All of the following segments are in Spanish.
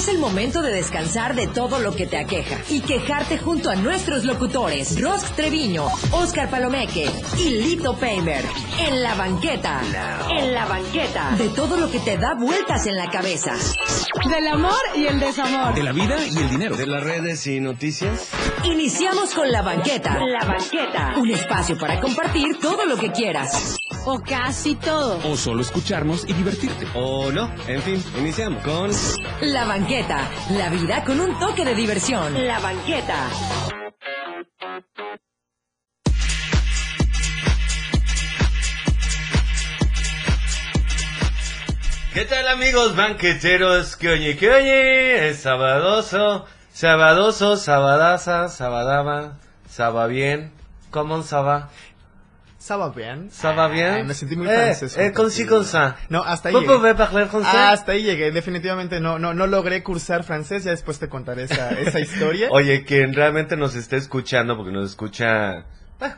Es el momento de descansar de todo lo que te aqueja y quejarte junto a nuestros locutores Rosk Treviño, Oscar Palomeque y Lito Paymer. En la banqueta. En la banqueta. De todo lo que te da vueltas en la cabeza. Del amor y el desamor. De la vida y el dinero. De las redes y noticias. Iniciamos con la banqueta. La banqueta. Un espacio para compartir todo lo que quieras. O casi todo. O solo escucharnos y divertirte. O no. En fin, iniciamos con... La banqueta. La vida con un toque de diversión. La banqueta. ¿Qué tal amigos banqueteros? ¿Qué oye, qué oye? Es sabadoso, sabadoso, sabadaza, sabadaba, saba bien. ¿Cómo saba? Saba bien. ¿Saba bien? Ay, me sentí muy eh, francés. Eh, con sí, con ça. No, hasta ahí ¿Vous llegué. français? Ah, hasta ahí llegué. Definitivamente no, no, no logré cursar francés. Ya después te contaré esa, esa historia. Oye, quien realmente nos esté escuchando, porque nos escucha, ah,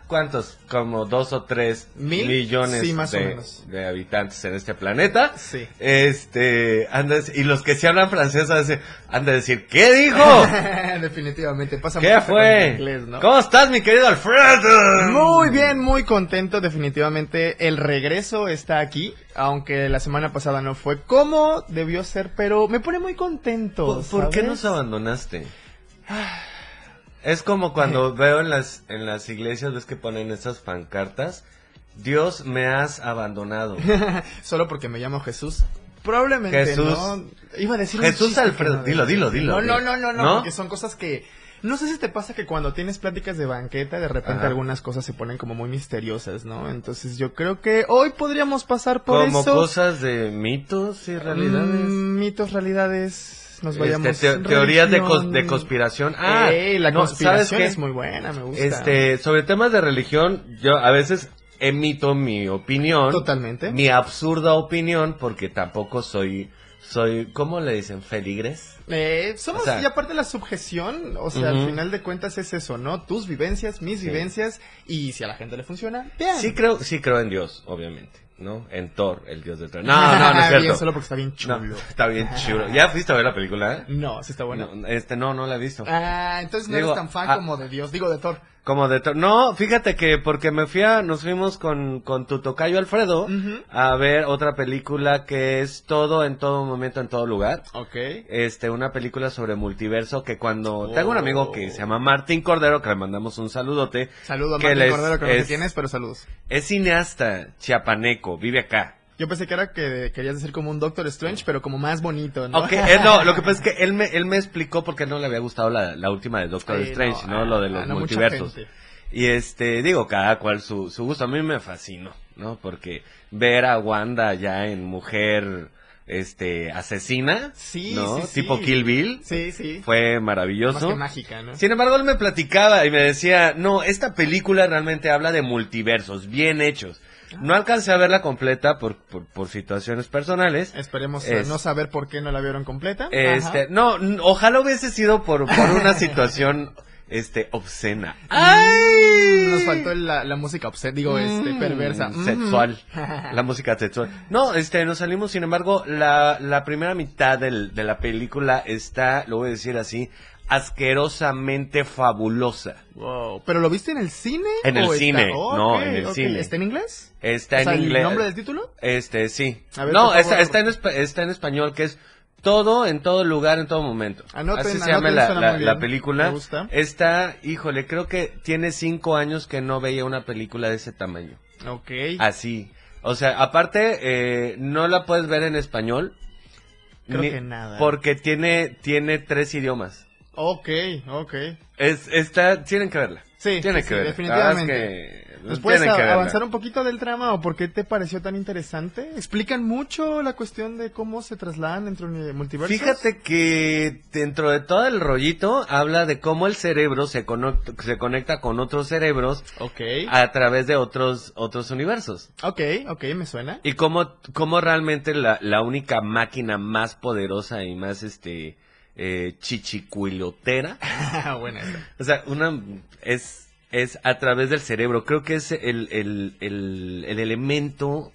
¿cuántos? Como dos o tres ¿Mil? millones Sí, más o de, habitantes en este planeta. Sí. Este, anda, y los que sí hablan francés, han de decir, ¿qué dijo? Definitivamente. Pasa ¿Qué fue? inglés, ¿no? ¿Cómo estás, mi querido Alfredo? Muy bien, muy contento. Definitivamente el regreso está aquí. Aunque la semana pasada no fue como debió ser, pero me pone muy contento. ¿Por, por qué nos abandonaste? Es como cuando veo en las, en las iglesias, ves que ponen estas pancartas, Dios me has abandonado. Solo porque me llamo Jesús. Probablemente Jesús. no. Iba a decir Jesús Alfredo. no Dilo, dilo, dilo, No, no, no, no, no, porque son cosas que no sé si te pasa que cuando tienes pláticas de banqueta, de repente Ajá. algunas cosas se ponen como muy misteriosas, ¿no? Entonces yo creo que hoy podríamos pasar por como eso. cosas de mitos y realidades. Mm, mitos, realidades, nos Este, vayamos. teo- teorías de, cos- religión. de conspiración. Ah, Ey, la no, conspiración ¿sabes qué? es muy buena, me gusta. Este, sobre temas de religión, yo a veces emito mi opinión. Totalmente. Mi absurda opinión, porque tampoco soy, soy, ¿cómo le dicen? ¿Feligres? Eh, somos, O sea- y aparte la subjeción, o sea, al final de cuentas es eso, ¿no? Tus vivencias, mis Sí. vivencias, y si a la gente le funciona, bien. Sí creo, sí creo en Dios, obviamente, ¿no? En Thor, el dios de Thor. No, no, no es cierto. solo porque está bien No, chulo. está bien chulo. ¿Ya fuiste a ver la película? eh? No, sí está bueno. No, este, no, no la he visto. Ah, entonces no Digo, eres tan fan ah. como de Dios, digo de Thor. Como de. No, fíjate que porque me fui a, nos fuimos con, con tu tocayo Alfredo a ver otra película que es todo en todo momento, en todo lugar. Ok. Este, una película sobre multiverso que cuando Oh. tengo un amigo que se llama Martín Cordero, que le mandamos un saludote. Saludo a Martín les- Cordero, que no es- sé quién es, pero saludos. Es cineasta chiapaneco, vive acá. Yo pensé que era que querías decir como un Doctor Strange, pero como más bonito, ¿no? Ok, eh, no, lo que pasa es que él me, él me explicó por qué no le había gustado la, la última de Doctor Sí, Strange, no, ¿no? Lo de ah, los no, multiversos. Y este, digo, cada cual su, su gusto. A mí me fascinó, ¿no? Porque ver a Wanda ya en mujer, este, asesina, Sí, ¿no? sí, sí. Tipo Kill Bill, Sí, sí. fue Más maravilloso. que mágica, ¿no? Sin embargo, él me platicaba y me decía, no, esta película realmente habla de multiversos, bien hechos. No alcancé a verla completa por, por, por situaciones personales. Esperemos Es- eh, no saber por qué no la vieron completa. Este, Ajá. no, ojalá hubiese sido por, por una situación, este, obscena. ¡Ay! Nos faltó la, la música obscena, digo, este, Mm, perversa. Mm. Sexual. La música sexual. No, este, nos salimos, sin embargo, la, la primera mitad del- de la película está, lo voy a decir así, asquerosamente fabulosa. Wow. ¿Pero lo viste en el cine? En el está- cine, Oh, no, en el cine. ¿Está en inglés? Está O en inglés. ¿El nombre del título? Este, sí. Ver, no, está, está, en, espa- está en español, que es todo en todo lugar, en todo momento. Anoten, Así se llama la, película. Me gusta. Está, híjole, creo que tiene cinco años que no veía una película de ese tamaño. Ok. Así. O sea, aparte, eh, no la puedes ver en español. Creo que nada. Porque tiene, tiene tres idiomas. Ok, ok. Es, está, tienen que verla. Sí, tienen sí, que sí, verla. definitivamente. Es que ¿Nos puedes tienen que avanzar un poquito del trama o por qué te pareció tan interesante? ¿Explican mucho la cuestión de cómo se trasladan entre uni- multiversos? Fíjate que dentro de todo el rollito habla de cómo el cerebro se conecta, se conecta con otros cerebros Ok. a través de otros, otros universos. Ok, ok, me suena. Y cómo, cómo realmente la, la única máquina más poderosa y más este eh, chichicuilotera, Buena esa. o sea, una es, es a través del cerebro. Creo que es el, el, el, el elemento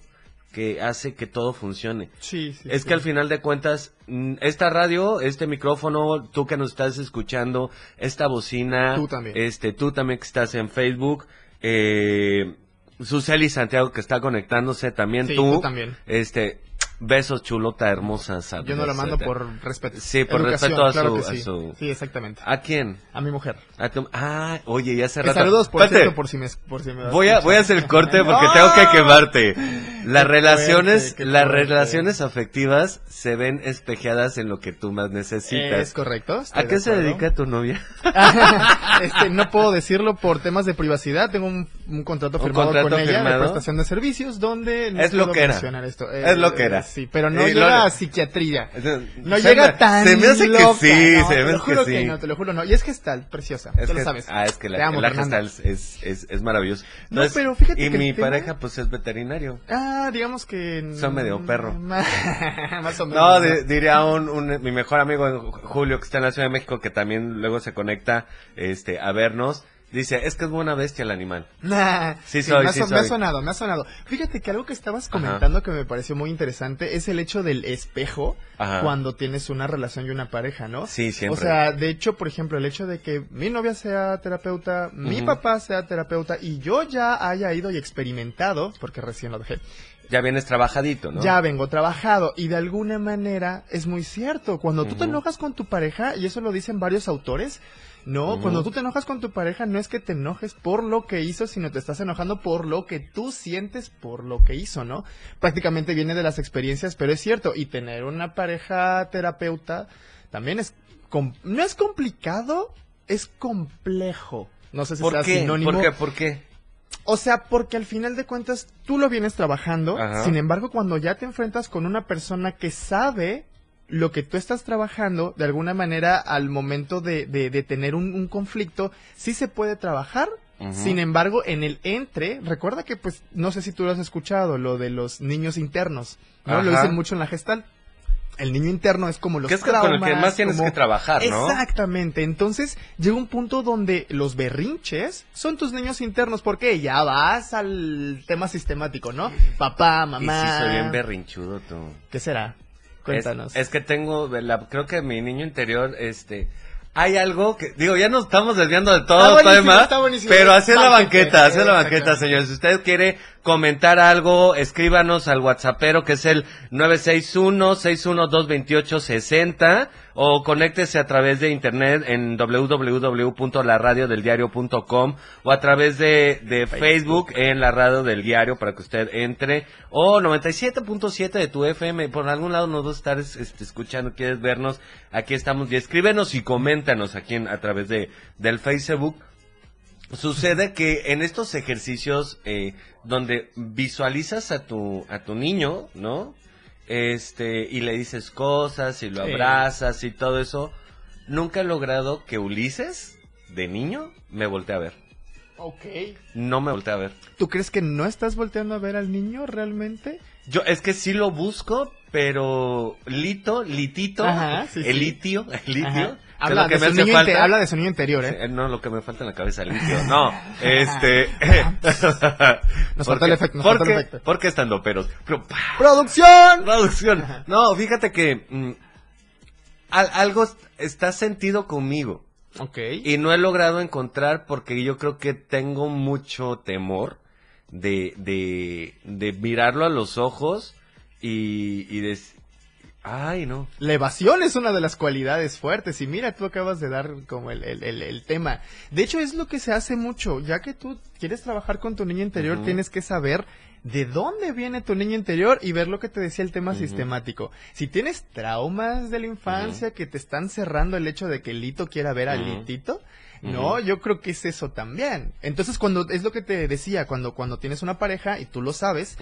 que hace que todo funcione. Sí, sí. Es sí. que al final de cuentas, mm, esta radio, este micrófono, tú que nos estás escuchando, esta bocina, Tú también. este, tú también que estás en Facebook, eh, Suseli Santiago que está conectándose también, Sí, tú, tú también. este, besos chulota hermosa. Yo no lo mando por respeto. Sí, por Educación, respeto a claro su- que a sí. su- Sí, exactamente. ¿A quién? A mi mujer. A tu- ah, oye, ya hace Que rato. saludos, por cierto, por si me, por si me Voy a, voy a hacer el corte porque ¡No! tengo que quemarte. Las Qué relaciones, fuerte, las fuerte. relaciones afectivas se ven espejeadas en lo que tú más necesitas. Es correcto. ¿A de qué se dedica tu novia? este, no puedo decirlo por temas de privacidad. Tengo un, un contrato Un firmado contrato con ella firmado. de prestación de servicios donde no Es lo que era. esto. Es lo que era. Sí, pero no llega lo- a psiquiatría. No Se llega me- tan Se me hace loca, que sí, no, se te me lo hace juro que que sí. no, te lo juro no. Y es gestal, preciosa. Es tú que, lo sabes. Ah, es que Te la, amo, Fernanda. gestal es, es, es maravilloso. No, pero fíjate y que el mi tema- pareja, pues, es veterinario. Ah, digamos que... Son medio perro. Más o menos. No, di- diría un, un- mi mejor amigo Julio que está en la Ciudad de México que también luego se conecta este a vernos. Dice, es que es buena bestia el animal. Nah, Sí soy, me ha, sí me ha sonado, me ha sonado. Fíjate que algo que estabas comentando que me pareció muy interesante es el hecho del espejo Ajá. cuando tienes una relación y una pareja, ¿no? Sí, siempre. O sea, de hecho, por ejemplo, el hecho de que mi novia sea terapeuta, mi papá sea terapeuta y yo ya haya ido y experimentado, porque recién lo dejé, Ya vienes trabajadito, ¿no? ya vengo trabajado y de alguna manera es muy cierto. Cuando tú te enojas con tu pareja, y eso lo dicen varios autores, no, cuando tú te enojas con tu pareja no es que te enojes por lo que hizo, sino te estás enojando por lo que tú sientes por lo que hizo, ¿no? Prácticamente viene de las experiencias, pero es cierto. Y tener una pareja terapeuta también es, no es complicado, es complejo. No sé si ¿Por sea qué? sinónimo. ¿Por qué? ¿Por qué? O sea, porque al final de cuentas tú lo vienes trabajando, Ajá. sin embargo, cuando ya te enfrentas con una persona que sabe lo que tú estás trabajando, de alguna manera, al momento de, de- de tener un, un conflicto, sí se puede trabajar. Sin embargo, en el entre, recuerda que, pues, no sé si tú lo has escuchado, lo de los niños internos, ¿no? Lo dicen mucho en la gestal. El niño interno es como los Que es con el que traumas, más tienes como- que trabajar, ¿no? Exactamente. Entonces llega un punto donde los berrinches son tus niños internos, porque ya vas al tema sistemático, ¿no? Papá, Y mamá. sí soy bien berrinchudo tú. ¿Qué será? Cuéntanos. Es, es que tengo, la- creo que mi niño interior, este, hay algo que, digo, ya nos estamos desviando de todo, Está todo buenísimo, demás, está buenísimo. pero es la banqueta, es la banqueta, exactamente. señores. Si usted quiere comentar algo, escríbanos al WhatsAppero que es el 961-612-2860 o conéctese a través de internet en www.laradiodeldiario.com o a través de, de Facebook en la radio del diario para que usted entre o 97.7 de tu FM, por algún lado nos vas a estar este, escuchando, quieres vernos, aquí estamos y escríbenos y coméntanos aquí en- a través de del Facebook. Sucede que en estos ejercicios eh, donde visualizas a tu a tu niño, ¿no? Este y le dices cosas y lo Sí. abrazas y todo eso, nunca he logrado que Ulises de niño me voltee a ver. Ok. No me voltee a ver. ¿Tú crees que no estás volteando a ver al niño realmente? Yo es que sí lo busco, pero Lito, Litito, Ajá, sí, el sí. litio, el litio, Ajá. Habla, de me su niño falta. habla de su niño interior, ¿eh? Eh, No, lo que me falta en la cabeza, litio. No, este. Nos falta el efecto, nos falta el efecto. Porque estando peros. ¡Producción! Producción. No, fíjate que mm, al- algo est- está sentido conmigo Ok. y no he logrado encontrar porque yo creo que tengo mucho temor de, de, de mirarlo a los ojos y, y de... Ay, no. La evasión es una de las cualidades fuertes y mira, tú acabas de dar como el, el- el- el tema. De hecho, es lo que se hace mucho. Ya que tú quieres trabajar con tu niño interior, tienes que saber de dónde viene tu niño interior y ver lo que te decía el tema sistemático. Si tienes traumas de la infancia que te están cerrando el hecho de que Lito quiera ver a. Litito, no, yo creo que es eso también. Entonces, cuando es lo que te decía, cuando, cuando tienes una pareja y tú lo sabes.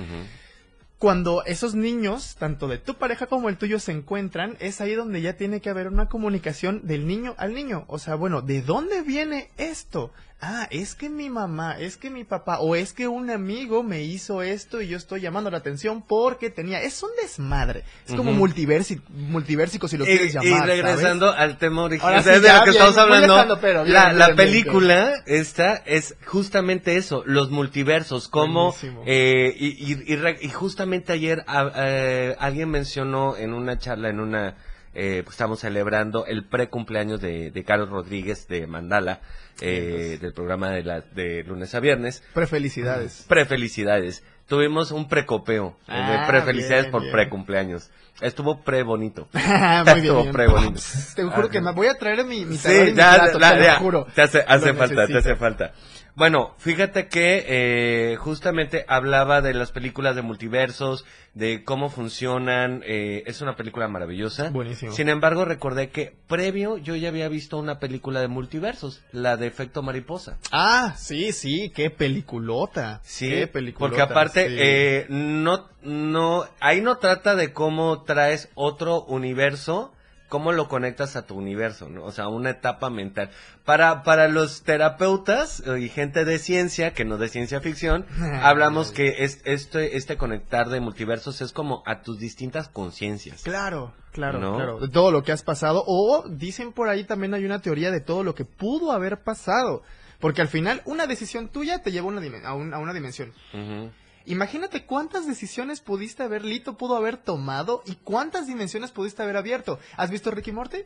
Cuando esos niños, tanto de tu pareja como el tuyo, se encuentran, es ahí donde ya tiene que haber una comunicación del niño al niño. O sea, bueno, ¿de dónde viene esto? Ah, es que mi mamá, es que mi papá, o es que un amigo me hizo esto y yo estoy llamando la atención porque tenía, es un desmadre, es como Ujú. multiversi- multiversico si lo Y, quieres y llamar. regresando ¿sabes? al tema original, Ahora o sea, sí, de lo que estamos hablando, lejano, pero bien, la, la película esta es justamente eso, los multiversos, como eh, y, y- y y justamente ayer a- eh, alguien mencionó en una charla, en una eh, pues estamos celebrando el pre-cumpleaños de, de Carlos Rodríguez de Mandala, eh, del programa de, la, de lunes a viernes. Prefelicidades. Prefelicidades. Tuvimos un precopeo. Ah, de prefelicidades bien, por bien. pre-cumpleaños. Estuvo pre bonito. Muy bien, Estuvo bien. pre bonito. Te juro que me voy a traer mi, mi Sí, y mi ya, plato, ya, te ya. lo juro. Te hace, hace Lo falta, te hace falta. Bueno, fíjate que eh, justamente hablaba de las películas de multiversos, de cómo funcionan. eh, es una película maravillosa. Buenísimo. Sin embargo, recordé que previo yo ya había visto una película de multiversos, la de Efecto Mariposa. Ah, sí, sí, qué peliculota. Sí, qué peliculota. porque aparte, sí. eh, no, no, ahí no trata de cómo traes otro universo, cómo lo conectas a tu universo, ¿no? O sea, una etapa mental. Para, para los terapeutas eh, y gente de ciencia, que no de ciencia ficción, hablamos que es, este, este conectar de multiversos es como a tus distintas conciencias. Claro, claro, ¿No? claro. De todo lo que has pasado. O dicen por ahí también hay una teoría de todo lo que pudo haber pasado. Porque al final, una decisión tuya te lleva a una, dimen- a un- a una dimensión. Ujú. Imagínate cuántas decisiones pudiste haber, Lito pudo haber tomado y cuántas dimensiones pudiste haber abierto. ¿Has visto Ricky Morty?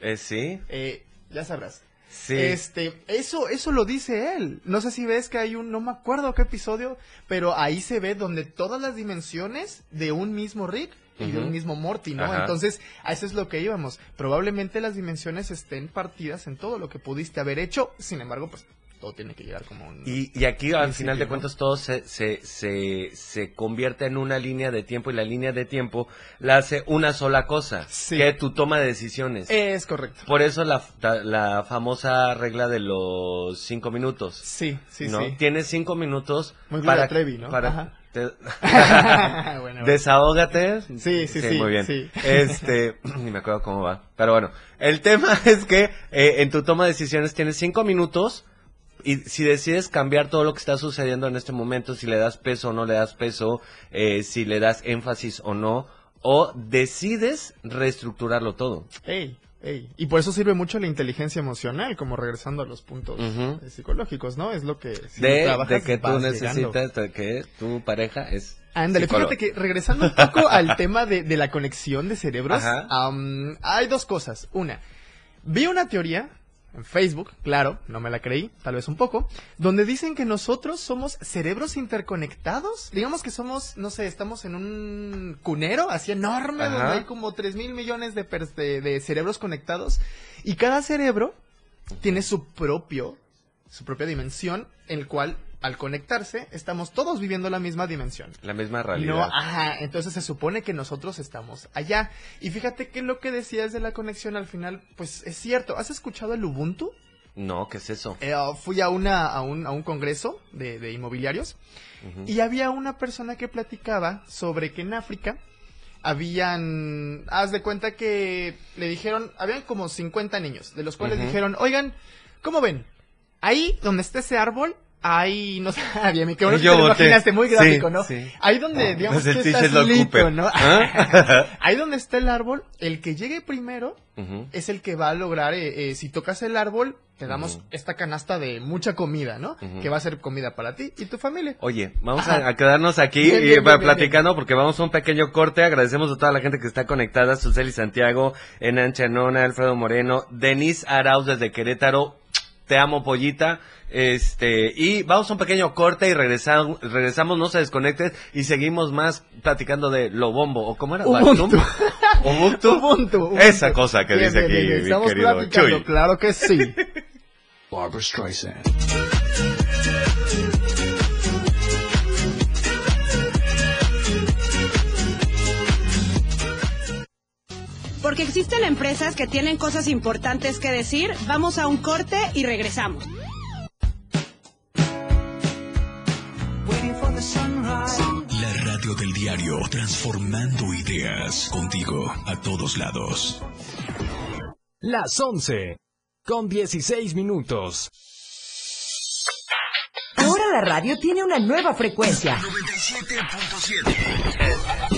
Eh, sí, Eh, ya sabrás. sí. Este, eso, eso lo dice él. No sé si ves que hay un, no me acuerdo qué episodio, pero ahí se ve donde todas las dimensiones de un mismo Rick y de un mismo Morty, ¿no? Ajá. Entonces, a eso es lo que íbamos. Probablemente las dimensiones estén partidas en todo lo que pudiste haber hecho, sin embargo, pues todo tiene que llegar como un... Y, y aquí al Principio, final de cuentas todo se, se, se, se convierte en una línea de tiempo y la línea de tiempo la hace una sola cosa, Sí. que tu toma de decisiones. Es correcto. Por eso la, la, la famosa regla de los cinco minutos. Sí, sí, ¿no? sí. Tienes cinco minutos Muy para... Trevi, ¿no? para Ajá. te- bueno, bueno. Desahógate. Sí, sí, sí, Muy bien. sí. Este, ni me acuerdo cómo va. Pero bueno, el tema es que eh, en tu toma de decisiones tienes cinco minutos y si decides cambiar todo lo que está sucediendo en este momento, si le das peso o no le das peso, eh, si le das énfasis o no, o decides reestructurarlo todo. Ey, ey. Y por eso sirve mucho la inteligencia emocional, como regresando a los puntos eh, psicológicos, ¿no? Es lo que si de, trabajas, de que tú necesitas de que tu pareja es Ándale, fíjate que regresando un poco al tema de, de la conexión de cerebros, am, hay dos cosas. Una, vi una teoría en Facebook, claro, no me la creí, tal vez un poco, donde dicen que nosotros somos cerebros interconectados. Digamos que somos, no sé, estamos en un cunero así enorme, Ajá. donde hay como 3 mil millones de, de- de cerebros conectados, y cada cerebro tiene su propio, su propia dimensión, el cual al conectarse estamos todos viviendo la misma dimensión. la misma No, realidad. ajá, entonces se supone que nosotros estamos allá. Y fíjate que lo que decías de la conexión al final, pues es cierto. ¿Has escuchado el Ubuntu? No, ¿qué es eso? Eh, fui a, una, a, un, a un congreso de, de inmobiliarios y había una persona que platicaba sobre que en África habían, haz de cuenta que le dijeron, habían como 50 niños, de los cuales dijeron, oigan, ¿cómo ven? Ahí donde está ese árbol, hay, no sé, bien, qué bueno que te imaginaste, muy gráfico, Sí, ¿no? sí. Ahí donde, digamos Es el que estás. ¿no? ¿Ah? Ahí donde está el árbol, el que llegue primero es el que va a lograr, eh, eh, si tocas el árbol, te damos esta canasta de mucha comida, ¿no? Que va a ser comida para ti y tu familia. Oye, vamos a, a quedarnos aquí Bien, y bien, va- bien, bien, platicando porque vamos a un pequeño corte. Agradecemos a toda la gente que está conectada. Suseli Santiago, Enan Chanona, Alfredo Moreno, Denise Arauz desde Querétaro. Te amo, pollita. Este, y vamos a un pequeño corte y regresamos, regresamos, no se desconecten y seguimos más platicando de lo bombo. ¿O cómo era? Ubuntu. ¿Ubuntu? Ubuntu, Ubuntu. Esa cosa que Bien, dice bien, aquí, bien, mi Estamos querido platicando, Chuy. claro que sí. Barbara Streisand. Porque existen empresas que tienen cosas importantes que decir, vamos a un corte y regresamos. La radio del diario, transformando ideas contigo a todos lados. Las 11 con 16 minutos. la radio tiene una nueva frecuencia. 97.7.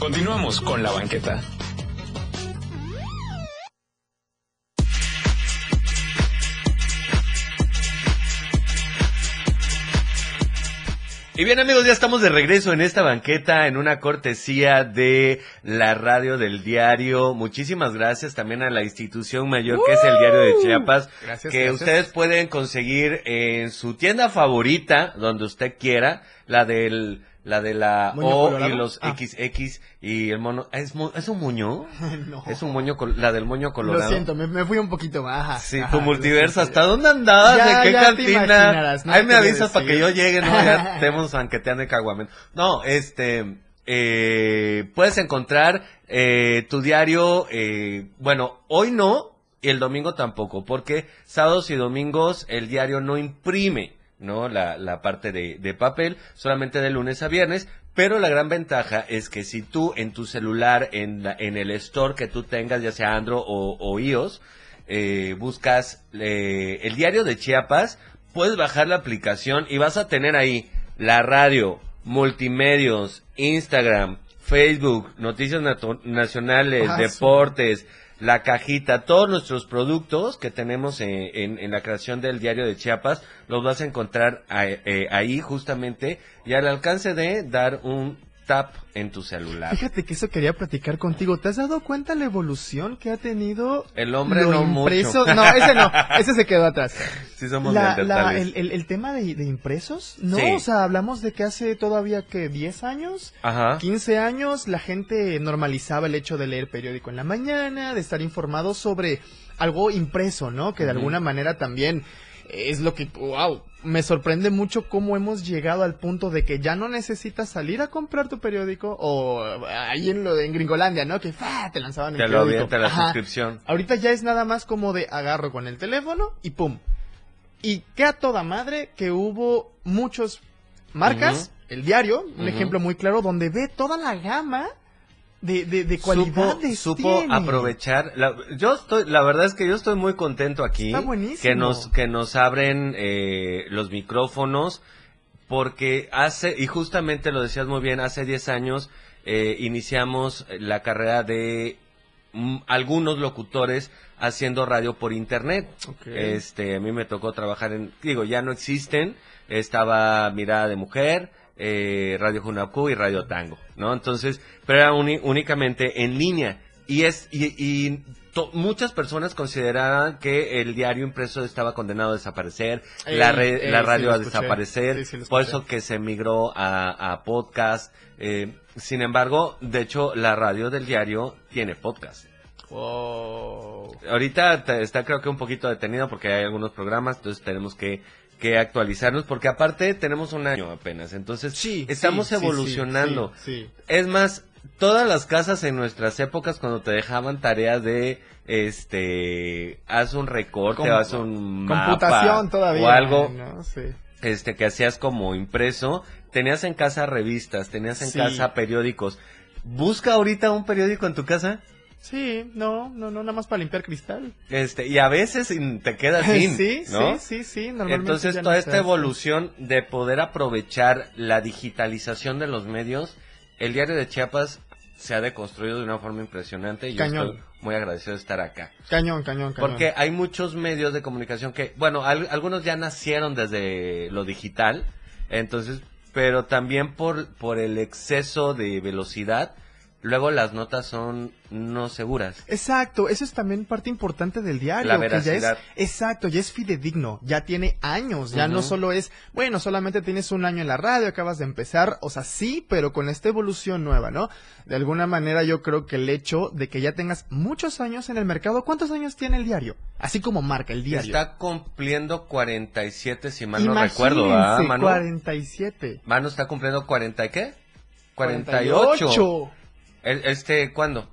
Continuamos con la banqueta. Y bien amigos, ya estamos de regreso en esta banqueta, en una cortesía de la radio del diario. Muchísimas gracias también a la institución mayor que es el diario de Chiapas, Gracias, que gracias. ustedes pueden conseguir en su tienda favorita, donde usted quiera, la del la de la ¿Moño O colorado? y los Ah. XX y el mono. ¿Es, mo- ¿es un moño? no. Es un moño, la del moño colorado. Lo siento, me, me fui un poquito más. Sí, Ajá, tu multiverso. ¿hasta dónde andabas? Ya, ¿De qué cantina? no Ahí me avisas para que yo llegue, ¿no? Ya estemos banqueteando y caguamen. No, este, eh, puedes encontrar eh, tu diario, eh, bueno, hoy no, y el domingo tampoco, porque sábados y domingos el diario no imprime, ¿no? La, la parte de, de papel, solamente de lunes a viernes, pero la gran ventaja es que si tú en tu celular, en, la- en el store que tú tengas, ya sea Android o, o iOS, eh, buscas eh, el diario de Chiapas, puedes bajar la aplicación y vas a tener ahí la radio, multimedios, Instagram, Facebook, noticias nacionales, Ah, deportes, la cajita, todos nuestros productos que tenemos en, en- en la creación del diario de Chiapas, los vas a encontrar a- eh, ahí justamente y al alcance de dar un tap en tu celular. Fíjate que eso quería platicar contigo. ¿Te has dado cuenta la evolución que ha tenido El hombre no impreso? mucho. No, ese no, ese se quedó atrás. Sí somos La- la- el, el- el tema de, de impresos, ¿no? Sí. O sea, hablamos de que hace todavía que 10 años, Ajá. 15 años, la gente normalizaba el hecho de leer periódico en la mañana, de estar informado sobre algo impreso, ¿no? Que de alguna manera también es lo que, wow, me sorprende mucho cómo hemos llegado al punto de que ya no necesitas salir a comprar tu periódico o ahí en lo de en Gringolandia, ¿no? Que ¡fa! te lanzaban el Te lo periódico. avienta la Ajá. suscripción. Ahorita ya es nada más como de agarro con el teléfono y pum. Y que a toda madre que hubo muchos marcas, el diario, un ejemplo muy claro, donde ve toda la gama de, de, de cualidades. supo tiene. aprovechar. La, yo estoy, la verdad es que yo estoy muy contento aquí. Está buenísimo. Que nos, que nos abren eh, los micrófonos. Porque hace, y justamente lo decías muy bien, hace 10 años eh, iniciamos la carrera de mm, algunos locutores haciendo radio por internet. Este, a mí me tocó trabajar en, digo, ya no existen, estaba Mirada de Mujer, eh, Radio Junapú y Radio Tango, ¿no? Entonces, pero era uni- únicamente en línea. Y es, y, y to- muchas personas consideraban que el diario impreso estaba condenado a desaparecer, la, re- radio a escuché. desaparecer, Sí, sí lo por eso que se migró a, a podcast. eh, sin embargo, de hecho, la radio del diario tiene podcast. Wow. Ahorita está creo que un poquito detenido porque hay algunos programas, entonces tenemos que, que actualizarnos porque aparte tenemos un año apenas, entonces Sí, estamos sí, evolucionando. sí. Es más, todas las casas en nuestras épocas cuando te dejaban tarea de este haz un recorte, Com- o haz un mapa, Computación todavía. o algo este que hacías como impreso, tenías en casa revistas, tenías en casa periódicos. Busca ahorita un periódico en tu casa. Sí, no, no, no, nada más para limpiar cristal. Este, y a veces te quedas sin, sí, ¿no? sí, sí, sí, normalmente Entonces, no toda esta evolución de poder aprovechar la digitalización de los medios, el diario de Chiapas se ha deconstruido de una forma impresionante y yo Cañón. estoy muy agradecido de estar acá. Cañón, cañón, cañón. Porque hay muchos medios de comunicación que, bueno, al- algunos ya nacieron desde lo digital, entonces, pero también por, por el exceso de velocidad, luego las notas son no seguras. Exacto, eso es también parte importante del diario. La que ya es- veracidad. exacto, ya es fidedigno, ya tiene años, ya no solo es, bueno, solamente tienes un año en la radio, acabas de empezar, o sea, sí, pero con esta evolución nueva, ¿no? De alguna manera yo creo que el hecho de que ya tengas muchos años en el mercado, ¿cuántos años tiene el diario? Así como marca el diario. Está cumpliendo 47, si mal no recuerdo, ¿ah, Manu? 47. Manu está cumpliendo 40 y qué? 48. 48. El- Este, ¿cuándo?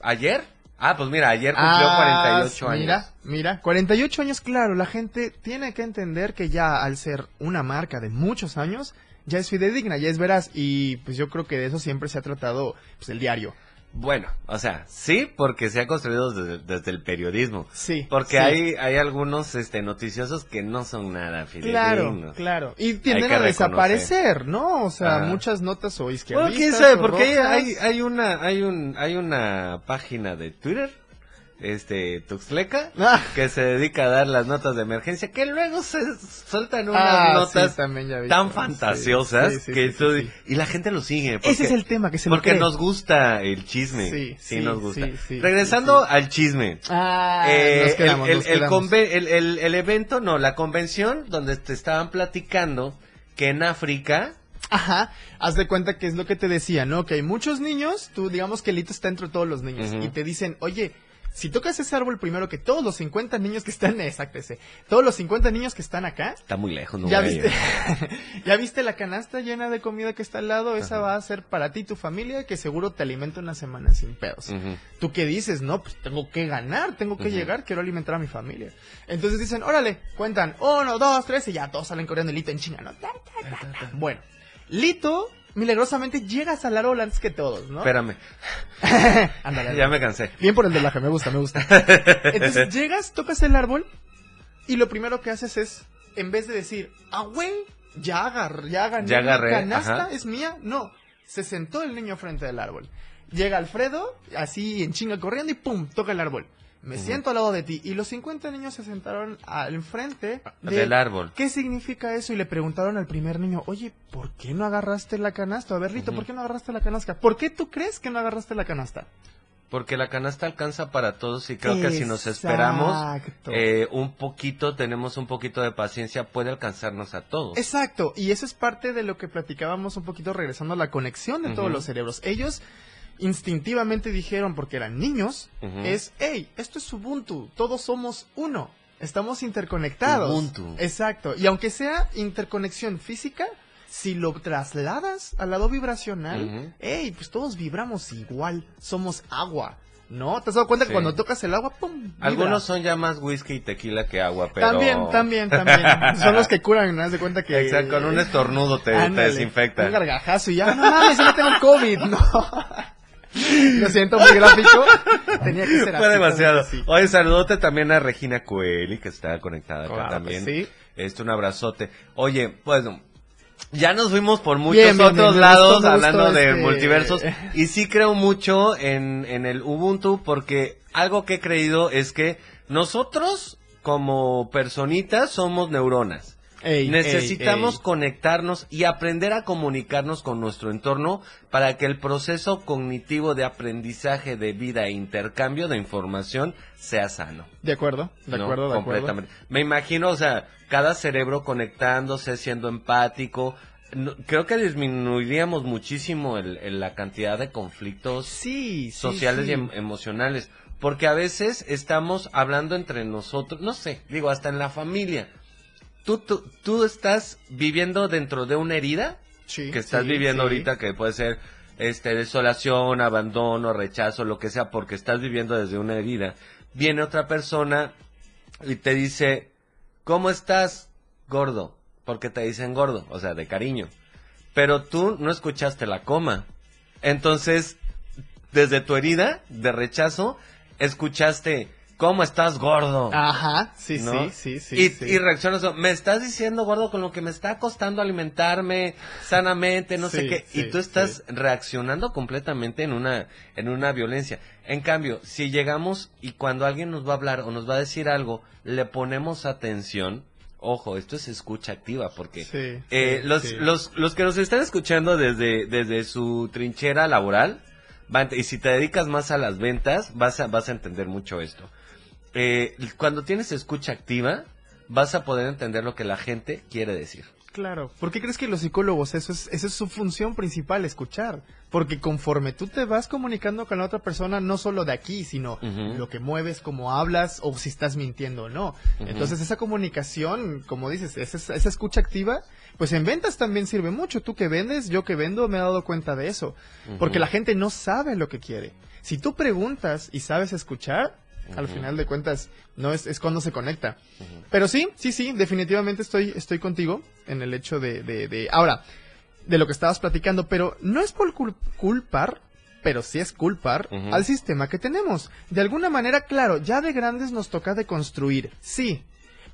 ¿Ayer? Ah, pues mira, ayer cumplió Ah, 48 años. Mira, mira, 48 años, claro, la gente tiene que entender que ya al ser una marca de muchos años, ya es fidedigna, ya es veraz y pues yo creo que de eso siempre se ha tratado pues el diario. Bueno, o sea, sí, porque se ha construido desde, desde el periodismo. Sí. Porque sí. hay, hay algunos este, noticiosos que no son nada Claro, fidedignos. claro. Y tienden a desaparecer, ¿no? O sea, Ajá. muchas notas o izquierdistas. Bueno, quién sabe, porque hay, hay, hay una, hay un, hay una página de Twitter, este, Tuxleca, Ah. que se dedica a dar las notas de emergencia, que luego se sueltan unas Ah, notas sí, también ya vi. tan Sí, fantasiosas sí, que tú- y la gente lo sigue. Porque, Ese es el tema, que se porque nos gusta el chisme. Sí, Sí, sí, nos gusta. Regresando al chisme. Ah, Eh, nos quedamos, el, nos el- conve- el- el- el evento, no, la convención donde te estaban platicando que en África, Ajá, haz de cuenta que es lo que te decía, ¿no? Que hay muchos niños, tú digamos que Lito está entre todos los niños y te dicen, oye, si tocas ese árbol primero que todos los 50 niños que están, exacto ese, todos los 50 niños que están acá, está muy lejos, no ¿Ya viste. ¿Ya viste la canasta llena de comida que está al lado? Esa va a ser para ti y tu familia, que seguro te alimenta una semana sin pedos. ¿Tú qué dices? No, pues tengo que ganar, tengo que llegar, quiero alimentar a mi familia. Entonces dicen, órale, cuentan, uno, dos, tres, y ya todos salen corriendo y Lito en chinga, ¿no? Ta, ta, ta, ta. Bueno, Lito, milagrosamente llegas al árbol antes que todos, ¿no? Espérame, Ándale, ya me cansé. Bien por el doblaje, me gusta, me gusta. Entonces llegas, tocas el árbol y lo primero que haces es, en vez de decir, ah, güey, ya agarré, ya gané Ya agarré, canasta, ajá. es mía. No, se sentó el niño frente del árbol. Llega Alfredo, así en chinga corriendo y pum, toca el árbol. Me siento al lado de ti. Y los 50 niños se sentaron al frente de- Del árbol. ¿Qué significa eso? Y le preguntaron al primer niño, oye, ¿por qué no agarraste la canasta? A ver, Rito. ¿por qué no agarraste la canasta? ¿Por qué tú crees que no agarraste la canasta? Porque la canasta alcanza para todos y creo que si nos esperamos eh, un poquito, tenemos un poquito de paciencia, puede alcanzarnos a todos. Exacto, y eso es parte de lo que platicábamos un poquito regresando a la conexión de todos los cerebros. Ellos instintivamente dijeron, porque eran niños, es, hey, esto es Ubuntu, todos somos uno, estamos interconectados. Ubuntu. Exacto, y aunque sea interconexión física, si lo trasladas al lado vibracional, hey, pues todos vibramos igual, somos agua. ¿No? ¿Te has dado cuenta Sí. que cuando tocas el agua, ¡pum! vibra? Algunos son ya más whisky y tequila que agua, pero... También, también, también. Son los que curan, ¿no? De cuenta que... Exacto, con un estornudo te, desinfecta. Un gargajazo y ya, no mames, tengo COVID, no. Lo siento, muy gráfico. Tenía que ser así. Fue demasiado. Oye, saludote también a Regina Coeli, que está conectada acá Claro también. sí. Este, un abrazote. Oye, bueno, ya nos fuimos por muchos Bien, bien, otros bien, lados gustó, hablando de este- multiversos. Y sí creo mucho en, en el Ubuntu, porque algo que he creído es que nosotros, como personitas, somos neuronas. Ey, Necesitamos ey, ey. conectarnos y aprender a comunicarnos con nuestro entorno para que el proceso cognitivo de aprendizaje de vida e intercambio de información sea sano. De acuerdo, de ¿no? acuerdo, de acuerdo. Completamente. Me imagino, o sea, cada cerebro conectándose, siendo empático. Creo que disminuiríamos muchísimo el- el- la cantidad de conflictos Sí, sí, sociales sí. y em- emocionales. Porque a veces estamos hablando entre nosotros, no sé, digo, hasta en la familia. Tú, tú, tú estás viviendo dentro de una herida Sí, que estás sí, viviendo sí. ahorita, que puede ser este desolación, abandono, rechazo, lo que sea, porque estás viviendo desde una herida. Viene otra persona y te dice, ¿cómo estás, gordo? Porque te dicen gordo, o sea, de cariño. Pero tú no escuchaste la coma. Entonces, desde tu herida de rechazo, escuchaste, ¿cómo estás, gordo? Ajá, sí, ¿no? sí, sí, sí. y, sí. y reaccionas, me estás diciendo, gordo, con lo que me está costando alimentarme sanamente, no sé qué, sí, y tú estás reaccionando completamente en una, en una violencia. En cambio, si llegamos y cuando alguien nos va a hablar o nos va a decir algo, le ponemos atención, ojo, esto es escucha activa porque Sí, eh, sí, los, sí. los, los que nos están escuchando desde, desde su trinchera laboral, van- y si te dedicas más a las ventas, vas a, vas a entender mucho esto. Eh, cuando tienes escucha activa, vas a poder entender lo que la gente quiere decir. Claro. ¿Por qué crees que los psicólogos, eso es, esa es su función principal, escuchar? Porque conforme tú te vas comunicando con la otra persona, no solo de aquí, sino lo que mueves, cómo hablas, o si estás mintiendo o no. Entonces esa comunicación, como dices, esa, esa escucha activa, pues en ventas también sirve mucho. Tú que vendes, yo que vendo, me he dado cuenta de eso. Porque la gente no sabe lo que quiere. Si tú preguntas y sabes escuchar, al final de cuentas, no es, es cuando se conecta. Pero sí, sí, sí, definitivamente estoy, estoy contigo en el hecho de, de, de- ahora, de lo que estabas platicando, pero no es por cul- culpar, pero sí es culpar al sistema que tenemos. De alguna manera, claro, ya de grandes nos toca deconstruir, sí.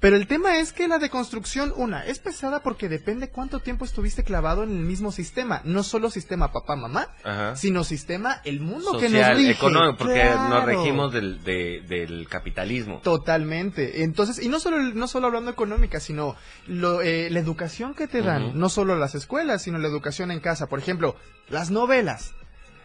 Pero el tema es que la deconstrucción, una, es pesada porque depende cuánto tiempo estuviste clavado en el mismo sistema. No solo sistema papá-mamá, sino sistema el mundo que nos rige. económico, porque nos regimos del, de- del capitalismo. Totalmente. Entonces, y no solo, no solo hablando económica, sino lo, eh, la educación que te dan, no solo las escuelas, sino la educación en casa. Por ejemplo, las novelas.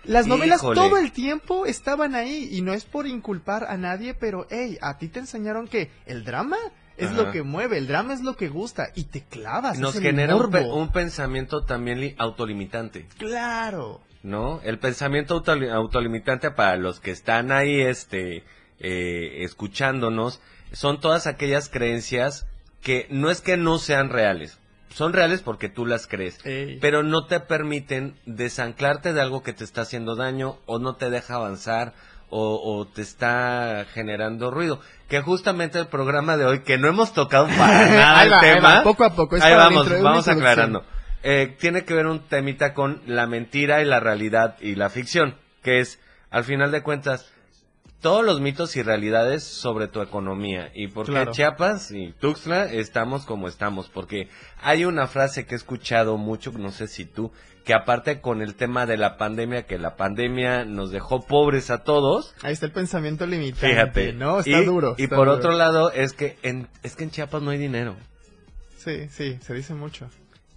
Las novelas Híjole. todo el tiempo estaban ahí y no es por inculpar a nadie, pero hey, a ti te enseñaron que el drama es Ajá. lo que mueve, el drama es lo que gusta y te clavas. Nos genera un, pe- morbo. un pensamiento también li- autolimitante. Claro. ¿no? El pensamiento autoli- autolimitante para los que están ahí, este, eh, escuchándonos, son todas aquellas creencias que no es que no sean reales, son reales porque tú las crees, Ey. pero no te permiten desanclarte de algo que te está haciendo daño o no te deja avanzar o, o te está generando ruido. Que justamente el programa de hoy, que no hemos tocado para nada el va, tema, va, poco a poco, es ahí vamos, aclarando. Eh, tiene que ver un temita con la mentira y la realidad y la ficción, que es, al final de cuentas, todos los mitos y realidades sobre tu economía y por qué Claro. Chiapas y Tuxtla estamos como estamos, porque hay una frase que he escuchado mucho, no sé si tú, que aparte con el tema de la pandemia, que la pandemia nos dejó pobres a todos, Ahí está el pensamiento limitante. fíjate, No, está y, duro. y por duro. otro lado es que en, es que en Chiapas no hay dinero Sí, sí, se dice mucho.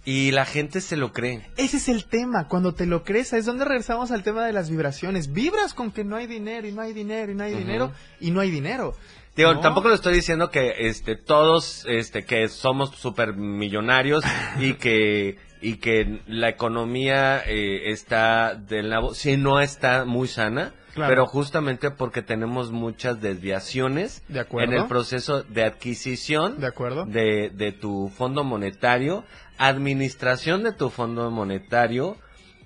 Y la gente se lo cree. Ese es el tema, cuando te lo crees, es donde regresamos al tema de las vibraciones. Vibras con que no hay dinero y no hay dinero y no hay dinero y no hay dinero. Digo, ¿No? tampoco le estoy diciendo que este todos este que somos super millonarios y que y que la economía eh, está del lado si no está muy sana, Claro. pero justamente porque tenemos muchas desviaciones De acuerdo. en el proceso de adquisición ¿De acuerdo? de, de tu fondo monetario, administración de tu fondo monetario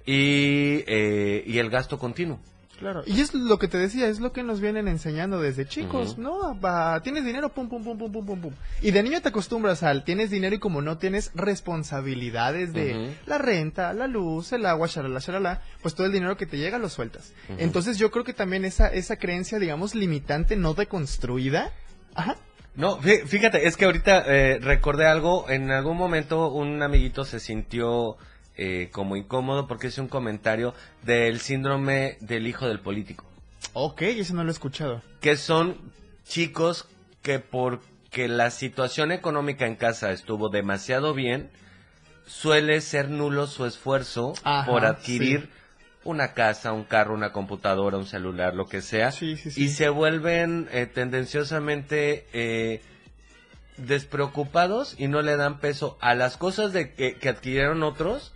y, eh, y el gasto continuo. Claro. Y es lo que te decía, es lo que nos vienen enseñando desde chicos. ¿no? Va, tienes dinero, pum, pum, pum, pum, pum, pum, pum. Y de niño te acostumbras al tienes dinero y como no tienes responsabilidades de la renta, la luz, el agua, shalala, shalala, pues todo el dinero que te llega lo sueltas. Entonces yo creo que también esa, esa creencia, digamos, limitante, no deconstruida, ajá, No, fí- fíjate, es que ahorita eh, recordé algo, en algún momento un amiguito se sintió eh, como incómodo porque hizo un comentario del síndrome del hijo del político, Ok, eso no lo he escuchado. que son chicos que porque la situación económica en casa estuvo demasiado bien, suele ser nulo su esfuerzo Ajá, por adquirir una casa, un carro, una computadora, un celular, lo que sea, Sí, sí, sí. y se vuelven eh, tendenciosamente eh, despreocupados y no le dan peso a las cosas de que, que adquirieron otros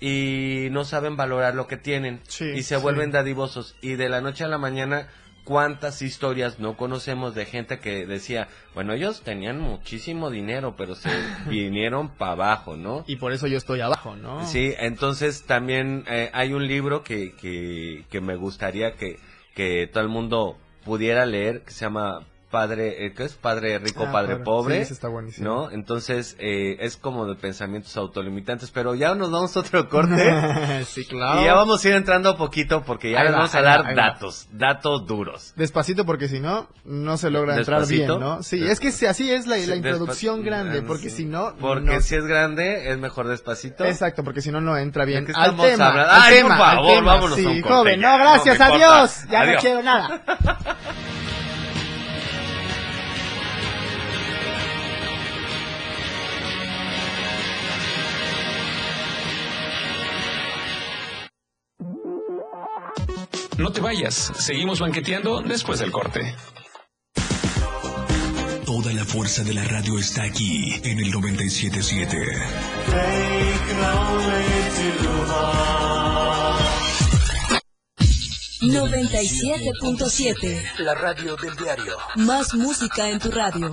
y no saben valorar lo que tienen Sí, y se vuelven dadivosos y de la noche a la mañana cuántas historias no conocemos de gente que decía bueno ellos tenían muchísimo dinero pero se vinieron para abajo no Y por eso yo estoy abajo, ¿no? Sí, entonces también eh, hay un libro que, que, que me gustaría que, que todo el mundo pudiera leer, que se llama Padre, eh, ¿qué es? Padre Rico, Ah, Padre padre. Pobre. Sí, está buenísimo. ¿No? Entonces eh, es como de pensamientos autolimitantes, pero ya nos vamos a otro corte. sí, claro. Y ya vamos a ir entrando poquito porque ya les va, vamos a dar datos, datos duros. Despacito porque si no, no se logra entrar bien, ¿no? Sí, es que si así es la, introducción despa- grande, porque si no... Porque no- si es grande, es mejor despacito. Exacto, porque si no, no entra bien. ¿De qué Al tema, al Ay, tema, por al favor, tema. vámonos sí, a un corte joven, no, gracias, no adiós. Ya Adiós. no quiero nada. No te vayas, seguimos banqueteando después del corte. Toda la fuerza de la radio está aquí en el 977. 97.7. La radio del diario. Más música en tu radio.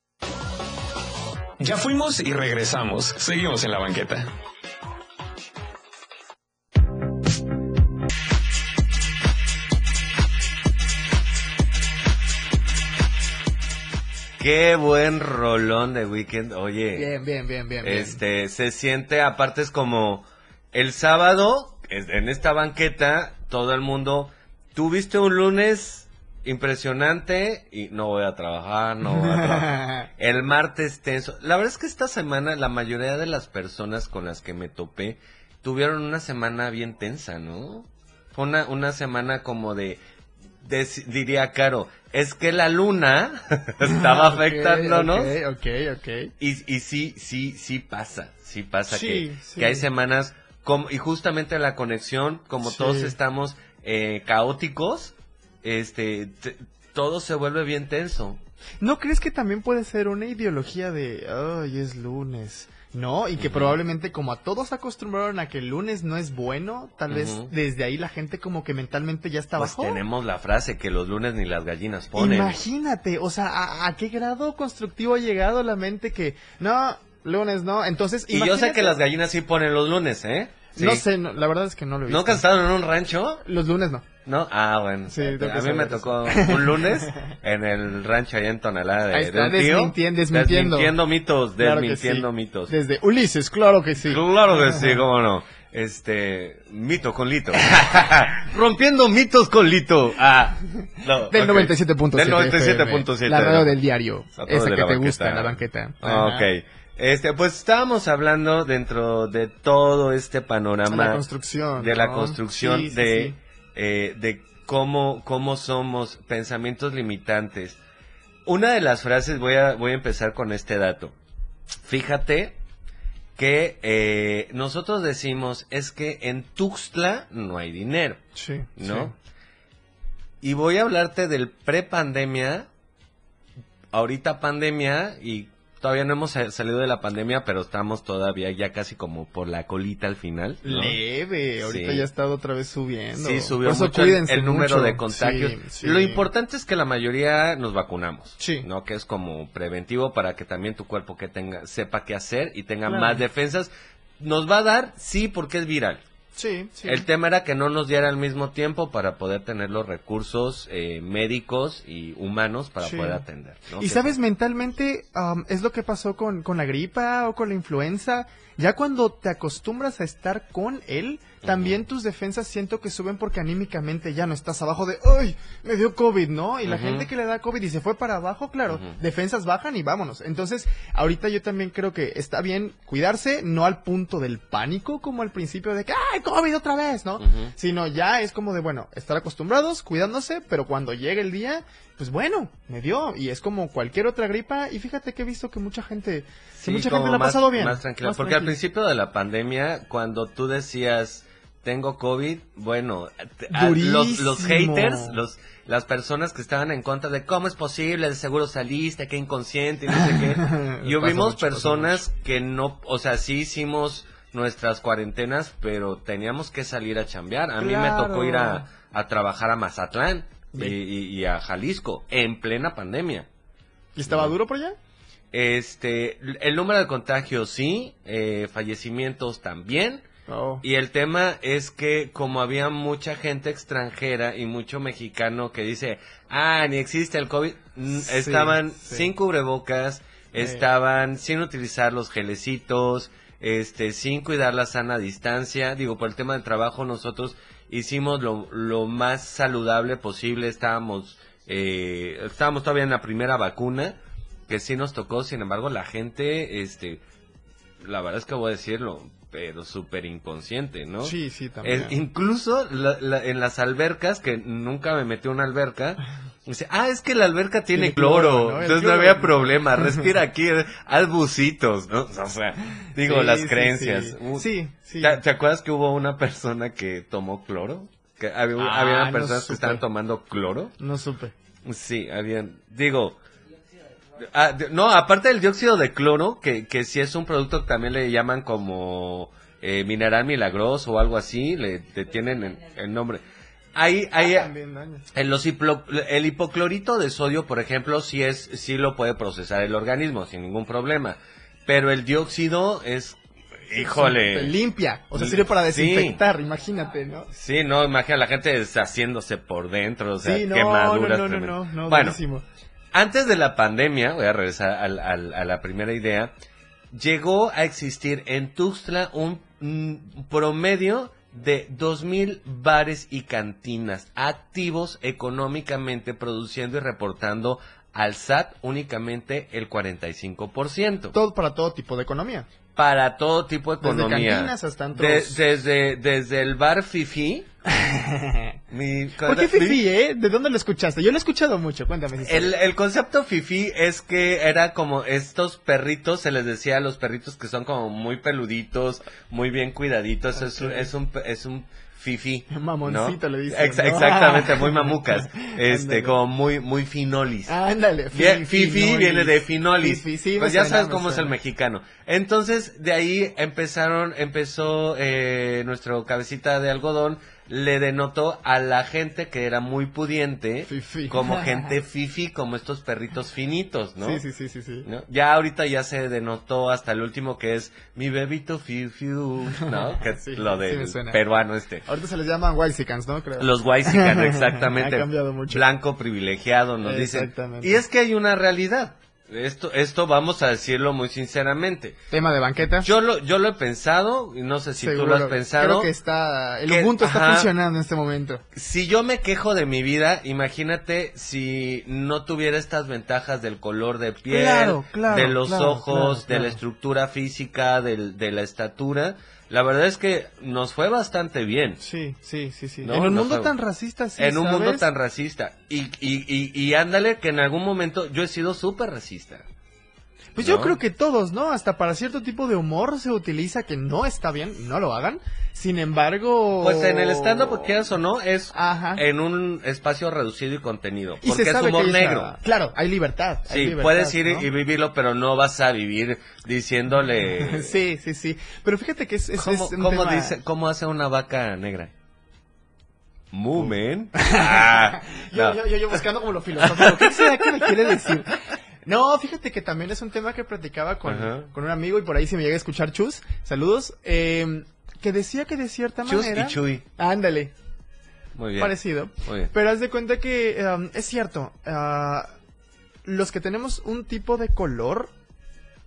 Ya fuimos y regresamos. Seguimos en la banqueta. Qué buen rolón de weekend. Oye, Bien, bien, bien, bien. bien. este, se siente, aparte es como el sábado, en esta banqueta, todo el mundo, tuviste un lunes impresionante y no voy a trabajar, no voy a trabajar. El martes tenso. La verdad es que esta semana la mayoría de las personas con las que me topé tuvieron una semana bien tensa, ¿no? Fue una, una semana como de, de- diría Caro, es que la luna estaba afectándonos. Ok, ok, ok. Y, y sí, sí, sí pasa, sí pasa Sí, que, sí. que hay semanas como, y justamente la conexión, como Sí. todos estamos eh, caóticos, este, t- todo se vuelve bien tenso. ¿No crees que también puede ser una ideología de, ay, es lunes? No, y que probablemente como a todos acostumbraron a que el lunes no es bueno, tal vez desde ahí la gente como que mentalmente ya está Pues bajo. tenemos la frase que los lunes ni las gallinas ponen. Imagínate, o sea, ¿a, a qué grado constructivo ha llegado la mente que, no, lunes no? Entonces, Y yo sé que las gallinas sí ponen los lunes, ¿eh? Sí. No sé, no, la verdad es que no lo he visto. ¿Nunca has estado en un rancho? Los lunes no. ¿No? Ah, bueno. Sí, a mí me tocó un lunes en el rancho allá en Tonalá de, Ahí de un tío. desmintien- desmintiendo. Desmintiendo mitos, Claro desmintiendo sí. mitos. Desde Ulises, claro que sí. Claro que sí, cómo no. Este, mito con lito. Rompiendo mitos con lito. Ah, no, Del ok. 97.7. Del 97.7. FM, La radio del diario. Esa de que te banqueta. gusta, la banqueta. Ah. Ok. Este, pues estábamos hablando dentro de todo este panorama. La construcción. de la ¿no? construcción sí, de, sí. Eh, de cómo, cómo somos pensamientos limitantes. Una de las frases, voy a, voy a empezar con este dato. Fíjate que eh, nosotros decimos es que en Tuxtla no hay dinero, Sí, ¿no? sí. Y voy a hablarte del prepandemia, ahorita pandemia y todavía no hemos sa- salido de la pandemia, pero estamos todavía ya casi como por la colita al final. ¿no? Leve, ahorita Sí. ya ha estado otra vez subiendo. Sí, subió Por eso mucho el, cuídense el número mucho. de contagios. Sí, sí. Lo importante es que la mayoría nos vacunamos, Sí. ¿no? Que es como preventivo para que también tu cuerpo que tenga sepa qué hacer y tenga Claro. más defensas. Nos va a dar, sí, porque es viral. Sí, sí. El tema era que no nos diera al mismo tiempo para poder tener los recursos eh, médicos y humanos para Sí. poder atender. ¿no? Y sabes, mentalmente am, es lo que pasó con, con la gripa o con la influenza. Ya cuando te acostumbras a estar con él, también tus defensas siento que suben porque anímicamente ya no estás abajo de, ¡ay! Me dio COVID, ¿no? Y la gente que le da COVID y se fue para abajo, claro, defensas bajan y vámonos. Entonces, ahorita yo también creo que está bien cuidarse, no al punto del pánico como al principio de que, ¡ay, COVID otra vez! ¿no? Sino ya es como de, bueno, estar acostumbrados, cuidándose, pero cuando llegue el día, pues bueno, me dio. Y es como cualquier otra gripa. Y fíjate que he visto que mucha gente, que Sí, mucha gente la ha pasado bien. Más tranquila. Más Porque al principio de la pandemia, cuando tú decías, tengo COVID, bueno, a- los, los haters, los, las personas que estaban en contra de cómo es posible, de seguro saliste, qué inconsciente, y no sé qué. Y Pasa vimos mucho, personas que no, o sea, sí hicimos nuestras cuarentenas, pero teníamos que salir a chambear. A mí me Claro. tocó ir a, a trabajar a Mazatlán y, y- y a Jalisco en plena pandemia. ¿Y estaba duro por allá? Este, el número de contagios sí, eh, fallecimientos también, Oh. Y el tema es que como había mucha gente extranjera y mucho mexicano que dice, ah, ni existe el COVID, Sí, estaban sí. sin cubrebocas, Eh. estaban sin utilizar los gelecitos, este, sin cuidar la sana distancia. Digo, por el tema del trabajo nosotros hicimos lo, lo más saludable posible, estábamos, eh, estábamos todavía en la primera vacuna, que sí nos tocó, sin embargo, la gente, este, la verdad es que voy a decirlo, pero súper inconsciente, ¿no? Sí, sí, también. Es- incluso la- la- en las albercas, que nunca me metí a una alberca, dice, ah, es que la alberca tiene, Tiene cloro, cloro, ¿no? Entonces no había problema, respira aquí, haz bucitos, ¿no? O sea, digo, Sí, las sí, creencias. sí. Uh, Sí. ¿Te, te acuerdas que hubo una persona que tomó cloro? Que había, Ah, había no personas que estaban tomando cloro. No supe. Sí, habían, digo, ah, no, aparte del dióxido de cloro, que, que si es un producto que también le llaman como eh, mineral milagroso o algo así, le, le tienen el, el nombre. Hay, hay, Ah, en los hiplo- el hipoclorito de sodio, por ejemplo, sí es, sí lo puede procesar el organismo sin ningún problema. Pero el dióxido es, híjole. limpia. O sea, sirve para Sí. desinfectar, imagínate, ¿no? Sí, no, imagina la gente deshaciéndose por dentro, o sea, sí, no, no, quemaduras no, no, no, no, bueno, buenísimo. Antes de la pandemia, voy a regresar al- a la primera idea, llegó a existir en Tuxtla un mm, promedio de 2.000 bares y cantinas activos económicamente produciendo y reportando al SAT únicamente el 45%. Todo para todo tipo de economía. Para todo tipo de Desde economía. cantinas hasta antros. De- desde, desde el bar Fifi. mi- ¿Por qué Fifi, eh? ¿De dónde lo escuchaste? Yo lo he escuchado mucho, cuéntame. El, el concepto fifi es que era como estos perritos, se les decía a los perritos que son como muy peluditos, muy bien cuidaditos, es, un, es un es un fifi. Mamoncito ¿no? le dicen, Ex- ¿no? Exactamente, muy mamucas, este como muy muy finolis. Ándale, Fifi viene de Finolis. Fifi, sí, me pues ya sabes cómo es el mexicano. Entonces, de ahí empezaron, empezó eh, nuestro cabecita de algodón, le denotó a la gente que era muy pudiente, Fifi. como gente fifi, como estos perritos finitos, ¿no? Sí, sí, sí, sí, sí. ¿No? Ya ahorita ya se denotó hasta el último que es mi bebito fifiu, ¿no? Que Sí, lo sí suena. peruano este. Ahorita se les llaman Whitesicans, ¿no? Creo. Los Waisican, exactamente. Ha cambiado mucho. Blanco privilegiado, nos dicen. Exactamente. Y es que hay una realidad. Esto, esto vamos a decirlo muy sinceramente. Tema de banqueta. Yo lo, yo lo he pensado, y no sé si tú Seguro. lo has pensado. Creo que está, el que- Ubuntu está ajá. funcionando en este momento. Si yo me quejo de mi vida, imagínate si no tuviera estas ventajas del color de piel, Claro, claro, de los claro, ojos, de la estructura física, del- de la estatura. La verdad es que nos fue bastante bien. Sí, sí, sí, sí. No, en un mundo fue- tan racista, sí, en un mundo tan racista. Y, y, y, y ándale que en algún momento yo he sido súper racista. Pues yo creo que todos, ¿no? Hasta para cierto tipo de humor se utiliza que no está bien, no lo hagan. Sin embargo... Pues en el stand-up, quieras o no, es Ajá. en un espacio reducido y contenido. Y Porque se es humor que negro. Claro, hay libertad. hay Sí, libertad, puedes ir ¿no? y vivirlo, pero no vas a vivir diciéndole... Sí, sí, sí. Pero fíjate que es, es, ¿Cómo, es un cómo tema- dice, ¿Cómo hace una vaca negra? Mumen. Ah, no. yo, yo, yo buscando como lo filosófico. ¿Qué será que me quiere decir? No, fíjate que también es un tema que platicaba con, con un amigo y por ahí si me llega a escuchar Chus, saludos, eh, que decía que de cierta Chus manera... y Chuy. Ándale, Muy bien. parecido. Muy bien. Pero haz de cuenta que um, es cierto, ah, los que tenemos un tipo de color,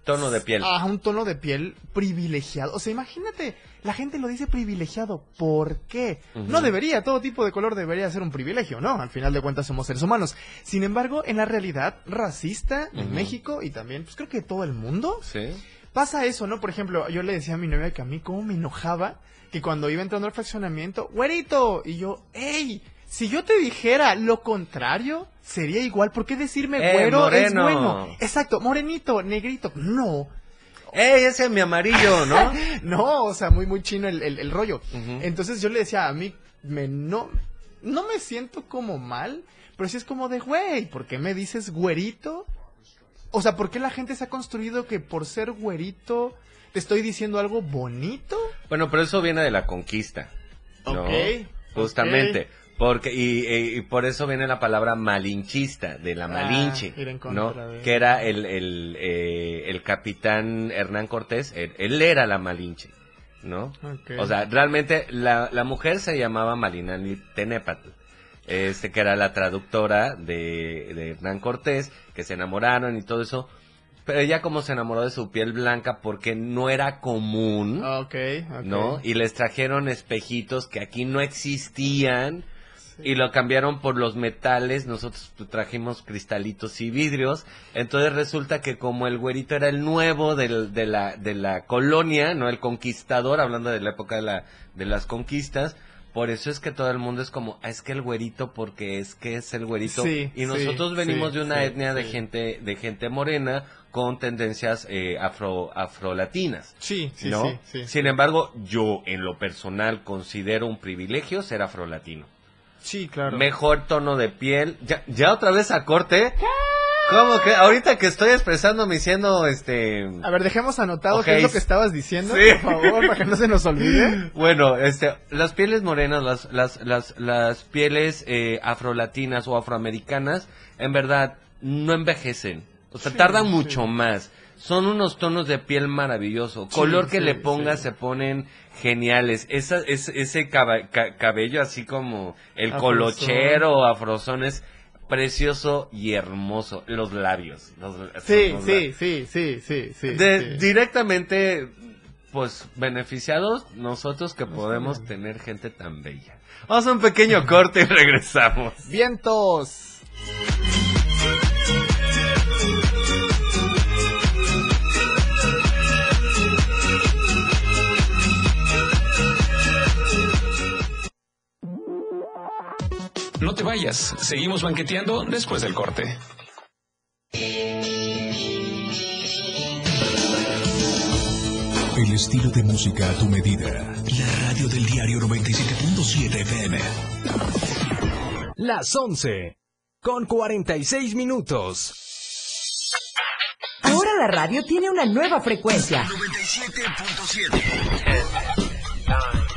Tono de piel. a un tono de piel privilegiado. O sea, imagínate, la gente lo dice privilegiado. ¿Por qué? No debería, todo tipo de color debería ser un privilegio, ¿no? Al final de cuentas somos seres humanos. Sin embargo, en la realidad racista en. México y también, pues creo que todo el mundo, Sí. pasa eso, ¿no? Por ejemplo, yo le decía a mi novia que a mí cómo me enojaba que cuando iba entrando al fraccionamiento, güerito, y yo, ¡ey! Si yo te dijera lo contrario, sería igual. ¿Por qué decirme Eh, güero es bueno? Exacto, morenito, negrito. No, ¡Ey, ese es mi amarillo, ¿no? no, o sea, muy, muy chino el, el- el rollo. Entonces yo le decía, a mí, me, no, no me siento como mal, pero sí es como de, güey, ¿por qué me dices güerito? O sea, ¿por qué la gente se ha construido que por ser güerito te estoy diciendo algo bonito? Bueno, pero eso viene de la conquista. ¿no? Ok, Justamente. Porque, y, y- por eso viene la palabra malinchista, de la Ah, malinche, ¿no? de- Que era el, el, eh, el capitán Hernán Cortés, él, él era la malinche, ¿no? O sea, realmente la, la mujer se llamaba Malinali Tenepatl, este, que era la traductora de, de Hernán Cortés, que se enamoraron y todo eso. Pero ella como se enamoró de su piel blanca porque no era común, ok. ¿no? Y les trajeron espejitos que aquí no existían y lo cambiaron por los metales, nosotros trajimos cristalitos y vidrios, entonces resulta que como el güerito era el nuevo del- de, la, de la colonia, no el conquistador, hablando de la época de, la, de las conquistas, por eso es que todo el mundo es como, "Ah, es que el güerito, porque es que es el güerito, Sí, y nosotros sí, venimos sí, de una etnia de gente, de gente morena con tendencias eh, afro, afrolatinas. Sí, sí, ¿no? sí, sí. Sin embargo, yo en lo personal considero un privilegio ser afrolatino. Sí, claro. Mejor tono de piel. Ya, ya otra vez a corte. ¿Cómo que? Ahorita que estoy expresándome diciendo este. A ver, dejemos anotado qué es lo que estabas diciendo, Sí. por favor, para que no se nos olvide. Bueno, este, las pieles morenas, las, las, las, las pieles eh, afrolatinas o afroamericanas, en verdad, no envejecen. O sea, Sí, tardan sí. mucho más. Son unos tonos de piel maravilloso. Sí, Color que sí, le pongas sí. se ponen geniales. Esa, es, ese ca- cabello así como el Afrozón. colochero afrozón es precioso y hermoso. Los labios. los- Sí, los sí, sí, sí, sí, sí. de- sí. directamente pues beneficiados nosotros que podemos tener gente tan bella. Vamos a un pequeño corte y regresamos. Vientos. No te vayas, seguimos banqueteando después del corte. El estilo de música a tu medida. La radio del diario 97.7 FM. Las 11. Con 46 minutos. Ahora la radio tiene una nueva frecuencia. 97.7.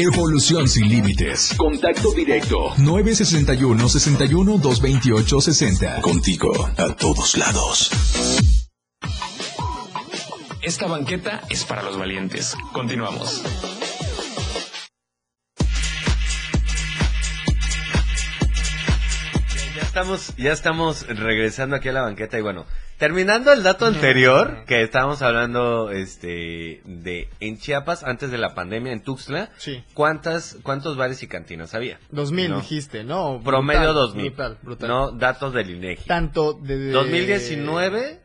Evolución sin límites. Contacto directo. 961 61 228 60. Contigo a todos lados. Esta banqueta es para los valientes. Continuamos. Ya estamos, ya estamos regresando aquí a la banqueta y bueno, terminando el dato anterior que estábamos hablando este de en Chiapas antes de la pandemia en Tuxtla, Sí. ¿cuántas cuántos bares y cantinas había? 2000 No. dijiste, ¿no? Promedio Brutal, 2000. Brutal, brutal. No, datos del INEGI. Tanto de, de- 2019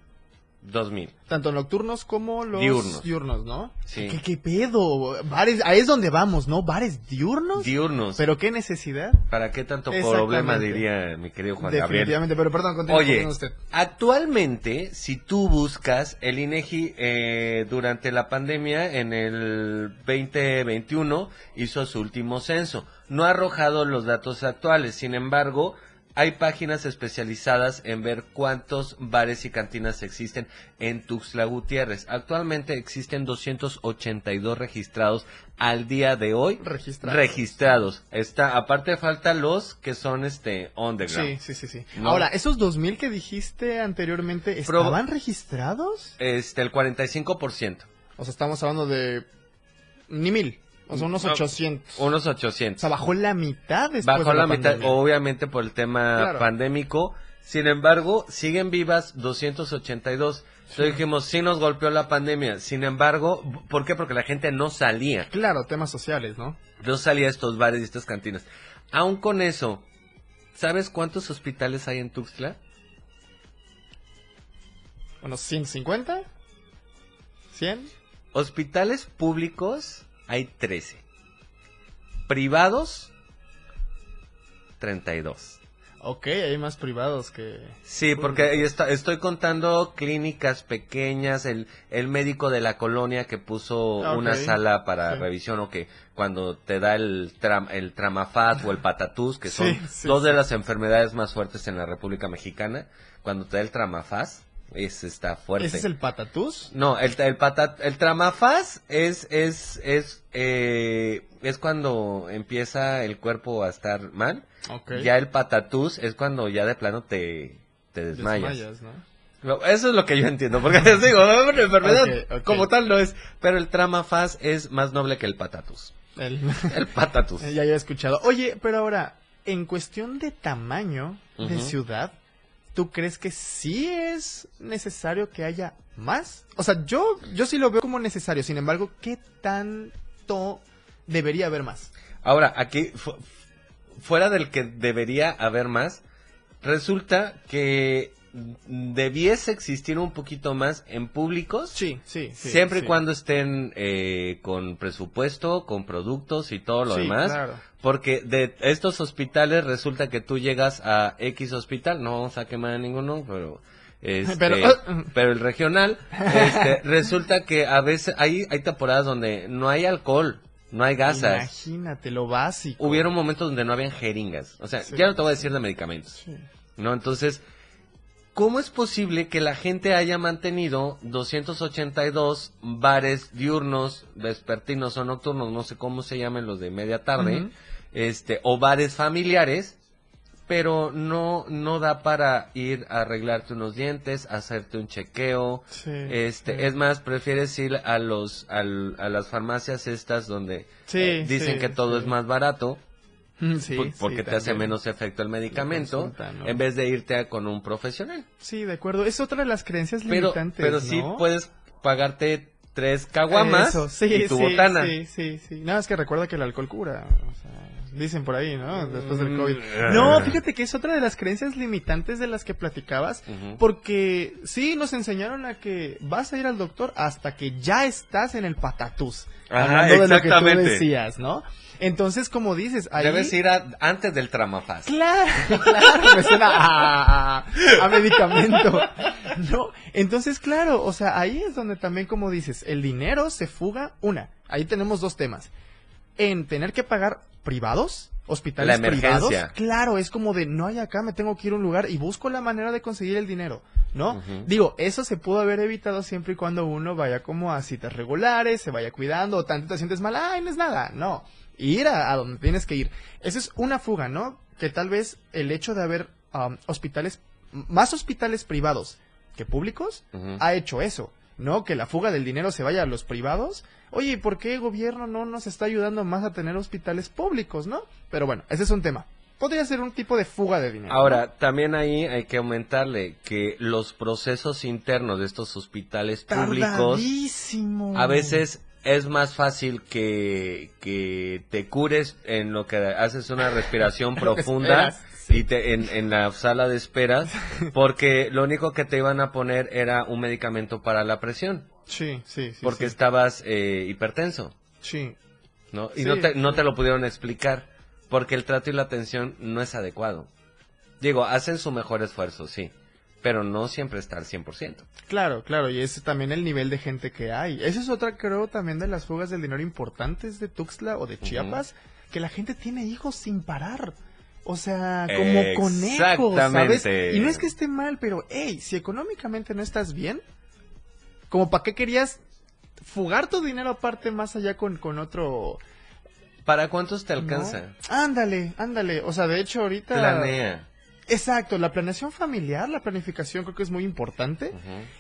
2000. Tanto nocturnos como los Diurnos. ¿no? Sí. ¿Qué, qué pedo? Bares, ahí es donde vamos, ¿no? ¿Bares diurnos? Diurnos. ¿Pero qué necesidad? ¿Para qué tanto problema diría mi querido Juan Gabriel? Definitivamente, pero perdón, continúa, Oye, usted. actualmente, si tú buscas el INEGI eh, durante la pandemia, en el 2021, hizo su último censo. No ha arrojado los datos actuales, sin embargo, hay páginas especializadas en ver cuántos bares y cantinas existen en Tuxtla Gutiérrez. Actualmente existen 282 registrados al día de hoy. Registrados. Registrados. Está, aparte falta los que son este underground. sí, sí, sí. No. Ahora, ¿esos 2000 que dijiste anteriormente Pro- estaban registrados? Este, el 45%. O sea, estamos hablando de ni mil, o sea, unos No, 800. Unos O 800. sea, bajó la mitad después Bajó de la, mitad, obviamente por el tema Claro. pandémico. Sin embargo, siguen vivas 282. Entonces dijimos, sí nos golpeó la pandemia. Sin embargo, ¿por qué? Porque la gente no salía. Claro, temas sociales, ¿no? No salía a estos bares y estas cantinas. Aún con eso, ¿sabes cuántos hospitales hay en Tuxtla? Bueno, 150, 100. Hospitales públicos hay 13. Privados, 32. Ok, hay más privados que... Sí, porque está- estoy contando clínicas pequeñas, el, el médico de la colonia que puso Ah, una sala para Sí. revisión o que cuando te da el, tram, el tramafat o el patatús, que son Sí, sí, dos de las enfermedades más fuertes en la República Mexicana, cuando te da el tramafaz, es, está fuerte. ¿Ese es el patatús? No, el, el, pata- el tramafaz es, es, es, eh, es cuando empieza el cuerpo a estar mal. Ok. Ya el patatús es cuando ya de plano te, te desmayas. Desmayas, ¿no? Eso es lo que yo entiendo, porque les digo, una enfermedad como tal no es, pero el tramafaz es más noble que el patatus. El... El patatus. ya había escuchado. Oye, pero ahora, en cuestión de tamaño de ciudad, ¿tú crees que sí es necesario que haya más? O sea, yo, yo sí lo veo como necesario. Sin embargo, ¿qué tanto debería haber más? Ahora, aquí, fu- fuera del que debería haber más, resulta que debiese existir un poquito más en públicos. Sí, sí, sí. siempre sí. y cuando estén eh, con presupuesto, con productos y todo lo Sí, demás. claro. Porque de estos hospitales resulta que tú llegas a X hospital, no vamos a quemar a ninguno, pero... este, Pero- pero, el regional, este, resulta que a veces hay, hay temporadas donde no hay alcohol, no hay gasas. Imagínate lo básico. Hubieron momentos donde no habían jeringas. O sea, ya no te voy a decir de medicamentos. ¿No? Entonces, ¿cómo es posible que la gente haya mantenido 282 bares diurnos, vespertinos o nocturnos, no sé cómo se llaman los de media tarde, este, o bares familiares, pero no, no da para ir a arreglarte unos dientes, hacerte un chequeo, Sí, este, sí. es más, prefieres ir a los, al- a las farmacias estas donde Sí, eh, dicen que todo es más barato, sí, por- porque sí, te hace menos efecto el medicamento, en vez de irte a con un profesional. Sí, de acuerdo. Es otra de las creencias Pero, limitantes, pero sí ¿no? puedes pagarte tres caguamas sí, y tu sí, botana. Sí, sí, sí. Nada, es que recuerda que el alcohol cura. o sea, dicen por ahí, ¿no? Después del Mm, COVID. No, fíjate que es otra de las creencias limitantes de las que platicabas. Porque sí, nos enseñaron a que vas a ir al doctor hasta que ya estás en el patatús. Ajá, Hablando de lo que tú decías, ¿no? Entonces, como dices, ahí... Debes ir a- antes del tramafaz. Claro, claro, me suena a, a- a medicamento. No, entonces, claro, o sea, ahí es donde también, como dices, el dinero se fuga. Una, ahí tenemos dos temas. En tener que pagar privados, hospitales La privados. Claro, es como de no hay acá, me tengo que ir a un lugar y busco la manera de conseguir el dinero, ¿no? Digo, eso se pudo haber evitado siempre y cuando uno vaya como a citas regulares, se vaya cuidando, o tanto te sientes mal, ay, no es nada, no. Ir a, a donde tienes que ir. Eso es una fuga, ¿no? Que tal vez el hecho de haber um, hospitales, más hospitales privados que públicos, ha hecho eso, ¿no? Que la fuga del dinero se vaya a los privados. Oye, ¿y por qué el gobierno no nos está ayudando más a tener hospitales públicos, no? Pero bueno, ese es un tema. Podría ser un tipo de fuga de dinero. ¿no? Ahora, también ahí hay que aumentarle que los procesos internos de estos hospitales públicos a veces es más fácil que, que te cures en lo que haces una respiración profunda esperas, sí. y te, en, en la sala de esperas, porque lo único que te iban a poner era un medicamento para la presión, Sí, sí, sí. porque sí. estabas eh, hipertenso, Sí. ¿no? Y Sí, no, te, no te lo pudieron explicar, porque el trato y la atención no es adecuado. Digo, hacen su mejor esfuerzo, sí, pero no siempre está al 100%. Claro, claro, y ese también el nivel de gente que hay. Esa es otra, creo, también de las fugas del dinero importantes de Tuxtla o de Chiapas, que la gente tiene hijos sin parar. O sea, como conejos, ¿sabes? Y no es que esté mal, pero, hey, si económicamente no estás bien, como para qué querías fugar tu dinero aparte más allá con, con otro... ¿Para cuántos te ¿no? alcanza? Ándale, ándale. O sea, de hecho ahorita... Planea. Exacto, la planeación familiar, la planificación creo que es muy importante.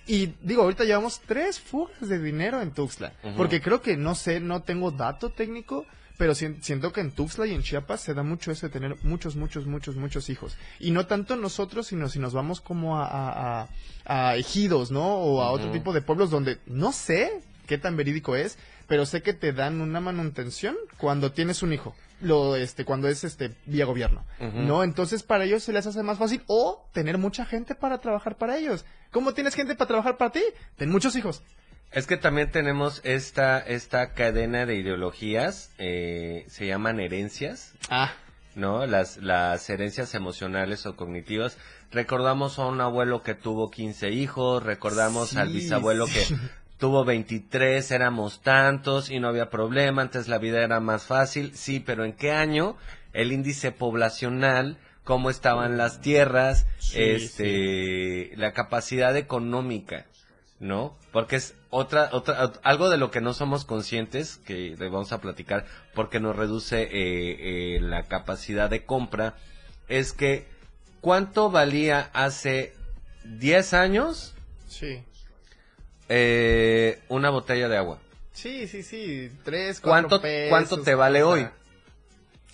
Y digo, ahorita llevamos tres fugas de dinero en Tuxtla. Ujú. Porque creo que, no sé, no tengo dato técnico, pero sien- siento que en Tuxtla y en Chiapas se da mucho eso de tener muchos, muchos, muchos, muchos hijos. Y no tanto nosotros, sino si nos vamos como a, a, a- a ejidos, ¿no? O a otro tipo de pueblos donde no sé qué tan verídico es, pero sé que te dan una manutención cuando tienes un hijo. Lo, este, cuando es este vía gobierno. ¿No? Entonces para ellos se les hace más fácil. O tener mucha gente para trabajar para ellos. ¿Cómo tienes gente para trabajar para ti? Ten muchos hijos. Es que también tenemos esta, esta cadena de ideologías, eh, se llaman herencias, Ah. ¿no? Las, las herencias emocionales o cognitivas. Recordamos a un abuelo que tuvo 15 hijos, recordamos al bisabuelo sí. que tuvo 23, éramos tantos y no había problema, antes la vida era más fácil. Sí, pero ¿en qué año el índice poblacional, cómo estaban las tierras, Sí, este, la capacidad económica, ¿no? Porque es otra, otra, ot- algo de lo que no somos conscientes, que le vamos a platicar, porque nos reduce eh, eh, la capacidad de compra, es que ¿cuánto valía hace 10 años Sí. Eh, una botella de agua? Sí, sí, sí. Tres, cuatro ¿Cuánto, pesos, ¿Cuánto te vale o hoy?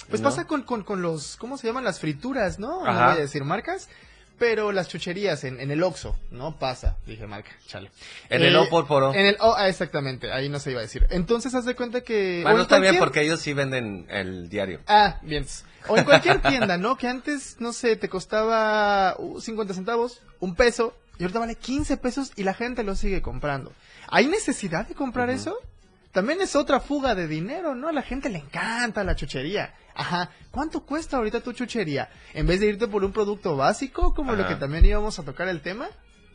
Pues ¿No? pasa con, con, con los, ¿cómo se llaman? Las frituras, ¿no? No voy a decir marcas, pero las chucherías en, en el Oxxo, ¿no? Pasa, dije marca, chale. En el Eh, Opoporo. En el, oh, ah, exactamente, ahí no se iba a decir. Entonces, haz de cuenta que... o Bueno, en está bien porque ellos sí venden el diario. Ah, bien. O en cualquier tienda, ¿no? Que antes, no sé, te costaba uh, 50 centavos, un peso, y ahorita vale 15 pesos y la gente lo sigue comprando. ¿Hay necesidad de comprar eso? También es otra fuga de dinero, ¿no? A la gente le encanta la chuchería. Ajá. ¿Cuánto cuesta ahorita tu chuchería? En vez de irte por un producto básico, como lo que también íbamos a tocar el tema,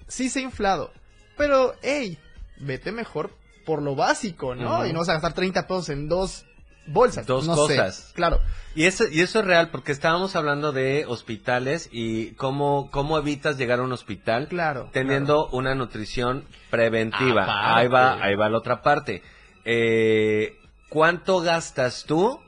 sí se ha inflado. Pero, hey, vete mejor por lo básico, ¿no? Y no vas a gastar 30 pesos en dos bolsas. Dos no sé. cosas. Claro. Y eso, y eso es real porque estábamos hablando de hospitales y cómo, cómo evitas llegar a un hospital Claro. teniendo una nutrición preventiva. Aparte. Ahí va, ahí va la otra parte. Eh, ¿Cuánto gastas tú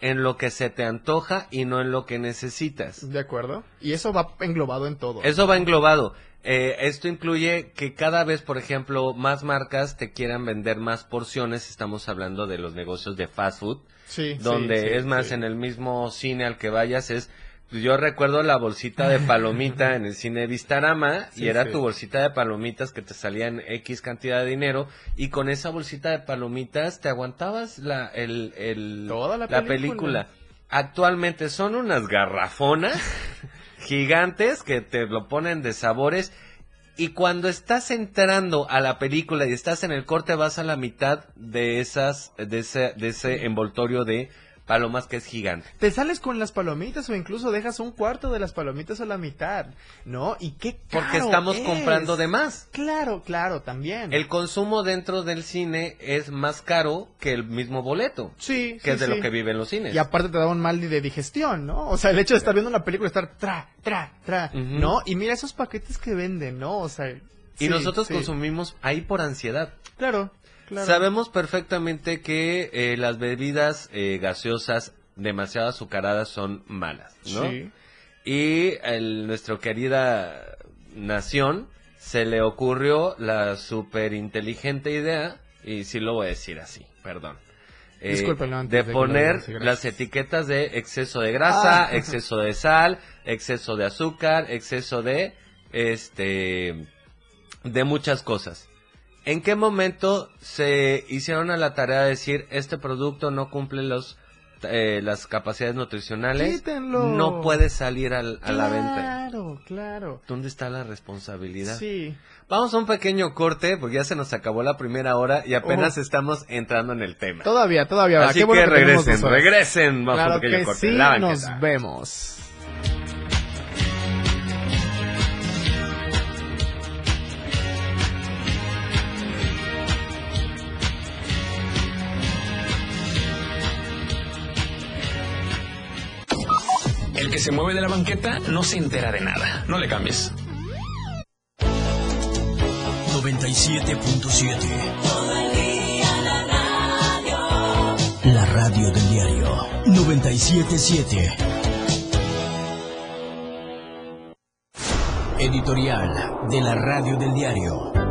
en lo que se te antoja y no en lo que necesitas? De acuerdo. Y eso va englobado en todo. Eso va englobado. Eh, esto incluye que cada vez, por ejemplo, más marcas te quieran vender más porciones. Estamos hablando de los negocios de fast food, Sí. donde sí, sí, es más en el mismo cine al que vayas es. pues, Yo recuerdo la bolsita de palomita en el cine Vistarama Sí, y era sí. tu bolsita de palomitas que te salían X cantidad de dinero y con esa bolsita de palomitas te aguantabas la, el, el- Toda la película. película. Actualmente son unas garrafonas gigantes que te lo ponen de sabores. Y cuando estás entrando a la película y estás en el corte vas a la mitad de esas de ese de ese envoltorio de palomas que es gigante. Te sales con las palomitas o incluso dejas un cuarto de las palomitas a la mitad, ¿no? Y qué caro Porque estamos es. comprando de más. Claro, claro, también. El consumo dentro del cine es más caro que el mismo boleto, Sí, que sí, es de sí. lo que viven los cines. Y aparte te da un mal de digestión, ¿no? O sea, el hecho de estar viendo una película y estar tra, tra, tra. ¿no? Y mira esos paquetes que venden, ¿no? O sea... y sí, nosotros sí. consumimos ahí por ansiedad. Claro, claro. Sabemos perfectamente que eh, las bebidas eh, gaseosas demasiado azucaradas son malas, ¿no? Sí. Y el, nuestra querida nación se le ocurrió la súper inteligente idea, y sí lo voy a decir así, perdón. eh, de poner las etiquetas de exceso de grasa, Ah. exceso de sal, exceso de azúcar, exceso de este de muchas cosas. ¿En qué momento se hicieron a la tarea de decir este producto no cumple los eh, las capacidades nutricionales? Quítenlo. No puede salir al- a la venta. Claro, claro. ¿Dónde está la responsabilidad? Sí. Vamos a un pequeño corte porque ya se nos acabó la primera hora y apenas Oh. estamos entrando en el tema. Todavía, todavía. Así Qué bueno que regresen, regresen. Vamos a Claro un pequeño que corte. sí, La nos vemos. Que se mueve de la banqueta no se entera de nada. No le cambies. 97.7. La radio del diario 977. Editorial de la radio del diario.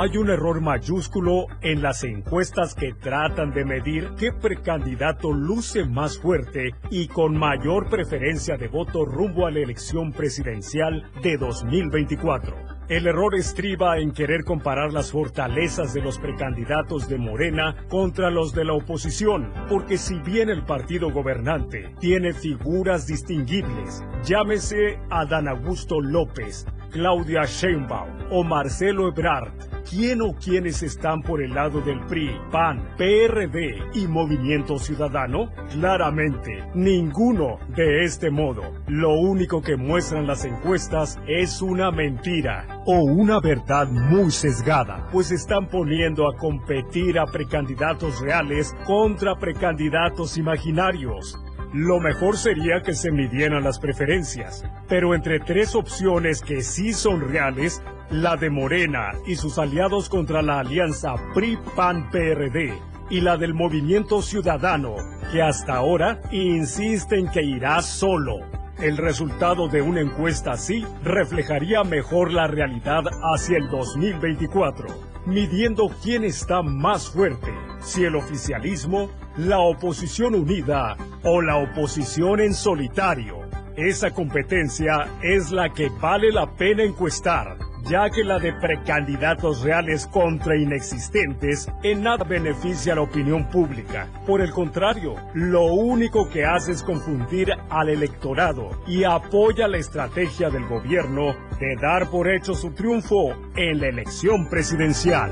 Hay un error mayúsculo en las encuestas que tratan de medir qué precandidato luce más fuerte y con mayor preferencia de voto rumbo a la elección presidencial de 2024. El error estriba en querer comparar las fortalezas de los precandidatos de Morena contra los de la oposición, porque si bien el partido gobernante tiene figuras distinguibles, llámese Adán Augusto López, Claudia Sheinbaum o Marcelo Ebrard, ¿quién o quiénes están por el lado del PRI, PAN, PRD y Movimiento Ciudadano? Claramente, ninguno de este modo. Lo único que muestran las encuestas es una mentira o una verdad muy sesgada, pues están poniendo a competir a precandidatos reales contra precandidatos imaginarios. Lo mejor sería que se midieran las preferencias, pero entre tres opciones que sí son reales, la de Morena y sus aliados contra la alianza PRI-PAN-PRD y la del Movimiento Ciudadano, que hasta ahora insisten que irá solo. El resultado de una encuesta así reflejaría mejor la realidad hacia el 2024, midiendo quién está más fuerte, si el oficialismo, la oposición unida o la oposición en solitario. Esa competencia es la que vale la pena encuestar, ya que la de precandidatos reales contra inexistentes en nada beneficia a la opinión pública. Por el contrario, lo único que hace es confundir al electorado y apoya la estrategia del gobierno de dar por hecho su triunfo en la elección presidencial.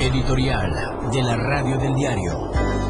Editorial de la Radio del Diario.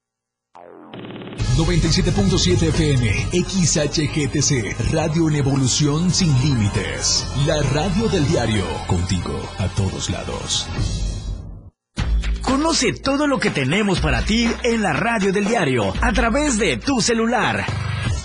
97.7 FM, XHGTC, Radio en Evolución Sin Límites. La radio del diario, contigo a todos lados. Conoce todo lo que tenemos para ti en la radio del diario a través de tu celular.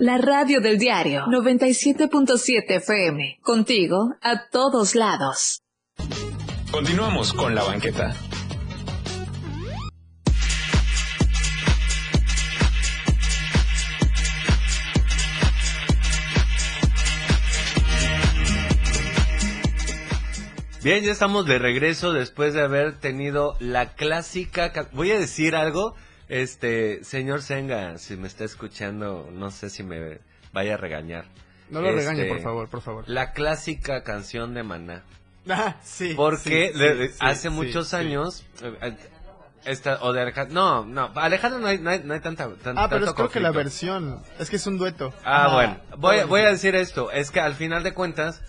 La radio del diario 97.7 FM. Contigo a todos lados. Continuamos con la banqueta. Bien, ya estamos de regreso después de haber tenido la clásica... ca- Voy a decir algo, este, señor Senga, si me está escuchando, no sé si me vaya a regañar. No lo Este, regañe, por favor, por favor. La clásica canción de Maná. Ah, sí. Porque sí, sí, hace sí, muchos años... eh, eh, esta, o de Alejandro, no, no, Alejandro no hay, no hay, no hay tanta, tan- Ah, pero es creo que la versión. Es que es un dueto. Ah, bueno. Voy, voy a decir esto. Es que al final de cuentas,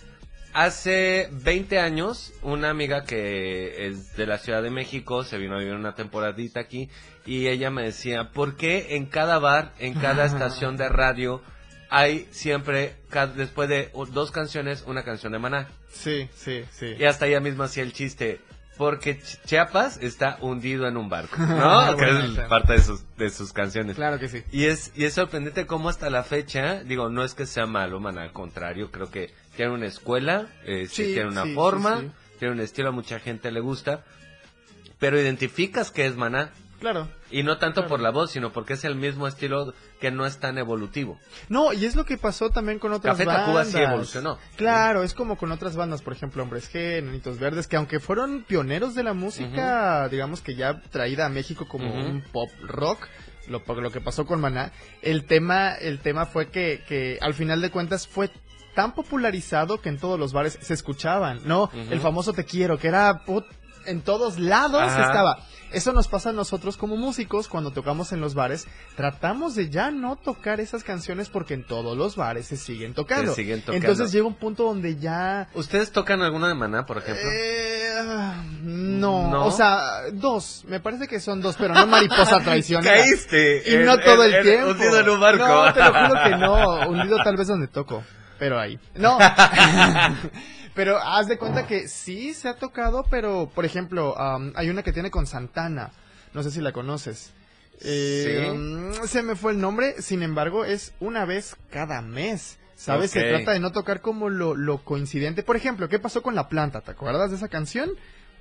hace 20 años, una amiga que es de la Ciudad de México se vino a vivir una temporadita aquí y ella me decía, ¿por qué en cada bar, en cada estación de radio, hay siempre, después de dos canciones, una canción de Maná? Sí, sí, sí. Y hasta ella misma hacía el chiste. Porque Ch- Chiapas está hundido en un barco, ¿no? que es parte de sus, de sus canciones. Claro que sí. Y es, y es sorprendente cómo hasta la fecha, digo, no es que sea malo, man, al contrario, creo que tiene una escuela, eh, sí, Sí, tiene una sí, forma, tiene un estilo, a mucha gente le gusta, pero identificas que es Maná, Claro. y no tanto Claro. por la voz, sino porque es el mismo estilo que no es tan evolutivo. No, y es lo que pasó también con otras Café bandas. Tacuba sí evolucionó. Claro, es como con otras bandas, por ejemplo, Hombres G, Nenitos Verdes, que aunque fueron pioneros de la música, digamos que ya traída a México como un pop rock, lo, por lo que pasó con Maná, el tema, el tema fue que, que al final de cuentas fue tan popularizado que en todos los bares se escuchaban, ¿no? El famoso Te Quiero, que era... put- en todos lados Ajá. estaba. Eso nos pasa a nosotros como músicos cuando tocamos en los bares. Tratamos de ya no tocar esas canciones porque en todos los bares se siguen tocando. Se siguen tocando. Entonces llega un punto donde ya... ¿Ustedes tocan alguna de Maná, por ejemplo? Eh, no, ¿No? o sea, dos. Me parece que son dos, pero no mariposa traicionera. Caíste. Y en- no todo en- el en- tiempo. hundido en un barco. No, te lo juro que no. Hundido tal vez donde toco. Pero ahí. No. pero haz de cuenta que sí se ha tocado, pero por ejemplo, hay una que tiene con Santana. No sé si la conoces. Eh, Sí. mm, se me fue el nombre, sin embargo, es una vez cada mes. ¿Sabes? Se Ok. trata de no tocar como lo, lo coincidente. Por ejemplo, ¿qué pasó con La Planta? ¿Te acuerdas de esa canción?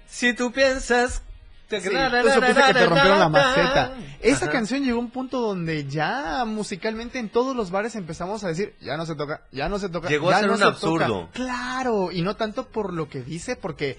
Si tú piensas... Sí, tú supiste que te rompieron la maceta. Esa canción llegó a un punto donde ya musicalmente en todos los bares empezamos a decir, ya no se toca, ya no se toca. Llegó a ser no un se absurdo. toca". Claro, y no tanto por lo que dice, porque,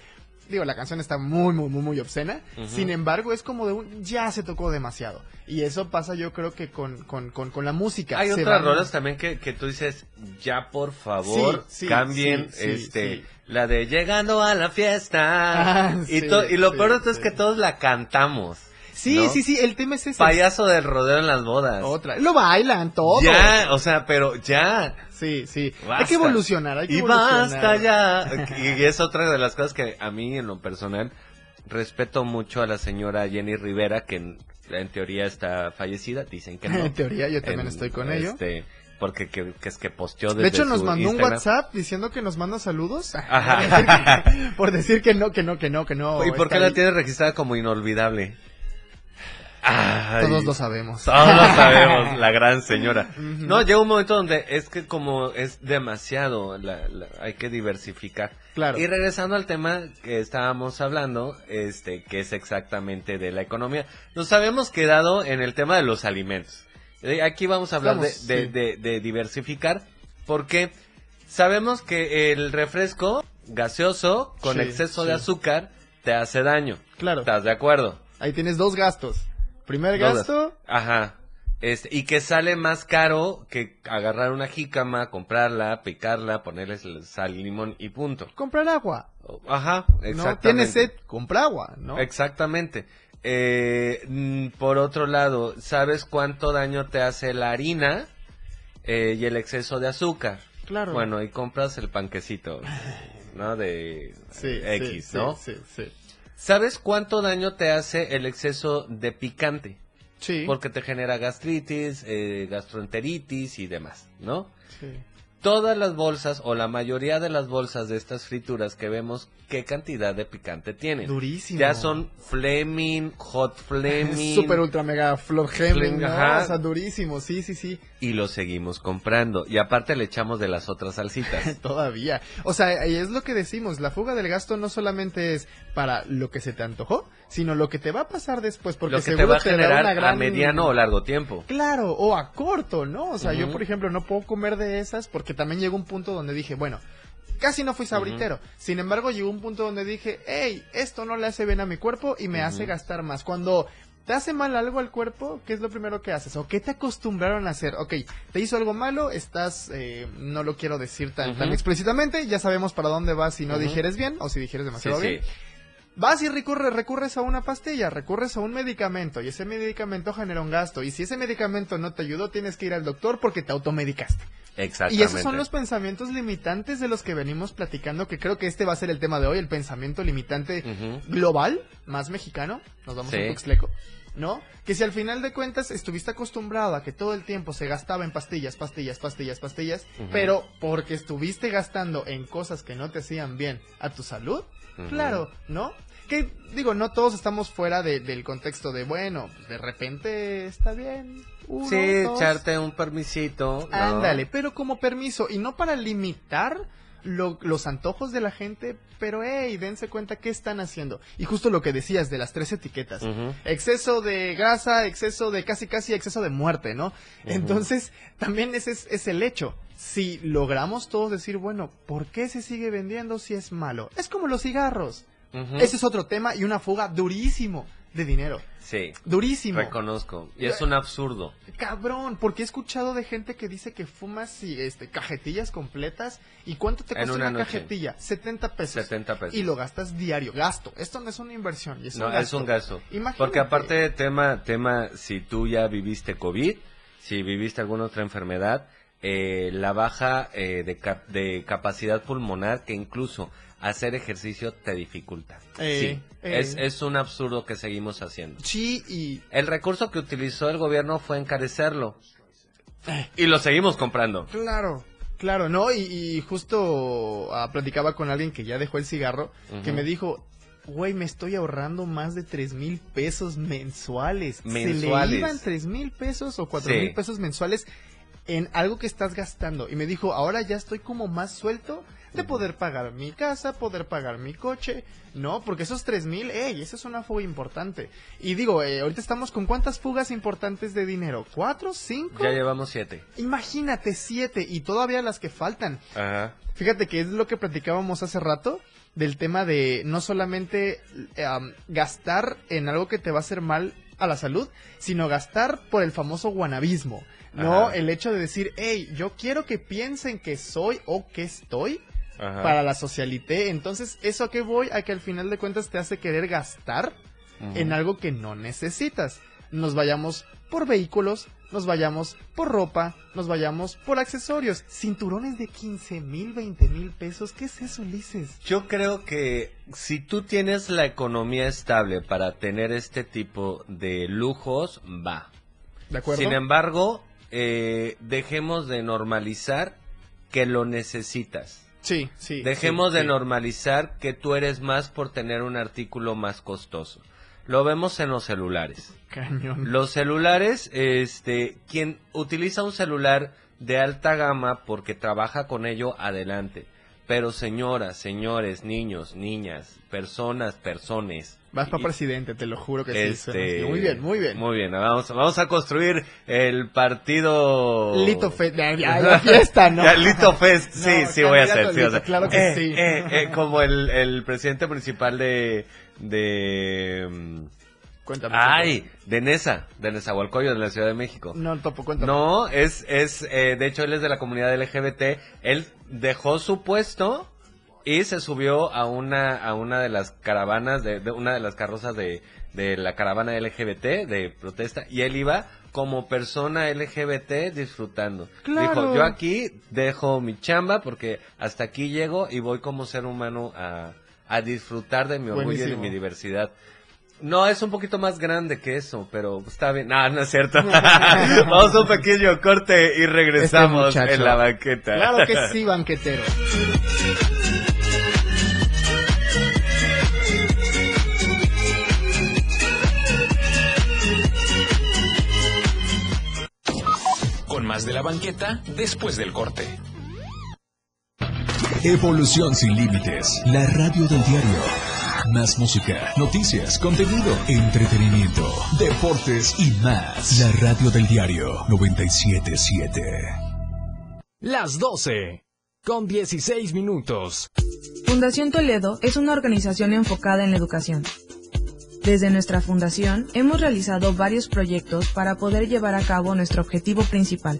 digo, la canción está muy, muy, muy, muy obscena. Sin embargo, es como de un, ya se tocó demasiado. Y eso pasa yo creo que con, con, con, con la música. Hay Se otras van- rolas también que, que tú dices, ya por favor, Sí, sí, cambien sí, este la de llegando a la fiesta. Ah, y, y lo peor de todo es que todos la cantamos. Sí, ¿no? sí, sí, el tema es ese. Payaso del rodeo en las bodas. Otra. Lo bailan todo. Ya, o sea, pero ya. Sí, sí. Hay Basta. que evolucionar, hay que y evolucionar. basta ya. Y es otra de las cosas que a mí, en lo personal, respeto mucho a la señora Jenny Rivera, que en, en teoría está fallecida. Dicen que no. En teoría, yo también En, estoy con ello. este, Porque que, que es que posteó De desde hecho, nos mandó un Instagram. WhatsApp diciendo que nos manda saludos. Ajá. Por decir que no, que no, que no, que no. ¿Y por qué está la ahí. tienes registrada como inolvidable? Ay. Todos lo sabemos. Todos lo sabemos, la gran señora. No, llega un momento donde es que como es demasiado, la- la- hay que diversificar. Claro. Y regresando al tema que estábamos hablando, este, que es exactamente de la economía, nos habíamos quedado en el tema de los alimentos. Eh, Aquí vamos a hablar de, Estamos, de- sí. de- de diversificar, porque sabemos que el refresco gaseoso con Sí, exceso de azúcar te hace daño. Claro. ¿Estás de acuerdo? Ahí tienes dos gastos. Primer gasto, Ajá. Este, y que sale más caro que agarrar una jícama, comprarla, picarla, ponerle sal limón y punto. comprar agua. Ajá, ¿No? exactamente. Tienes sed, compra agua, ¿no? Exactamente. Eh, mm, por otro lado, ¿sabes cuánto daño te hace la harina eh, y el exceso de azúcar? Claro. Bueno, y compras el panquecito, ¿no? De Sí, X, sí, ¿no? Sí, sí. ¿Sabes cuánto daño te hace el exceso de picante? Sí. Porque te genera gastritis, eh, gastroenteritis y demás, ¿no? sí. Todas las bolsas o la mayoría de las bolsas de estas frituras que vemos, ¿qué cantidad de picante tienen? Durísimo. Ya son Fleming, Hot Fleming. Super ultra mega flor Heming, ¿no? Ajá. O sea, durísimo, sí, sí, sí. Y lo seguimos comprando. Y aparte le echamos de las otras salsitas. Todavía. O sea, y es lo que decimos, la fuga del gasto no solamente es para lo que se te antojó, sino lo que te va a pasar después, porque lo que te seguro va a generar una gran... a mediano o largo tiempo. Claro, o a corto, ¿no? O sea, yo, por ejemplo, no puedo comer de esas porque también llegó un punto donde dije, bueno, casi no fui sabritero. Sin embargo, llegó un punto donde dije, hey, esto no le hace bien a mi cuerpo y me hace gastar más. Cuando te hace mal algo al cuerpo, ¿qué es lo primero que haces? ¿O qué te acostumbraron a hacer? Ok, te hizo algo malo, estás, eh, no lo quiero decir tan, tan explícitamente, ya sabemos para dónde vas si no Ujú. digieres bien o si digieres Sí, demasiado sí. bien. Vas y recurres, recurres a una pastilla, recurres a un medicamento y ese medicamento genera un gasto. Y si ese medicamento no te ayudó, tienes que ir al doctor porque te automedicaste. Exactamente. Y esos son los pensamientos limitantes de los que venimos platicando, que creo que este va a ser el tema de hoy, el pensamiento limitante global, más mexicano, nos vamos Sí. a Tuxtleco, ¿no? Que si al final de cuentas estuviste acostumbrado a que todo el tiempo se gastaba en pastillas, pastillas, pastillas, pastillas, pero porque estuviste gastando en cosas que no te hacían bien a tu salud, Claro, ¿no? Que digo, no todos estamos fuera de- del contexto de, bueno, pues, de repente está bien. Uno, Sí, dos, echarte un permisito. ¿no? Ándale, pero como permiso y no para limitar lo- los antojos de la gente, pero hey, dense cuenta qué están haciendo. Y justo lo que decías de las tres etiquetas. Exceso de grasa, exceso de casi casi exceso de muerte, ¿no? Entonces, también ese es, es el hecho. Si logramos todos decir, bueno, ¿por qué se sigue vendiendo si es malo? Es como los cigarros. Ese es otro tema y una fuga durísimo. De dinero. Sí. Durísimo. Reconozco. Y es un absurdo. Cabrón, porque he escuchado de gente que dice que fumas y, este, cajetillas completas. ¿Y cuánto te En cuesta una una, cajetilla? 70 pesos. 70 pesos. Y lo gastas diario. Gasto. Esto no es una inversión. Es No, un es un gasto. Imagínate. Porque aparte tema, tema, si tú ya viviste COVID, si viviste alguna otra enfermedad, eh, la baja eh, de, cap- de capacidad pulmonar que incluso hacer ejercicio te dificulta. Eh, sí, eh. Es, es un absurdo que seguimos haciendo. Sí, y El recurso que utilizó el gobierno fue encarecerlo. Eh. Y lo seguimos comprando. Claro, claro, ¿no? Y, y justo ah, platicaba con alguien que ya dejó el cigarro, que me dijo, güey, me estoy ahorrando más de tres mil pesos mensuales. Se Mensuales. le iban tres mil pesos o cuatro Sí. mil pesos mensuales en algo que estás gastando. Y me dijo, ahora ya estoy como más suelto de poder pagar mi casa, poder pagar mi coche, ¿no? Porque esos tres mil, ey, esa es una fuga importante. Y digo, eh, ahorita estamos con cuántas fugas importantes de dinero, ¿cuatro, cinco? Ya llevamos siete. Imagínate siete y todavía las que faltan. Ajá. Fíjate que es lo que platicábamos hace rato del tema de no solamente am, gastar en algo que te va a hacer mal a la salud, sino gastar por el famoso guanabismo. No, Ajá. el hecho de decir, hey, yo quiero que piensen que soy o que estoy Ajá. para la socialité. Entonces, ¿eso a qué voy? A que al final de cuentas te hace querer gastar en algo que no necesitas. Nos vayamos por vehículos, nos vayamos por ropa, nos vayamos por accesorios. Cinturones de 15 mil, 20 mil pesos. ¿Qué es eso, Ulises? Yo creo que si tú tienes la economía estable para tener este tipo de lujos, va. ¿De acuerdo? Sin embargo, eh, dejemos de normalizar que lo necesitas. Sí, sí. Dejemos sí, de sí. normalizar que tú eres más por tener un artículo más costoso. Lo vemos en los celulares. Cañón. Los celulares, este, quien utiliza un celular de alta gama porque trabaja con ello, adelante. Pero señoras, señores, niños, niñas, personas, personas. Vas para presidente, te lo juro que sí. este, así. Muy bien, muy bien. Muy bien, vamos, vamos a construir el partido... Lito Fe... Ya, ya, la fiesta, ¿no? Ya, Lito Fest, sí, No, sí voy a hacer, sí, o sea, Lito, claro que eh, sí. eh, eh, como el, el presidente principal de, de, Cuéntame. ay, de Nesa, de Nezahualcóyotl, de la Ciudad de México. No, topo, cuéntame. No, es, es, eh, de hecho él es de la comunidad LGBT, él dejó su puesto y se subió a una, a una de las caravanas, de, de una de las carrozas de, de la caravana LGBT de protesta y él iba como persona LGBT disfrutando. Claro. Dijo, yo aquí dejo mi chamba porque hasta aquí llego y voy como ser humano a, a disfrutar de mi orgullo y de mi diversidad. No, es un poquito más grande que eso, pero está bien. No, no es cierto. Vamos a un pequeño corte y regresamos Este en la banqueta. Claro que sí, banquetero. Más de la banqueta después del corte. Evolución sin límites. La radio del diario. Más música, noticias, contenido, entretenimiento, deportes y más. La radio del diario 977. Las 12. Con 16 minutos. Fundación Toledo es una organización enfocada en la educación. Desde nuestra fundación hemos realizado varios proyectos para poder llevar a cabo nuestro objetivo principal,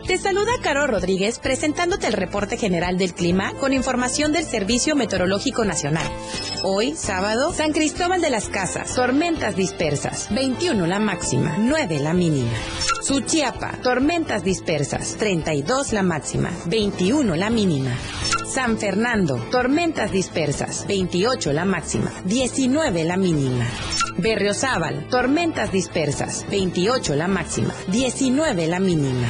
Te saluda Caro Rodríguez presentándote el reporte general del clima con información del Servicio Meteorológico Nacional. Hoy, sábado, San Cristóbal de las Casas, tormentas dispersas, 21 la máxima, 9 la mínima. Suchiapa, tormentas dispersas, 32 la máxima, 21 la mínima. San Fernando, tormentas dispersas, 28 la máxima, 19 la mínima. Berriozábal, tormentas dispersas, 28 la máxima, 19 la mínima.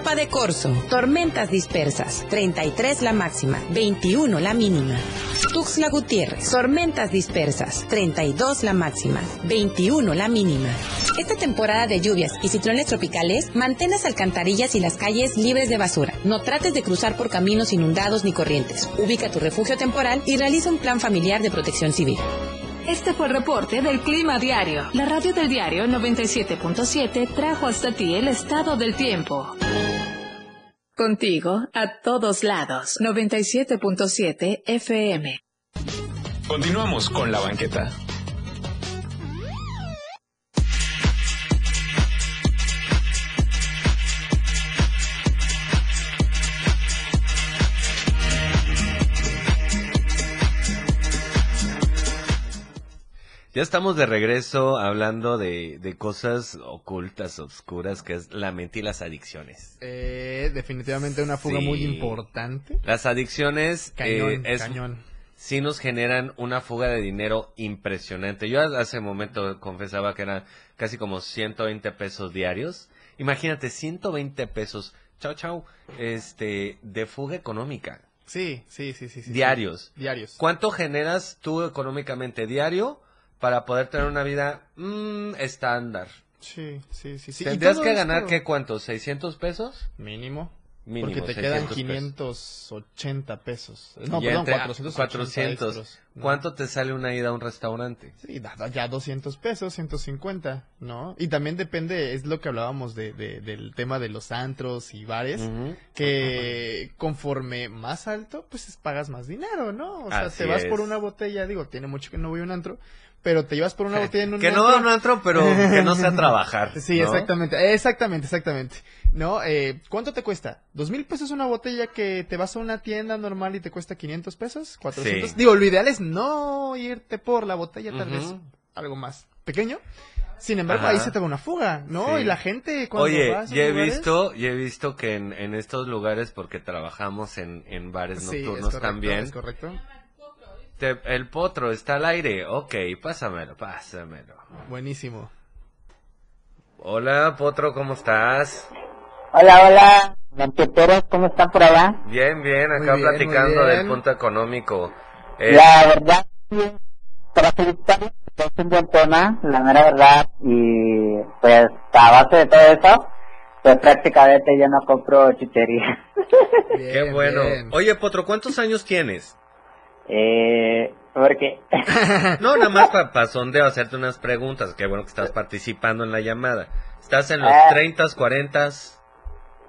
Chiapa de Corzo, tormentas dispersas, 33 la máxima, 21 la mínima. Tuxtla Gutiérrez, tormentas dispersas, 32 la máxima, 21 la mínima. Esta temporada de lluvias y ciclones tropicales, mantén las alcantarillas y las calles libres de basura. No trates de cruzar por caminos inundados ni corrientes. Ubica tu refugio temporal y realiza un plan familiar de protección civil. Este fue el reporte del Clima Diario. La radio del diario 97.7 trajo hasta ti el estado del tiempo. Contigo a todos lados. 97.7 FM. Continuamos con la banqueta. Ya estamos de regreso hablando de, de cosas ocultas, obscuras, que es la mente y las adicciones. Eh, definitivamente una fuga Sí. muy importante. Las adicciones Cañón, eh, es- cañón. sí nos generan una fuga de dinero impresionante. Yo hace un momento confesaba que eran casi como 120 pesos diarios. Imagínate, 120 pesos, chao chao, este, de fuga económica. Sí, sí, sí, sí. sí, diarios. sí. Diarios. ¿Cuánto generas tú económicamente diario para poder tener una vida mm, estándar? Sí, sí, sí. ¿Tendrías que ganar qué cuánto? ¿600 pesos? Mínimo. Mínimo, Porque te quedan 600 pesos. 580 pesos. No, Y perdón, entre- 480 400. extras, ¿no? ¿Cuánto te sale una ida a un restaurante? Sí, da- da ya 200 pesos, 150, ¿no? Y también depende, es lo que hablábamos de, de- del tema de los antros y bares, que conforme más alto, pues es- pagas más dinero, ¿no? O sea, Así te vas por una botella, digo, tiene mucho que no voy a un antro, pero te llevas por una botella en un Que no va a un antro, pero que no sea trabajar, Sí, ¿no? exactamente, exactamente, exactamente. ¿No? Eh, ¿Cuánto te cuesta? ¿Dos mil pesos una botella que te vas a una tienda normal y te cuesta 500 pesos? ¿400? Sí. Digo, lo ideal es no irte por la botella, tal vez algo más pequeño. Sin embargo, Ajá. ahí se te va una fuga, ¿no? Sí. Y la gente cuando Oye, va a ya he lugares- visto, ya he visto que en, en estos lugares, porque trabajamos en, en bares Sí, es nocturnos correcto, también, es correcto. Te- el potro está al aire, ok, pásamelo, pásamelo. Buenísimo. Hola, potro, ¿cómo estás? Hola, hola, ¿cómo están por allá? Bien, bien, acá bien, platicando del bien. punto económico. Eh, La verdad, para felicitarlos, es un buen tema, la mera verdad, y pues a base de todo eso, pues prácticamente yo no compro chuchería. qué bueno. Oye, potro, ¿cuántos años tienes? Eh, porque, No, nada más para pa sondeo, hacerte unas preguntas. Qué bueno que estás participando en la llamada. ¿Estás en los Ah. 30, 40?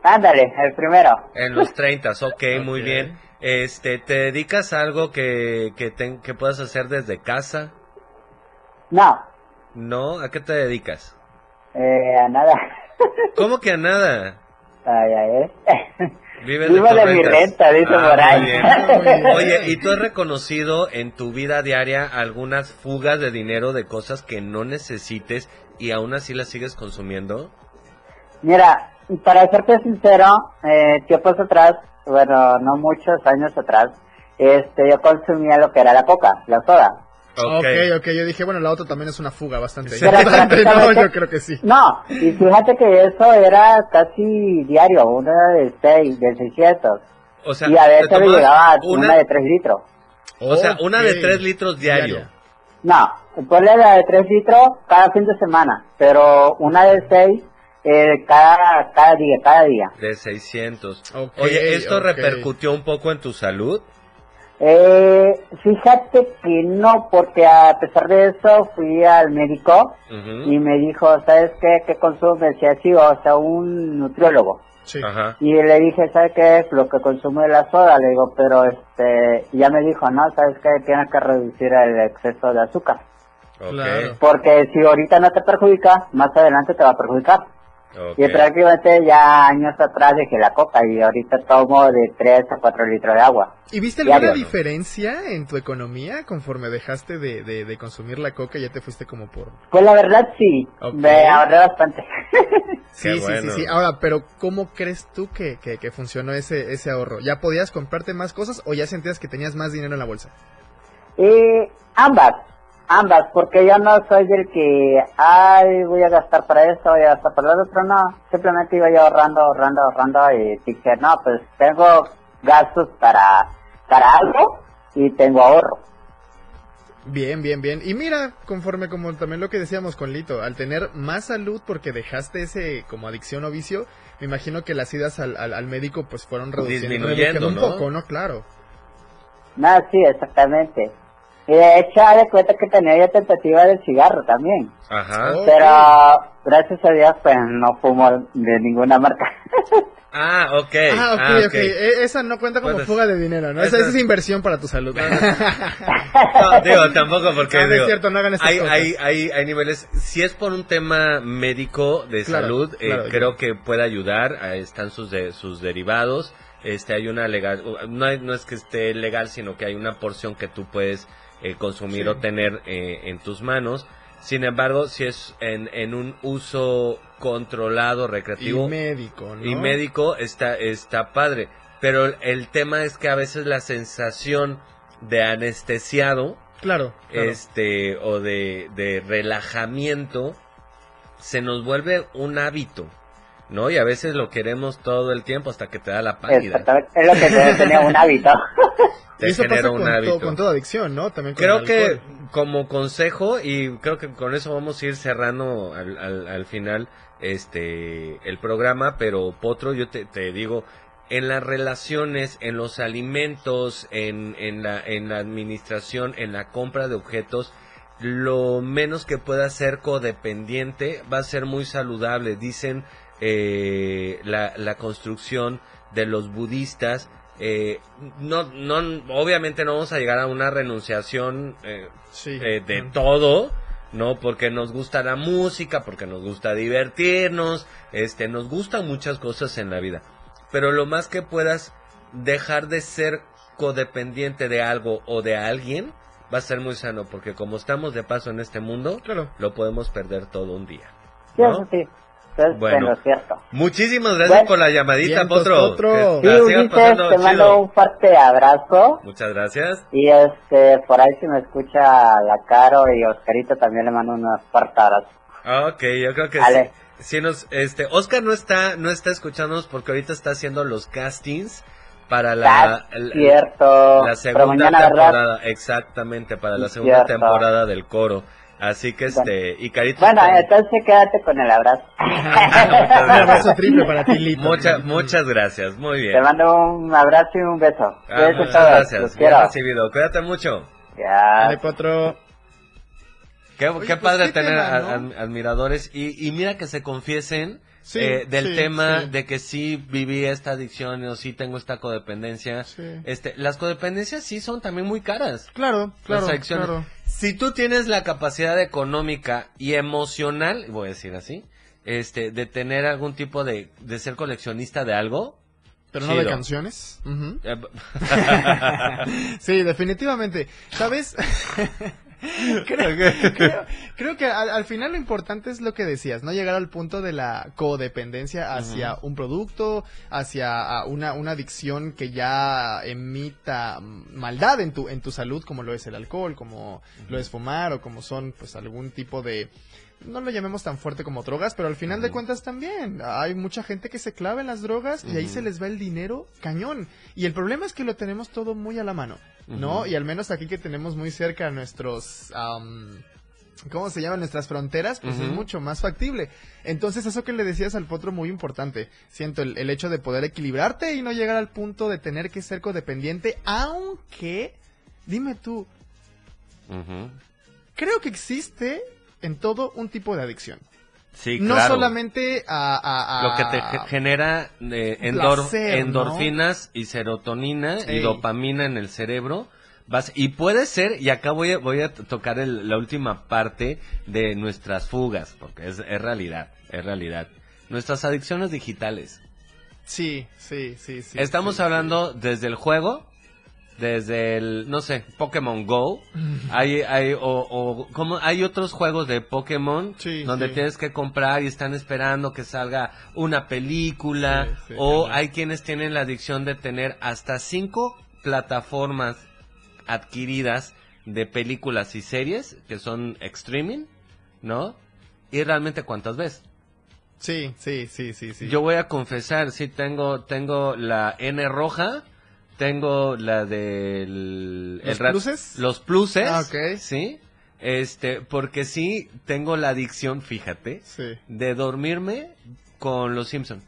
ándale, el primero. En los 30, ok, muy bien. Este, ¿te dedicas a algo que, que, ten- que puedas hacer desde casa? No, ¿No? ¿A qué te dedicas? eh, a nada. ¿Cómo que a nada? Ay, ay, eh. Vivo tus de mi renta, dice Ah, por ahí. Oye, ¿y tú has reconocido en tu vida diaria algunas fugas de dinero de cosas que no necesites y aún así las sigues consumiendo? Mira, para serte sincero, eh, tiempos atrás, bueno, no muchos años atrás, este, yo consumía lo que era la coca, la soda. Ok, ok, yo dije, bueno, la otra también es una fuga bastante Pero no, yo creo que sí. No, y fíjate que eso era casi diario, una de seis, de 600. O sea, y a ¿te veces me tomas llegaba una- una de 3 litros. O sea, una de Ok. 3 litros diario. No, ponle la de 3 litros cada fin de semana, pero una de 6 eh, cada, cada día, cada día. De 600. Ok, Oye, ¿esto repercutió un poco en tu salud? Eh, fíjate que no, porque a pesar de eso fui al médico y me dijo, ¿sabes qué? ¿Qué consumes? Y así, o sea, un nutriólogo. Ajá. Y le dije, ¿sabes qué es lo que consume la soda? Le digo, pero este, ya me dijo, no, ¿sabes qué? Tienes que reducir el exceso de azúcar. Porque si ahorita no te perjudica, más adelante te va a perjudicar. Ok. Y prácticamente ya años atrás dejé la coca y ahorita tomo de 3 a 4 litros de agua. ¿Y viste alguna Diario. diferencia en tu economía conforme dejaste de, de, de consumir la coca y ya te fuiste como por... Pues la verdad sí, Ok. me ahorré bastante. Sí, Qué sí, sí, sí. Ahora, pero ¿cómo crees tú que, que, que funcionó ese, ese ahorro? ¿Ya podías comprarte más cosas o ya sentías que tenías más dinero en la bolsa? Eh, ambas, Ambas, porque yo no soy del que, ay, voy a gastar para esto, voy a gastar para lo otro, no. Simplemente iba yo ahorrando, ahorrando, ahorrando y dije, no, pues tengo gastos para, para algo y tengo ahorro. Bien, bien, bien. Y mira, conforme como también lo que decíamos con Lito, al tener más salud porque dejaste ese como adicción o vicio, me imagino que las idas al, al, al médico pues fueron reduciendo, Disminuyendo, un ¿no? poco, ¿no? Claro. No, sí, exactamente. Y de hecho, de cuenta que tenía yo tentativa del cigarro también. Ajá. Pero, gracias a Dios, pues no fumo de ninguna marca. Ah, ok. Ah, ok, ah, ok. E- Esa no cuenta como fuga de dinero, ¿no? Esa, Esa- es inversión para tu salud. No, digo, tampoco porque No, no es digo, cierto, no hagan estas hay, cosas. hay, hay, hay niveles, si es por un tema médico de Claro, salud, eh, claro, creo yo- que puede ayudar, ahí están sus de, sus derivados, este hay una legal, no, hay- no es que esté legal, sino que hay una porción que tú puedes eh, consumir Sí. o tener eh, en tus manos. Sin embargo, si es en, en un uso controlado, recreativo Y médico, ¿no? y médico, está, está padre. Pero el- el tema es que a veces la sensación de anestesiado, Claro, claro. este, o de, de relajamiento, se nos vuelve un hábito, ¿no? Y a veces lo queremos todo el tiempo hasta que te da la pálida. Es lo que yo tenía un hábito. Te y eso genera pasa un con, to- hábito. con toda adicción, ¿no? También con Creo que como consejo, y creo que con eso vamos a ir cerrando al, al, al final este el programa, pero Potro, yo te, te digo, en las relaciones, en los alimentos, en, en, la, en la administración, en la compra de objetos, lo menos que pueda ser codependiente va a ser muy saludable. Dicen eh, la, la construcción de los budistas. eh, no, no, obviamente no vamos a llegar a una renunciación eh, Sí. eh, de todo, ¿no? Porque nos gusta la música, porque nos gusta divertirnos, este, nos gustan muchas cosas en la vida. Pero lo más que puedas dejar de ser codependiente de algo o de alguien va a ser muy sano, porque como estamos de paso en este mundo, lo podemos perder todo un día. Sí, sí. Eso es Bueno. bueno, cierto. Muchísimas gracias Bueno. por la llamadita, Potro. Potro. Sí, la Ulises, te mando chido. un fuerte abrazo. Muchas gracias. Y este, por ahí si me escucha la Caro y Oscarito también le mando unos fuerte abrazo. Ok, yo creo que sí. Sí nos, este, Oscar no está, no está escuchándonos porque ahorita está haciendo los castings para la, el- cierto. la segunda mañana, ¿verdad? temporada, exactamente, para la segunda Cierto. temporada del coro. Así que este, y Carito. Bueno, entonces quédate con el abrazo. muchas Un abrazo triple para ti, Lito. Muchas, muchas gracias, muy bien. Te mando un abrazo y un beso. Ah, muchas todos, gracias, los bien quiero. recibido. Cuídate mucho. Ya. Dale, Potro. Qué, Oye, qué pues, padre qué tener tema, ¿no? ad- admiradores y, y mira que se confiesen Sí, eh, del sí, tema sí. de que sí viví esta adicción o sí tengo esta codependencia. Este, las codependencias sí son también muy caras. Claro, claro, Las adicciones. claro. Si tú tienes la capacidad económica y emocional, voy a decir así, este, de tener algún tipo de, de ser coleccionista de algo. Pero no de canciones. Eh, sí, definitivamente. ¿Sabes? creo, creo- creo que al, al final lo importante es lo que decías, no llegar al punto de la codependencia hacia un producto, hacia ah, una, una adicción que ya emita maldad en tu, en tu salud, como lo es el alcohol, como lo es fumar o como son pues algún tipo de no lo llamemos tan fuerte como drogas, pero al final de cuentas también hay mucha gente que se clava en las drogas y ahí se les va el dinero cañón. Y el problema es que lo tenemos todo muy a la mano, ¿no? Y al menos aquí que tenemos muy cerca nuestros... ¿Cómo se llaman nuestras fronteras? Pues es mucho más factible. Entonces, eso que le decías al potro, muy importante. Siento el, el hecho de poder equilibrarte y no llegar al punto de tener que ser codependiente, aunque, dime tú, creo que existe en todo un tipo de adicción. Sí, no claro. solamente a, a- a- Lo que te ge- genera eh, endor- Placer, ¿no? endorfinas y serotonina y dopamina en el cerebro. Vas, y puede ser, y acá voy a, voy a tocar el- la última parte de nuestras fugas, porque es, es realidad, es realidad. Nuestras adicciones digitales. Sí, sí, sí, sí. Estamos sí, hablando desde el juego, desde el, no sé, Pokémon Go. hay, hay, o, o como hay otros juegos de Pokémon Sí, donde sí. tienes que comprar y están esperando que salga una película. Sí, o hay quienes tienen la adicción de tener hasta cinco plataformas adquiridas de películas y series que son streaming, ¿no? Y realmente cuántas ves. Sí, sí, sí, sí, sí. Yo voy a confesar, sí tengo tengo la N roja, tengo la del ¿Los el pluses? Los pluses. Ah. Sí. Este, porque sí tengo la adicción, fíjate, Sí. de dormirme con los Simpson.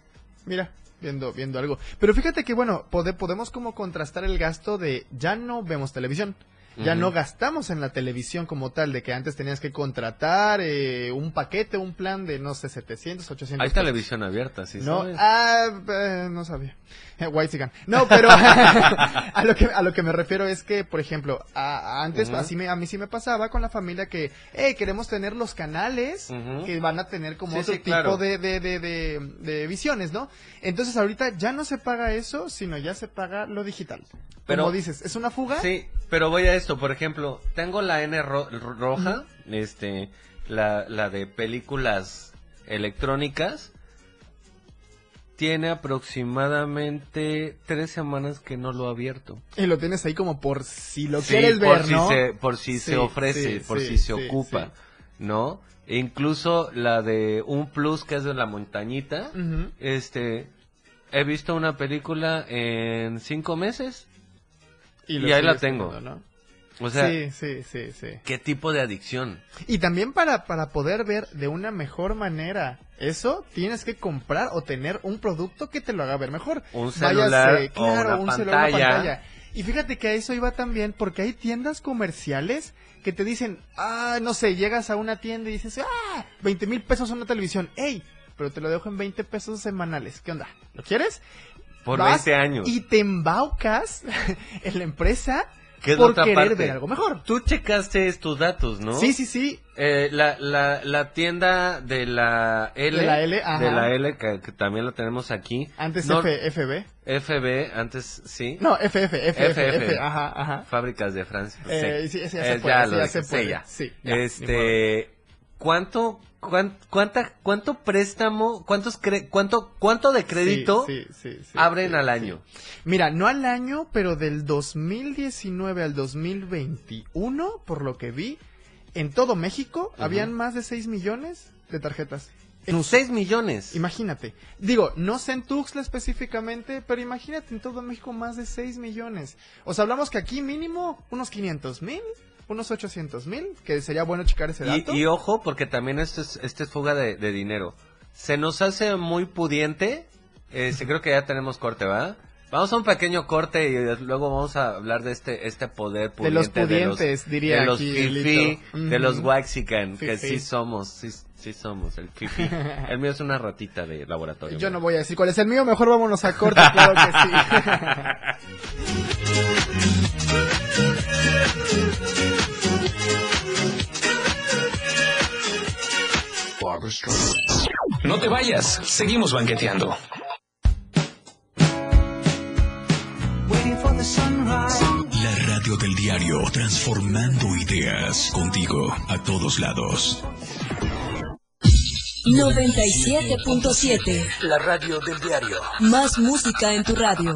Mira, viendo, viendo algo. Pero fíjate que, bueno, pode- podemos como contrastar el gasto de ya no vemos televisión. Ya no gastamos en la televisión como tal, de que antes tenías que contratar eh, un paquete, un plan de, no sé, 700, 800 Hay pesos. televisión abierta, sí. No, sabes? ah, eh, no sabía. Whitezican. No, pero a lo que a lo que me refiero es que, por ejemplo, a- a antes así me, a mí sí me pasaba con la familia que, hey, queremos tener los canales que van a tener como Sí, otro sí, tipo claro. de, de, de, de, de visiones, ¿no? Entonces ahorita ya no se paga eso, sino ya se paga lo digital. Pero- como dices, ¿es una fuga? Sí, pero voy a esto, por ejemplo, tengo la N ro- ro- roja, este, la, la de películas electrónicas, tiene aproximadamente tres semanas que no lo ha abierto. Y lo tienes ahí como por si lo Sí, quieres por ver, si ¿no? se, por si Sí, se ofrece, sí, por si se ocupa. ¿no? E incluso la de un plus que es de la montañita, este, he visto una película en cinco meses y, lo ahí la tengo. O sea, sí, sí, sí, sí. ¿qué tipo de adicción? Y también para, para poder ver de una mejor manera eso, tienes que comprar o tener un producto que te lo haga ver mejor. Un Váyase, celular o claro, una un celular, una pantalla. pantalla. Y fíjate que a eso iba también porque hay tiendas comerciales que te dicen, ah, no sé, llegas a una tienda y dices, ah, 20 mil pesos una televisión. ¡Ey! Pero te lo dejo en 20 pesos semanales. ¿Qué onda? ¿Lo quieres? Por Vas 20 años. Y te embaucas en la empresa ¿Qué es la por otra querer parte? ver algo mejor. Tú checaste estos datos, ¿no? Sí, sí, sí. Eh, la, la, la tienda de la L. De la L, ajá. de la L, que, que también la tenemos aquí. Antes No- F- FB. FB, antes sí. No, FF, FF, FF. F, ajá, ajá. Fábricas de Francia. Eh, sí, ese ya se Eh, puede, ya ese lo ya dije, se puede. ya. Sí, ya, este, ¿cuánto, cuán- cuánta, cuánto préstamo, cuántos cre- cuánto, cuánto de crédito Sí, sí, sí, sí, abren al año? Mira, no al año, pero del 2019 al 2021, por lo que vi, en todo México habían más de 6 millones de tarjetas. En 6 millones. Imagínate. Digo, no sé en Tuxtla específicamente, pero imagínate en todo México más de 6 millones. O sea, hablamos que aquí mínimo unos 500 mil, unos 800 mil, que sería bueno checar ese dato. y ojo, porque también esto es, esto es fuga de, de dinero. Se nos hace muy pudiente. Este, creo que ya tenemos corte, ¿va? Vamos a un pequeño corte y luego vamos a hablar de este este poder De los pudiente pudientes, diría de los aquí, Lito. de los waxican, que sí somos, sí, sí somos el fifi. el mío es una ratita de laboratorio. Yo no voy a decir cuál es el mío, mejor vámonos a corte, claro que No te vayas, seguimos banqueteando. La radio del diario, transformando ideas contigo a todos lados. 97.7. La radio del diario. Más música en tu radio.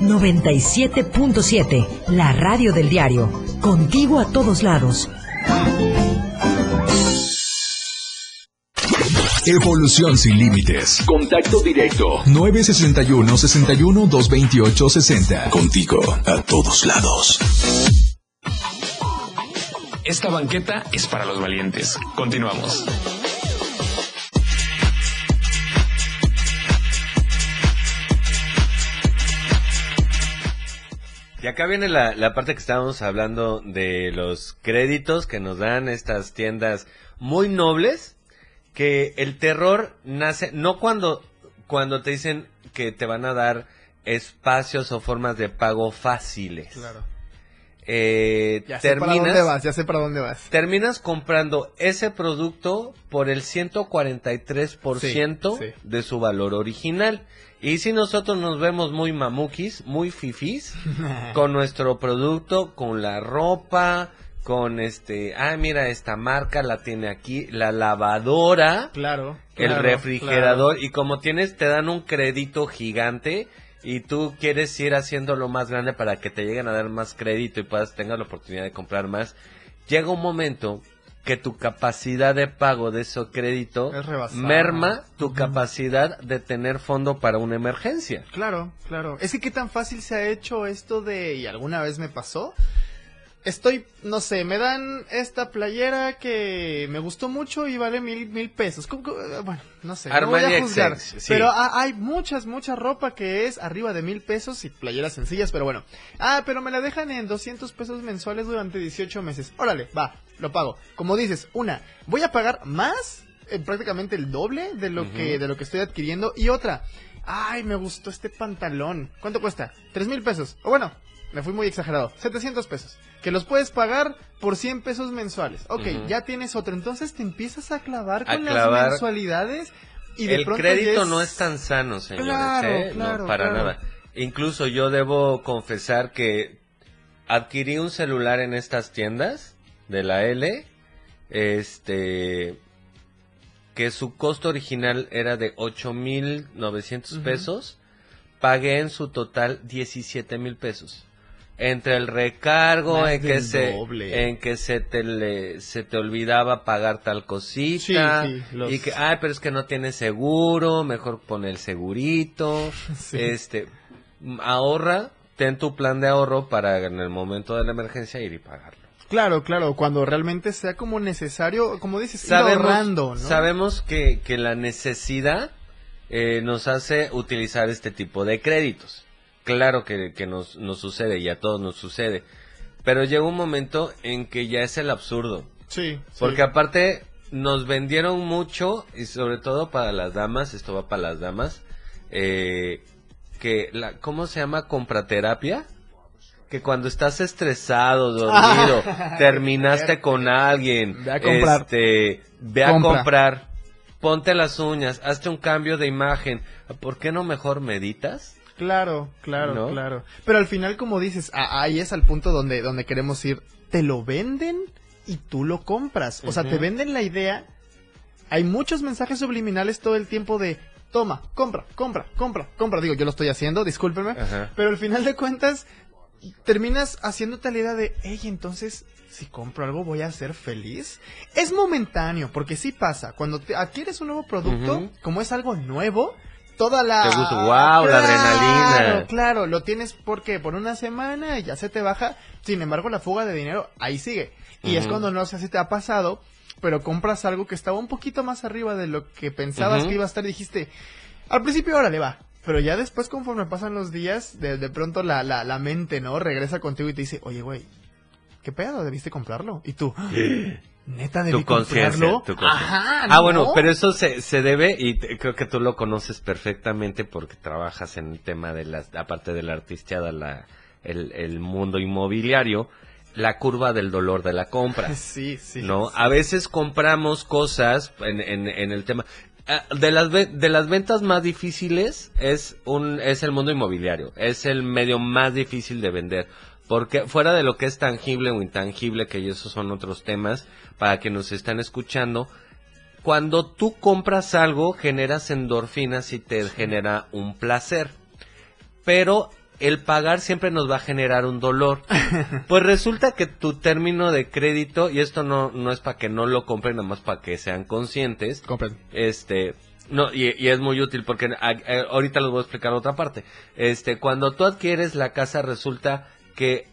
97.7, la radio del diario. Contigo a todos lados. Evolución sin límites. Contacto directo. 961 61 228 60. Contigo a todos lados. Esta banqueta es para los valientes. Continuamos. Y acá viene la, la parte que estábamos hablando de los créditos que nos dan estas tiendas muy nobles, que el terror nace no cuando, cuando te dicen que te van a dar espacios o formas de pago fáciles. Claro. Eh, Ya sé para dónde vas, ya sé para dónde vas. terminas comprando ese producto por el 143% Sí, sí. de su valor original. Y si nosotros nos vemos muy mamukis, muy fifis, con nuestro producto, con la ropa, con este, ah, mira, esta marca la tiene aquí, la lavadora, Claro. el claro, refrigerador, y como tienes, te dan un crédito gigante, y tú quieres ir haciéndolo más grande para que te lleguen a dar más crédito y puedas tengas la oportunidad de comprar más, llega un momento que tu capacidad de pago de ese crédito Es merma tu capacidad de tener fondo para una emergencia. Claro, claro. Es que qué tan fácil se ha hecho esto de, y alguna vez me pasó, estoy, no sé, me dan esta playera que me gustó mucho y vale mil, mil pesos. ¿Cómo- cómo? Bueno, no sé, no voy a juzgar. Sí. Pero ha- hay muchas, mucha ropa que es arriba de mil pesos y playeras sencillas, pero bueno. Ah, pero me la dejan en 200 pesos mensuales durante 18 meses. Órale, va, lo pago. Como dices, una, voy a pagar más, eh, prácticamente el doble de lo que, de lo que estoy adquiriendo. Y otra, ay, me gustó este pantalón. ¿Cuánto cuesta? Tres mil pesos. O bueno, me fui muy exagerado. 700 pesos. Que los puedes pagar por 100 pesos mensuales. Ok, ya tienes otro. Entonces te empiezas a clavar A con clavar. las mensualidades. Y de el pronto crédito no es tan sano, señores, Claro, ¿eh? claro, no, para claro. nada. Incluso yo debo confesar que adquirí un celular en estas tiendas de la L, este, que su costo original era de 8.900 Ujú. pesos, pagué en su total 17 mil pesos. Entre el recargo, Más en que se, doble. en que se te le- se te olvidaba pagar tal cosita, Sí, sí, los- y que, ay, pero es que no tiene seguro, mejor pon el segurito, Sí. este, ahorra, ten tu plan de ahorro para en el momento de la emergencia ir y pagarlo. Claro, claro, cuando realmente sea como necesario, como dices, ir Sabemos, ahorrando, ¿no? sabemos que, que la necesidad eh, nos hace utilizar este tipo de créditos. Claro que, que nos, nos sucede y a todos nos sucede. Pero llega un momento en que ya es el absurdo. Sí, sí. Porque aparte nos vendieron mucho y sobre todo para las damas, esto va para las damas, eh, que la, ¿cómo se llama? Compraterapia. Que cuando estás estresado, dormido, terminaste con alguien, Ve a comprar. este, ve a Compra. comprar, ponte las uñas, hazte un cambio de imagen. ¿Por qué no mejor meditas? Claro, claro, ¿No? claro. Pero al final, como dices, ahí es al punto donde, donde queremos ir. Te lo venden y tú lo compras. O sea, te venden la idea. Hay muchos mensajes subliminales todo el tiempo de toma, compra, compra, compra, compra. Digo, yo lo estoy haciendo, discúlpeme. Pero al final de cuentas, terminas haciéndote la idea de, hey, entonces, si compro algo, voy a ser feliz. Es momentáneo, porque sí pasa. Cuando te adquieres un nuevo producto, como es algo nuevo, toda la... Te gusta, ¡guau! la adrenalina. Claro, claro, lo tienes porque por una semana ya se te baja. Sin embargo, la fuga de dinero ahí sigue. Y es cuando no sé si te ha pasado, pero compras algo que estaba un poquito más arriba de lo que pensabas que iba a estar y dijiste, al principio órale va. Pero ya después, conforme pasan los días, de, de pronto la, la, la mente, ¿no? Regresa contigo y te dice, oye, güey, ¿qué pedo? ¿Debiste comprarlo? Y tú, ¿neta debí tu comprarlo? tu conciencia. Ajá, Ah, ¿no? bueno, pero eso se, se debe, y te- creo que tú lo conoces perfectamente porque trabajas en el tema de las, aparte de la artisteada, la, el, el mundo inmobiliario, la curva del dolor de la compra. Sí, sí. ¿No? sí. A veces compramos cosas en, en, en el tema. Ah, De las, de las ventas más difíciles es un es el mundo inmobiliario, es el medio más difícil de vender. Porque fuera de lo que es tangible o intangible, que esos son otros temas, para que nos están escuchando, cuando tú compras algo, generas endorfinas y te genera un placer. Pero el pagar siempre nos va a generar un dolor. Pues resulta que tu término de crédito, y esto no, no es para que no lo compren, nada más para que sean conscientes. Compren. Este, no, y, y es muy útil porque a- a- ahorita les voy a explicar otra parte. Este, cuando tú adquieres la casa, resulta que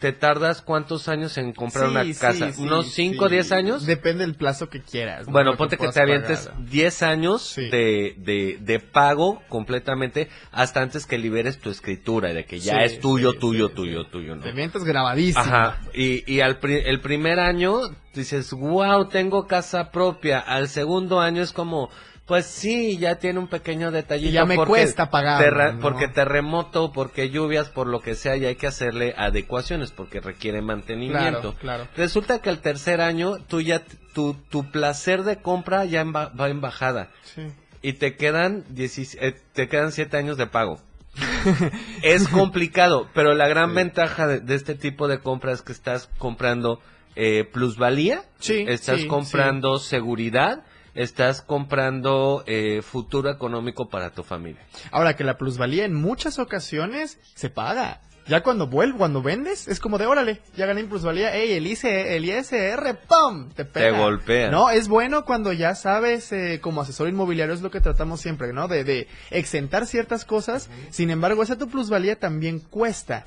te tardas cuántos años en comprar Sí, una casa, sí, unos 5 o sí. 10 años. Depende del plazo que quieras. ¿no? Bueno, Lo ponte que te avientes pagar. 10 años de, de, de pago completamente hasta antes que liberes tu escritura y de que ya Sí, es tuyo, sí, tuyo, sí, tuyo, tuyo, ¿no? Te mientes grabadísimo. Ajá, y, y al pri- el primer año dices, wow, tengo casa propia. Al segundo año es como, pues sí, ya tiene un pequeño detallito. Y ya me cuesta terra- ¿no? Porque terremoto, porque lluvias, por lo que sea, y hay que hacerle adecuaciones porque requiere mantenimiento. Claro, claro. Resulta que al tercer año, tú ya, tu, tu placer de compra ya en va en bajada. Sí. Y te quedan 16 eh, te quedan siete años de pago. es complicado, pero la gran ventaja de, de este tipo de compras es que estás comprando eh, plusvalía, Sí, estás sí, comprando seguridad, estás comprando eh, futuro económico para tu familia. Ahora que la plusvalía en muchas ocasiones se paga. Ya cuando vuelve, cuando vendes, es como de órale, ya gané en plusvalía, ey, el, IC, el ISR, ¡pum! Te pega. Te golpea. No, es bueno cuando ya sabes, eh, como asesor inmobiliario es lo que tratamos siempre, ¿no? De, de exentar ciertas cosas, sin embargo, esa tu plusvalía también cuesta.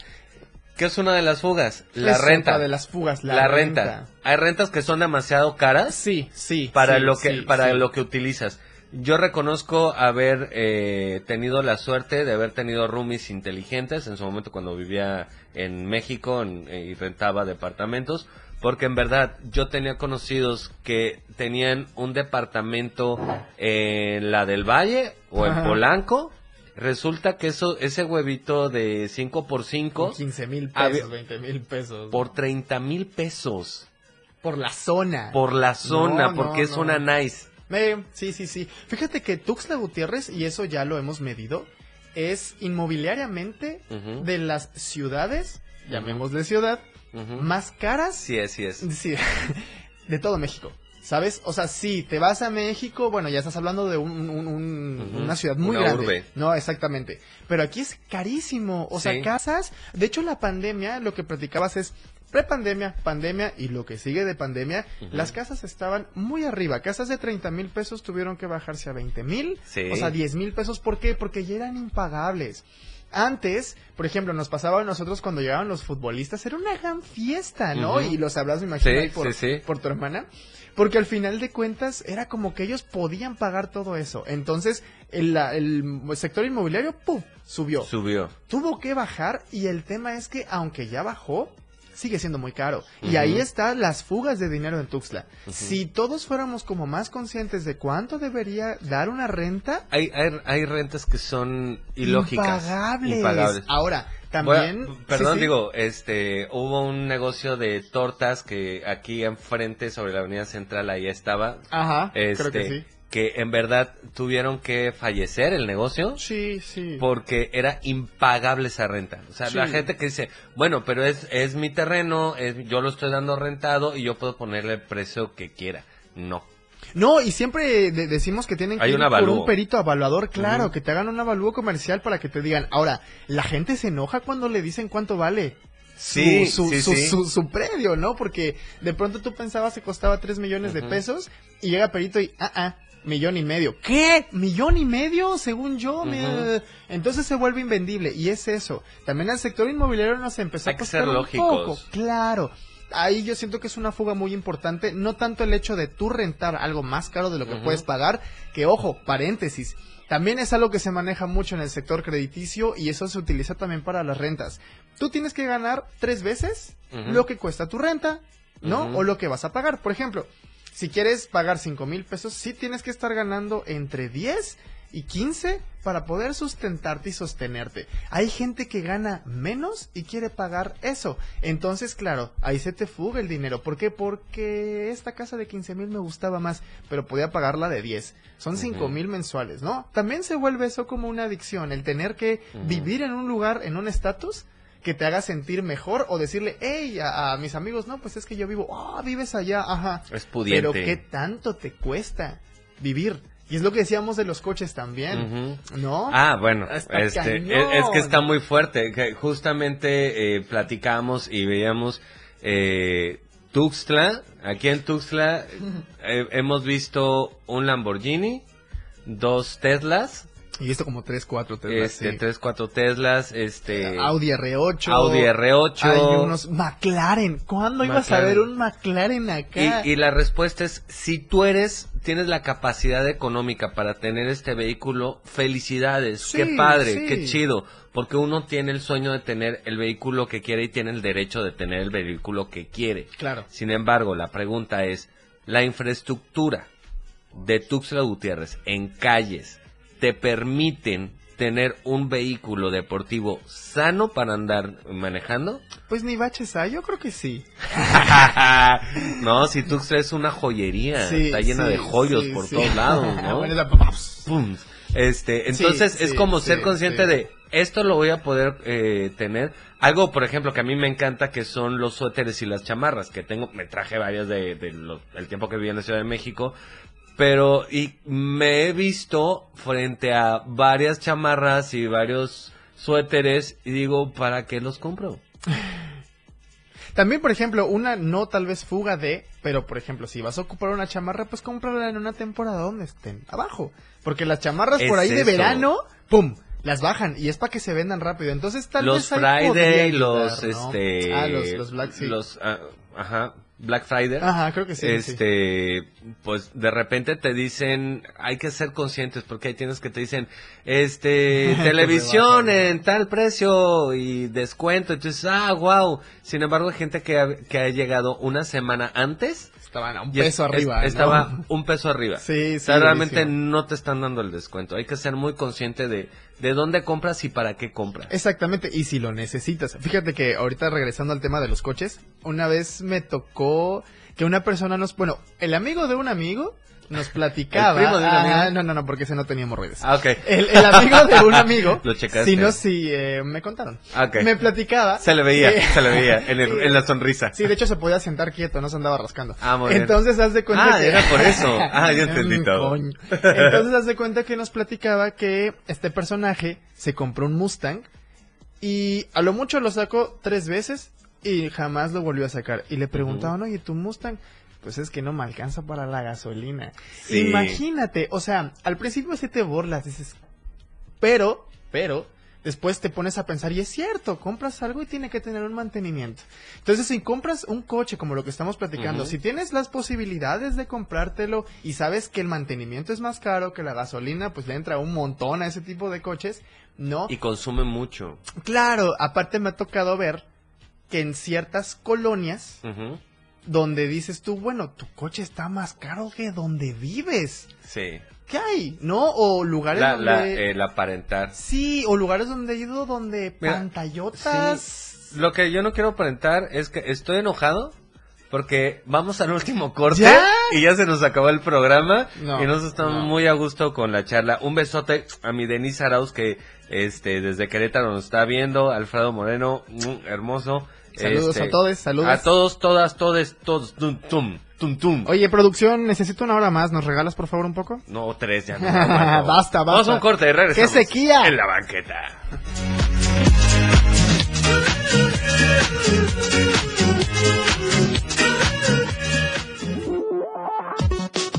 ¿Qué es una de las fugas? La Es renta. otra de las fugas, la, La, renta. Hay rentas que son demasiado caras. Sí, sí. Para sí, lo que sí, para sí. lo que utilizas. Yo reconozco haber eh, tenido la suerte de haber tenido roomies inteligentes en su momento cuando vivía en México en- eh, y rentaba departamentos, porque en verdad yo tenía conocidos que tenían un departamento en la del Valle o en Ajá. Polanco. Resulta que eso ese huevito de 5 por 5 15 mil pesos, 20 mil pesos. por 30 mil pesos Por la zona. por la zona, No, porque no, es no. una nice. Eh, sí, sí, sí. Fíjate que Tuxtla Gutiérrez, y eso ya lo hemos medido, es inmobiliariamente Ujú. de las ciudades, llamémosle ciudad, Ujú. más caras Sí, así es. sí, de todo México. ¿Sabes? O sea, si te vas a México, bueno, ya estás hablando de un- un- un- una ciudad muy Una grande. urbe. No, exactamente. Pero aquí es carísimo. O sea, casas. De hecho, la pandemia, lo que platicabas es prepandemia, pandemia y lo que sigue de pandemia. Las casas estaban muy arriba. Casas de 30 mil pesos tuvieron que bajarse a 20 mil. Sí. O sea, 10 mil pesos. ¿Por qué? Porque ya eran impagables. Antes, por ejemplo, nos pasaba a nosotros cuando llegaban los futbolistas, era una gran fiesta, ¿no? Y los hablas, me imagino, Sí, por, sí, sí. por tu hermana. Porque al final de cuentas era como que ellos podían pagar todo eso. Entonces, el, el sector inmobiliario, ¡pum! subió. Subió. Tuvo que bajar y el tema es que aunque ya bajó, sigue siendo muy caro. Y ahí están las fugas de dinero en Tuxtla. Si todos fuéramos como más conscientes de cuánto debería dar una renta, Hay, hay, hay rentas que son ilógicas. Impagables. Impagables. Ahora, también... perdón, sí, sí. digo, este, hubo un negocio de tortas que aquí enfrente sobre la avenida central ahí estaba. Ajá, este, creo que sí. Que en verdad tuvieron que fallecer el negocio. Sí, sí. Porque era impagable esa renta. O sea, Sí. la gente que dice, bueno, pero es, es mi terreno, es, yo lo estoy dando rentado y yo puedo ponerle el precio que quiera. No. No, y siempre de- decimos que tienen que Hay ir un por un perito avaluador, claro, que te hagan un avalúo comercial para que te digan. Ahora, la gente se enoja cuando le dicen cuánto vale. su- Sí, su, sí, su, sí. su- su predio, ¿no? Porque de pronto tú pensabas que costaba 3 millones de pesos y llega Perito y, ah, ah, millón y medio. ¿Qué? ¿Millón y medio? Según yo. me-. Entonces se vuelve invendible y es eso. También al sector inmobiliario nos empezó Hay a costar un poco. Claro. Ahí yo siento que es una fuga muy importante, no tanto el hecho de tú rentar algo más caro de lo que puedes pagar, que ojo, paréntesis, también es algo que se maneja mucho en el sector crediticio y eso se utiliza también para las rentas. Tú tienes que ganar tres veces lo que cuesta tu renta, ¿no? O lo que vas a pagar. Por ejemplo, si quieres pagar cinco mil pesos, sí tienes que estar ganando entre 10 y 15 para poder sustentarte y sostenerte. Hay gente que gana menos y quiere pagar eso. Entonces, claro, ahí se te fuga el dinero. ¿Por qué? Porque esta casa de 15 mil me gustaba más, pero podía pagarla de 10. Son 5 mil mensuales, ¿no? También se vuelve eso como una adicción, el tener que vivir en un lugar, en un estatus que te haga sentir mejor o decirle, hey, a, a mis amigos, no, pues es que yo vivo, ah, vives allá, ajá. Es pudiente. Pero ¿qué tanto te cuesta vivir? Y es lo que decíamos de los coches también. ¿no? Ah, bueno, este, es que está muy fuerte. Que justamente eh, platicamos y veíamos eh, Tuxtla. Aquí en Tuxtla eh, hemos visto un Lamborghini, dos Teslas. Y esto como 3, 4 Teslas, Este, sí. tres, cuatro Teslas, este... Audi R8. Audi R8. Hay unos McLaren. ¿Cuándo ibas a ver un McLaren acá? Y, y la respuesta es, si tú eres, tienes la capacidad económica para tener este vehículo, felicidades, Sí, qué padre, sí. qué chido, porque uno tiene el sueño de tener el vehículo que quiere y tiene el derecho de tener el vehículo que quiere. Claro. Sin embargo, la pregunta es, la infraestructura de Tuxtla Gutiérrez en calles te permiten tener un vehículo deportivo sano para andar manejando? Pues ni baches hay, yo creo que sí. no, si Tuxtla es una joyería, Sí, está llena sí, de joyos sí, por todos lados, ¿no? Bueno, la- Pum. Este, entonces es como ser consciente de esto lo voy a poder eh, tener. Algo, por ejemplo, que a mí me encanta que son los suéteres y las chamarras, que tengo, me traje varias de, de el tiempo que viví en la Ciudad de México, pero y me he visto frente a varias chamarras y varios suéteres y digo, ¿para qué los compro? También, por ejemplo, una no tal vez fuga de, pero por ejemplo, si vas a ocupar una chamarra, pues cómprala en una temporada donde estén abajo. Porque las chamarras por ahí de verano, ¡pum! Las bajan y es para que se vendan rápido. Entonces tal los vez ahí podría Friday, los este Ah, los, los Black sí. los, ah, ajá, Black Friday. Ajá, creo que sí, Este, pues de repente te dicen, hay que ser conscientes porque hay tienes que te dicen, este, televisión en tal precio y descuento. Entonces, ah, wow. Sin embargo, hay gente que ha, que ha llegado una semana antes. Estaban a un es- peso es- arriba, ¿no? Estaba un peso arriba. Sí, O sea, sí, realmente no te están dando el descuento. Hay que ser muy consciente de, de dónde compras y para qué compras. Exactamente, y si lo necesitas. Fíjate que ahorita regresando al tema de los coches, una vez me tocó que una persona nos, bueno, el amigo de un amigo nos platicaba. ¿El primo de un amigo? Ah, no, no, no, porque ese no tenía hemorroides. Ah, ok. El, el amigo de un amigo. Lo checaste. Si no, si eh, me contaron. Ah, ok. Me platicaba. Se le veía, se le veía en, el- Sí. en la sonrisa. Sí, de hecho se podía sentar quieto, no se andaba rascando. Ah, muy bien. Entonces haz de cuenta Ah, que... era por eso. Ah, ya entendí Mm, todo. coño. Entonces haz de cuenta que nos platicaba que este personaje se compró un Mustang y a lo mucho lo sacó tres veces y jamás lo volvió a sacar. Y le preguntaban, oye, ¿tu Mustang? Pues es que no me alcanza para la gasolina. Sí. Imagínate, o sea, al principio sí te burlas, dices, pero, pero, después te pones a pensar, y es cierto, compras algo y tiene que tener un mantenimiento. Entonces, si compras un coche como lo que estamos platicando, si tienes las posibilidades de comprártelo y sabes que el mantenimiento es más caro, que la gasolina, pues le entra un montón a ese tipo de coches, no. Y consume mucho. Claro, aparte me ha tocado ver que en ciertas colonias. Donde dices tú, bueno, tu coche está más caro que donde vives. Sí. ¿Qué hay? ¿No? O lugares La, donde... la, el aparentar. Sí, o lugares donde he ido donde Mira, pantallotas. Lo que yo no quiero aparentar es que estoy enojado porque vamos al último corte ¿Ya? y ya se nos acabó el programa No, y nos estamos no. muy a gusto con la charla. Un besote a mi Denise Arauz que este desde Querétaro nos está viendo, Alfredo Moreno, mm, hermoso. Saludos Este, a todos, saludos. A todos, todas, todes, todos, tum, tum, tum, tum. Oye, producción, necesito una hora más. ¿Nos regalas, por favor, un poco? No, tres ya. No. Basta, basta. Vamos a un corte, regresamos. ¡Qué sequía! En la banqueta.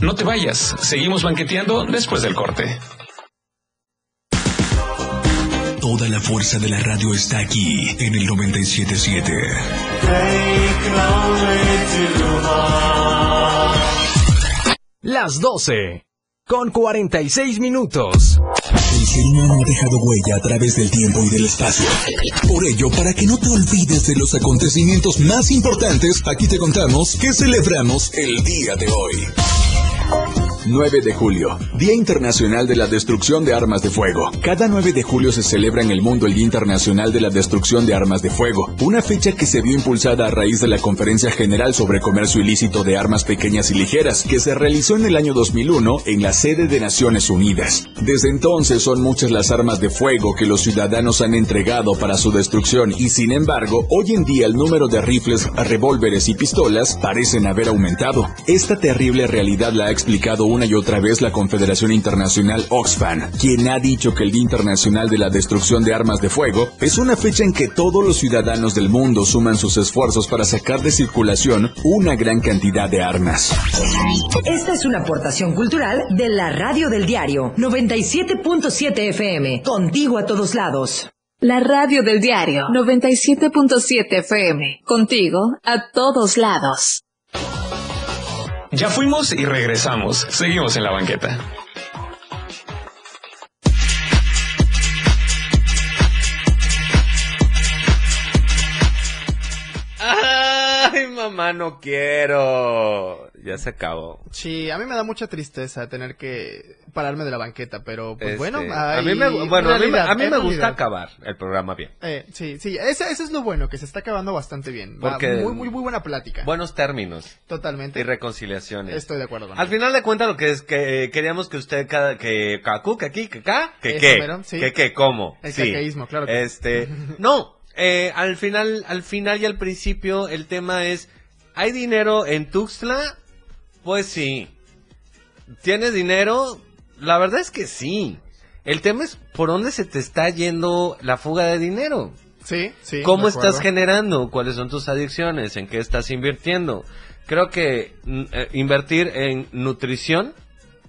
No te vayas, seguimos banqueteando después del corte. La fuerza de la radio está aquí en el 977. Las 12. Con 46 minutos. El ser humano ha dejado huella a través del tiempo y del espacio. Por ello, para que no te olvides de los acontecimientos más importantes, aquí te contamos que celebramos el día de hoy. 9 de julio, Día Internacional de la Destrucción de Armas de Fuego. Cada 9 de julio se celebra en el mundo el Día Internacional de la Destrucción de Armas de Fuego, una fecha que se vio impulsada a raíz de la Conferencia General sobre Comercio Ilícito de Armas Pequeñas y Ligeras, que se realizó en el año 2001 en la sede de Naciones Unidas. Desde entonces son muchas las armas de fuego que los ciudadanos han entregado para su destrucción y sin embargo, hoy en día el número de rifles, revólveres y pistolas parecen haber aumentado. Esta terrible realidad la ha explicado una y otra vez la Confederación Internacional Oxfam, quien ha dicho que el Día Internacional de la Destrucción de Armas de Fuego es una fecha en que todos los ciudadanos del mundo suman sus esfuerzos para sacar de circulación una gran cantidad de armas. Esta es una aportación cultural de la Radio del Diario 97.7 FM. Contigo a todos lados. La radio del diario 97.7 FM. Contigo a todos lados. Ya fuimos y regresamos. Seguimos en la banqueta. Ay, mamá, no quiero. Ya se acabó. Sí, a mí me da mucha tristeza tener que pararme de la banqueta, pero pues Este, bueno, a mí me, bueno, a mí, me- a mí me gusta acabar el programa bien. Eh, sí, sí, ese, ese es lo bueno, que se está acabando bastante bien. Porque- muy, muy, muy buena plática. Buenos términos. Totalmente. Y reconciliaciones. Estoy de acuerdo con Al final de cuentas lo que es que eh, queríamos que usted cada que cacu, que aquí, que acá, que Eso qué, sí. que qué, cómo. El sí. claro que- Este, no, eh, al final, al final y al principio el tema es, ¿hay dinero en Tuxtla? Pues sí. ¿Tienes dinero? La verdad es que sí. El tema es por dónde se te está yendo la fuga de dinero. Sí, sí. ¿Cómo estás generando? ¿Cuáles son tus adicciones? ¿En qué estás invirtiendo? Creo que mm, eh, invertir en nutrición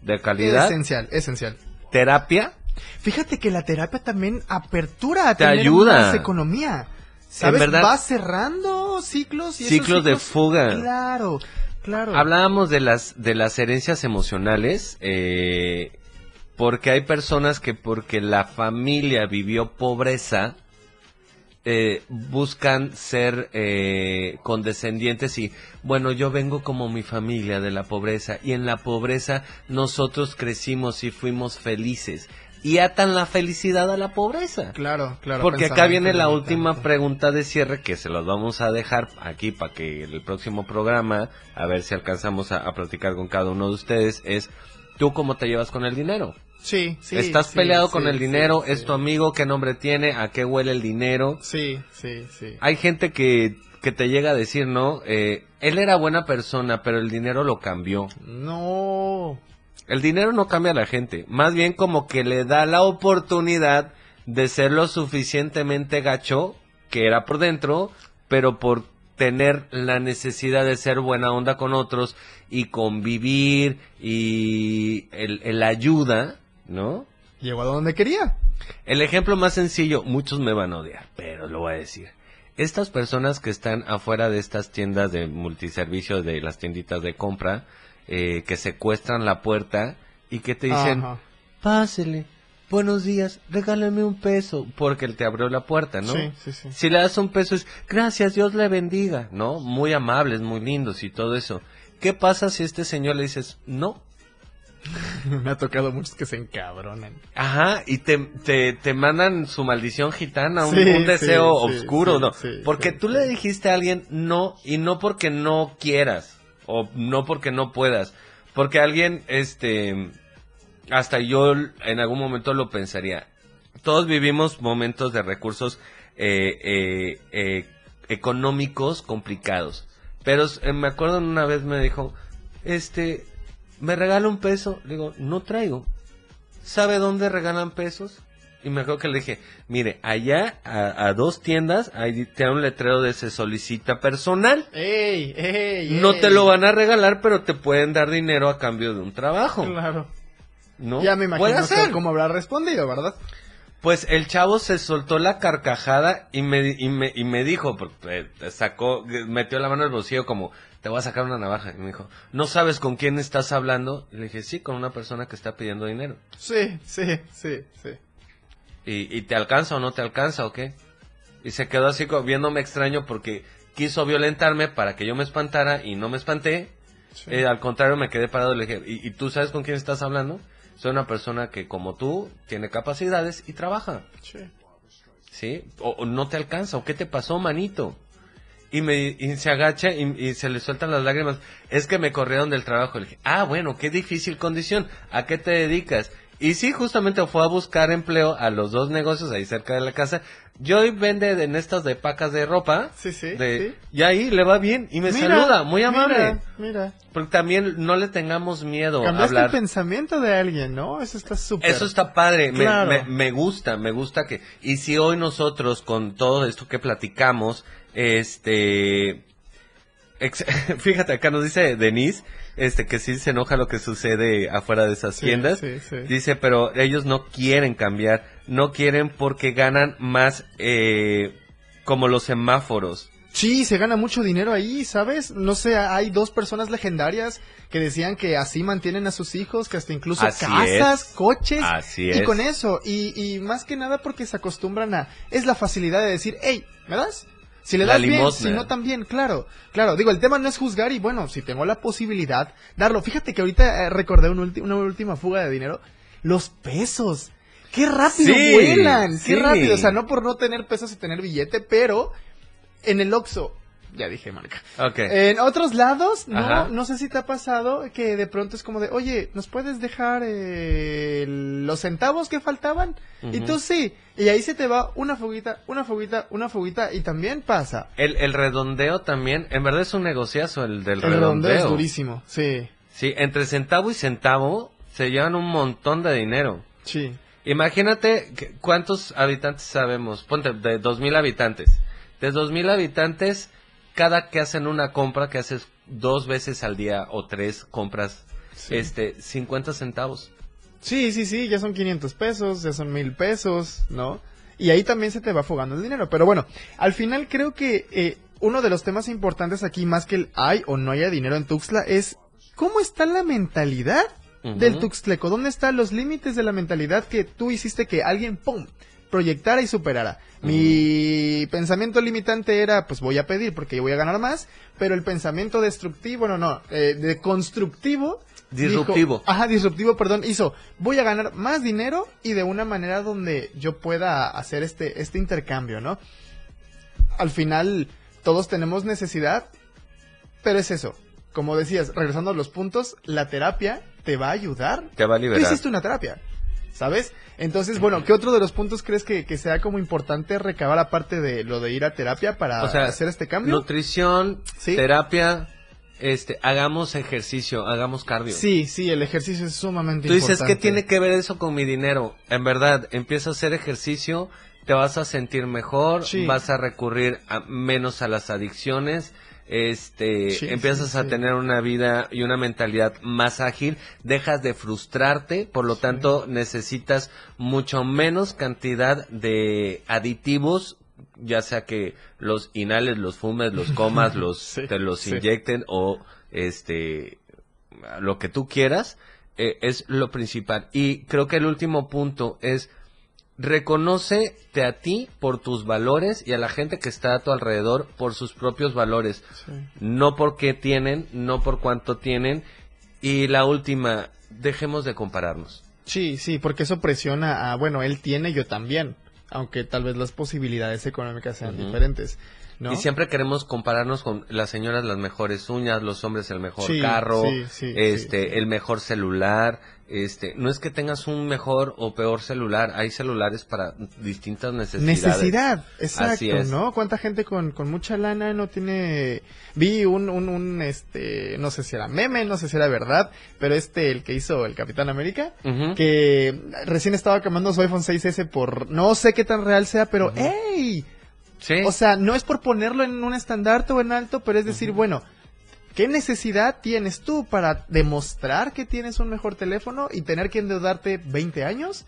de calidad, Esencial, esencial. terapia, Fíjate que la terapia también apertura a Te tener ayuda. más economía. ¿Sabes? verdad- Va cerrando ciclos y esos Ciclos de fuga. Claro, Hablábamos de las de las herencias emocionales, eh, porque hay personas que porque la familia vivió pobreza, eh, buscan ser eh, condescendientes y bueno yo vengo como mi familia de la pobreza y en la pobreza nosotros crecimos y fuimos felices y atan la felicidad a la pobreza. Claro, claro. Porque acá viene la última pregunta de cierre que se los vamos a dejar aquí para que el próximo programa, a ver si alcanzamos a, a platicar con cada uno de ustedes, es ¿tú cómo te llevas con el dinero? Sí, sí. ¿Estás sí, peleado sí, con el dinero? ¿Es tu amigo? ¿Qué nombre tiene? ¿A qué huele el dinero? Sí, sí, sí. Hay gente que, que te llega a decir, ¿no? Eh, él era buena persona, pero el dinero lo cambió. No. El dinero no cambia a la gente, más bien como que le da la oportunidad de ser lo suficientemente gacho que era por dentro, pero por tener la necesidad de ser buena onda con otros y convivir y el, el ayuda, ¿no? Llegó a donde quería. El ejemplo más sencillo, muchos me van a odiar, pero lo voy a decir. Estas personas que están afuera de estas tiendas de multiservicios, de las tienditas de compra, eh, que secuestran la puerta y que te dicen, Ajá. pásele, buenos días, regálame un peso, porque él te abrió la puerta, ¿no? Sí, sí, sí. Si le das un peso es, gracias, Dios le bendiga, ¿no? Muy amables, muy lindos y todo eso. ¿Qué pasa si a este señor le dices, no, Me ha tocado muchos que se encabronan. Ajá, y te, te, te mandan su maldición gitana, un, Sí, un deseo sí, oscuro, sí, ¿no? porque tú le dijiste a alguien no, y no porque no quieras, o no porque no puedas, porque alguien, este, hasta yo en algún momento lo pensaría. Todos vivimos momentos de recursos eh, eh, eh, económicos complicados, pero me acuerdo una vez me dijo, este, me regala un peso, digo, no traigo. ¿Sabe dónde regalan pesos? Y me acuerdo que le dije, mire, allá a, a dos tiendas ahí te da un letrero de se solicita personal. ¡Ey, ey! No ey! te lo van a regalar, pero te pueden dar dinero a cambio de un trabajo. Claro. ¿No? Ya me imagino cómo habrá respondido, ¿verdad? Pues el chavo se soltó la carcajada y me, y me, y me dijo, eh, sacó, metió la mano en el bolsillo como, te voy a sacar una navaja. Y me dijo, ¿no sabes con quién estás hablando? Y le dije, sí, con una persona que está pidiendo dinero. Sí, sí, sí, sí. ¿Y, y te alcanza o no te alcanza o qué? Y se quedó así viéndome extraño porque quiso violentarme para que yo me espantara y no me espanté. Sí. Eh, al contrario, me quedé parado y le dije, ¿y, y tú sabes con quién estás hablando? Soy una persona que, como tú, tiene capacidades y trabaja. Sí. ¿Sí? O, o no te alcanza, o qué te pasó, manito. Y me y se agacha y, y se le sueltan las lágrimas. Es que me corrieron del trabajo. Le dije, ah, bueno, qué difícil condición. ¿A qué te dedicas? Y sí, justamente fue a buscar empleo a los dos negocios ahí cerca de la casa. Yo hoy vende en estas de pacas de ropa. Sí, sí, de- sí. Y ahí le va bien y me Mira, saluda, muy amable. Mira, mira. Porque también no le tengamos miedo a Cambiaste hablar. el pensamiento de alguien, ¿no? Eso está súper. Eso está padre, me, me gusta, me gusta que... Y si hoy nosotros con todo esto que platicamos, este... ex- fíjate, acá nos dice Denise, este, que sí se enoja lo que sucede afuera de esas Sí, tiendas. sí, sí. Dice, pero ellos no quieren cambiar, no quieren porque ganan más eh, como los semáforos. Sí, se gana mucho dinero ahí, ¿sabes? No sé, hay dos personas legendarias que decían que así mantienen a sus hijos, que hasta incluso Así casas, es. coches. Así y es. con eso, y, y más que nada porque se acostumbran a... Es la facilidad de decir, hey, ¿me das? Si le das bien, si no también, claro. Claro, digo, el tema no es juzgar y bueno, si tengo la posibilidad, darlo. Fíjate que ahorita eh, recordé un una última fuga de dinero. Los pesos. ¡Qué rápido Sí, vuelan! sí. ¡Qué rápido! O sea, no por no tener pesos y tener billete, pero en el Oxxo, ya dije marca. Ok. En otros lados, Ajá. no, no sé si te ha pasado que de pronto es como de, oye, ¿nos puedes dejar eh, los centavos que faltaban? Y tú sí. Y ahí se te va una foguita, una foguita, una foguita y también pasa. El, el redondeo también, en verdad es un negociazo el del El redondeo redondeo. es durísimo, sí. Sí, entre centavo y centavo se llevan un montón de dinero. Sí. Imagínate que- cuántos habitantes sabemos. Ponte, de dos mil habitantes. De dos mil habitantes, cada que hacen una compra, que haces dos veces al día o tres compras, Sí. este, 50 centavos. Sí, sí, sí, ya son 500 pesos, ya son mil pesos, ¿no? Y ahí también se te va afogando el dinero. Pero bueno, al final creo que eh, uno de los temas importantes aquí, más que el hay o no haya dinero en Tuxtla, es cómo está la mentalidad del Tuxtleco. ¿Dónde están los límites de la mentalidad que tú hiciste que alguien, ¡pum!, proyectara y superara? Mi pensamiento limitante era, pues voy a pedir porque yo voy a ganar más, pero el pensamiento destructivo, no, no, eh, de constructivo. Disruptivo. dijo- ajá, disruptivo, perdón, hizo, voy a ganar más dinero y de una manera donde yo pueda hacer este, este intercambio, ¿no? Al final, todos tenemos necesidad, pero es eso. Como decías, regresando a los puntos, la terapia te va a ayudar. Te va a Tú liberar. hiciste una terapia, ¿sabes? Entonces, bueno, ¿qué otro de los puntos crees que, que sea como importante recabar aparte de lo de ir a terapia para O sea, hacer este cambio? Nutrición, terapia, este, hagamos ejercicio, hagamos cardio. Sí, sí, el ejercicio es sumamente Tú dices, importante. ¿qué tiene que ver eso con mi dinero? En verdad, empieza a hacer ejercicio, te vas a sentir mejor, Sí. vas a recurrir a- menos a las adicciones, este, Sí, empiezas sí, a sí. tener una vida y una mentalidad más ágil, dejas de frustrarte, por lo tanto necesitas mucho menos cantidad de aditivos, ya sea que los inhales, los fumes, los comas, los te los inyecten o este lo que tú quieras eh, es lo principal. Y creo que el último punto es reconócete a ti por tus valores y a la gente que está a tu alrededor por sus propios valores. No por qué tienen, no por cuánto tienen. Y la última, dejemos de compararnos. Sí, sí, porque eso presiona a, bueno, él tiene, yo también, aunque tal vez las posibilidades económicas sean diferentes, ¿no? Y siempre queremos compararnos con las señoras las mejores uñas, los hombres el mejor Sí, carro, sí, sí, este, el mejor celular, este, no es que tengas un mejor o peor celular, hay celulares para distintas necesidades. Necesidad, Así exacto, es. ¿no? ¿Cuánta gente con, con mucha lana no tiene... Vi un, un, un, este, no sé si era meme, no sé si era verdad, pero este, el que hizo el Capitán América, que recién estaba quemando su iPhone 6S por, no sé qué tan real sea, pero ¡ey! O sea, no es por ponerlo en un estandarte o en alto, pero es decir, bueno, ¿qué necesidad tienes tú para demostrar que tienes un mejor teléfono y tener que endeudarte 20 años?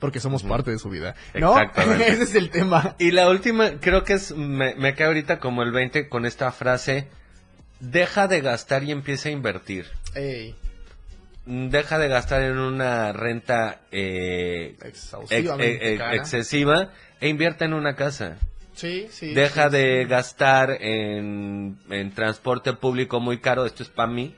Porque somos parte de su vida, ¿no? Exactamente. Ese es el tema. Y la última, creo que es, me, me cae ahorita como el 20 con esta frase, deja de gastar y empieza a invertir. Ey, Deja de gastar en una renta eh, ex- eh, eh, excesiva e invierte en una casa. Sí, sí. Deja sí, de gastar en, en transporte público muy caro, esto es para mí,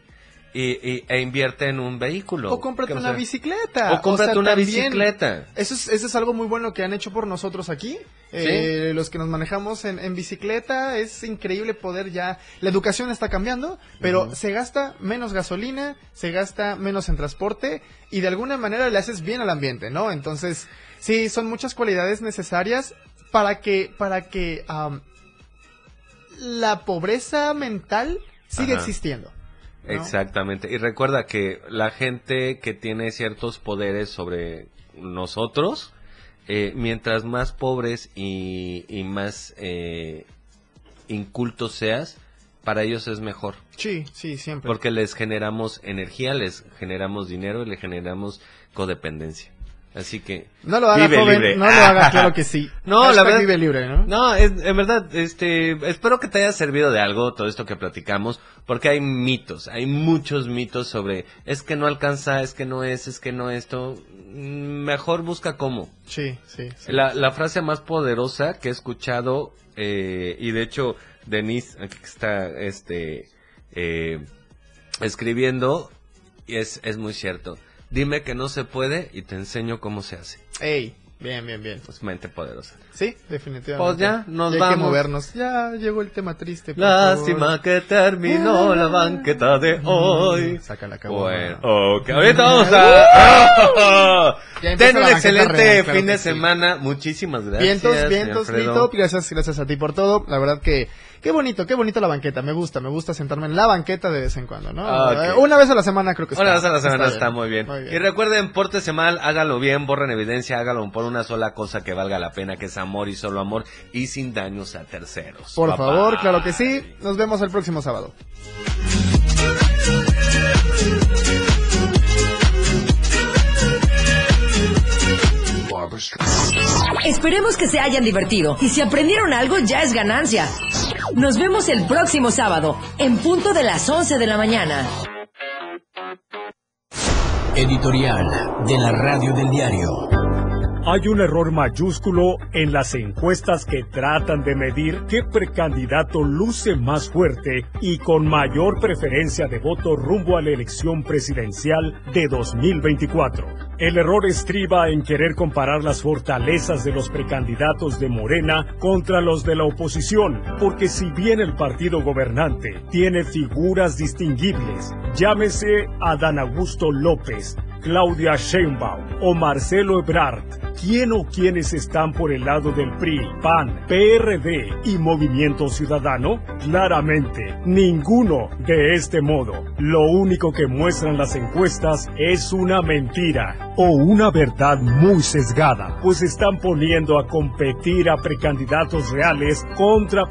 y, y- e invierte en un vehículo. O cómprate una bicicleta. O cómprate sea, una también, bicicleta. Eso es, eso es algo muy bueno que han hecho por nosotros aquí. Eh, los que nos manejamos en, en bicicleta, es increíble poder ya... La educación está cambiando, pero se gasta menos gasolina, se gasta menos en transporte y de alguna manera le haces bien al ambiente, ¿no? Entonces, sí, son muchas cualidades necesarias para que, para que la pobreza mental siga Ajá. existiendo. ¿no? Exactamente. Y recuerda que la gente que tiene ciertos poderes sobre nosotros, eh, mientras más pobres y, y más eh, incultos seas, para ellos es mejor. Sí, sí, siempre. Porque les generamos energía, les generamos dinero y les generamos codependencia. Así que No lo haga, vive joven, libre. no lo haga, claro que sí. No, la Hashtag verdad vive libre, ¿no? No, es, en verdad, este, espero que te haya servido de algo todo esto que platicamos, porque hay mitos, hay muchos mitos sobre es que no alcanza, es que no es, es que no esto. Mejor busca cómo. Sí, sí. sí. La, la frase más poderosa que he escuchado, eh, y de hecho, Denise, aquí que está este, eh, escribiendo, y es, es muy cierto. Dime que no se puede y te enseño cómo se hace. Ey, bien, bien, bien. Pues mente poderosa. Sí, definitivamente. Pues ya, nos Y hay vamos. que movernos. Ya llegó el tema triste. por Lástima favor. que terminó la banqueta de hoy. Saca la. Bueno, ok, ahorita vamos a... Ya Ten un excelente real, fin de sí. semana. Muchísimas gracias. Vientos, vientos. Lito. Gracias, gracias a ti por todo. La verdad que, qué bonito, qué bonito la banqueta. Me gusta, me gusta sentarme en la banqueta de vez en cuando, ¿no? Ah. Eh, Una vez a la semana creo que está. Una vez a la semana está, bien. muy, bien. Muy bien. Y recuerden, pórtese mal, hágalo bien, borren evidencia, hágalo por una sola cosa que valga la pena, que es amor y solo amor, y sin daños a terceros. Por Bye, favor, claro que sí. Nos vemos el próximo sábado. Esperemos que se hayan divertido y si aprendieron algo ya es ganancia. Nos vemos el próximo sábado, en punto de las 11 de la mañana. Editorial de la Radio del Diario. Hay un error mayúsculo en las encuestas que tratan de medir qué precandidato luce más fuerte y con mayor preferencia de voto rumbo a la elección presidencial de 2024. El error estriba en querer comparar las fortalezas de los precandidatos de Morena contra los de la oposición, porque si bien el partido gobernante tiene figuras distinguibles, llámese Adán Augusto López, Claudia Sheinbaum o Marcelo Ebrard, ¿quién o quiénes están por el lado del PRI, PAN, PRD y Movimiento Ciudadano? Claramente, ninguno de este modo. Lo único que muestran las encuestas es una mentira o una verdad muy sesgada, pues están poniendo a competir a precandidatos reales contra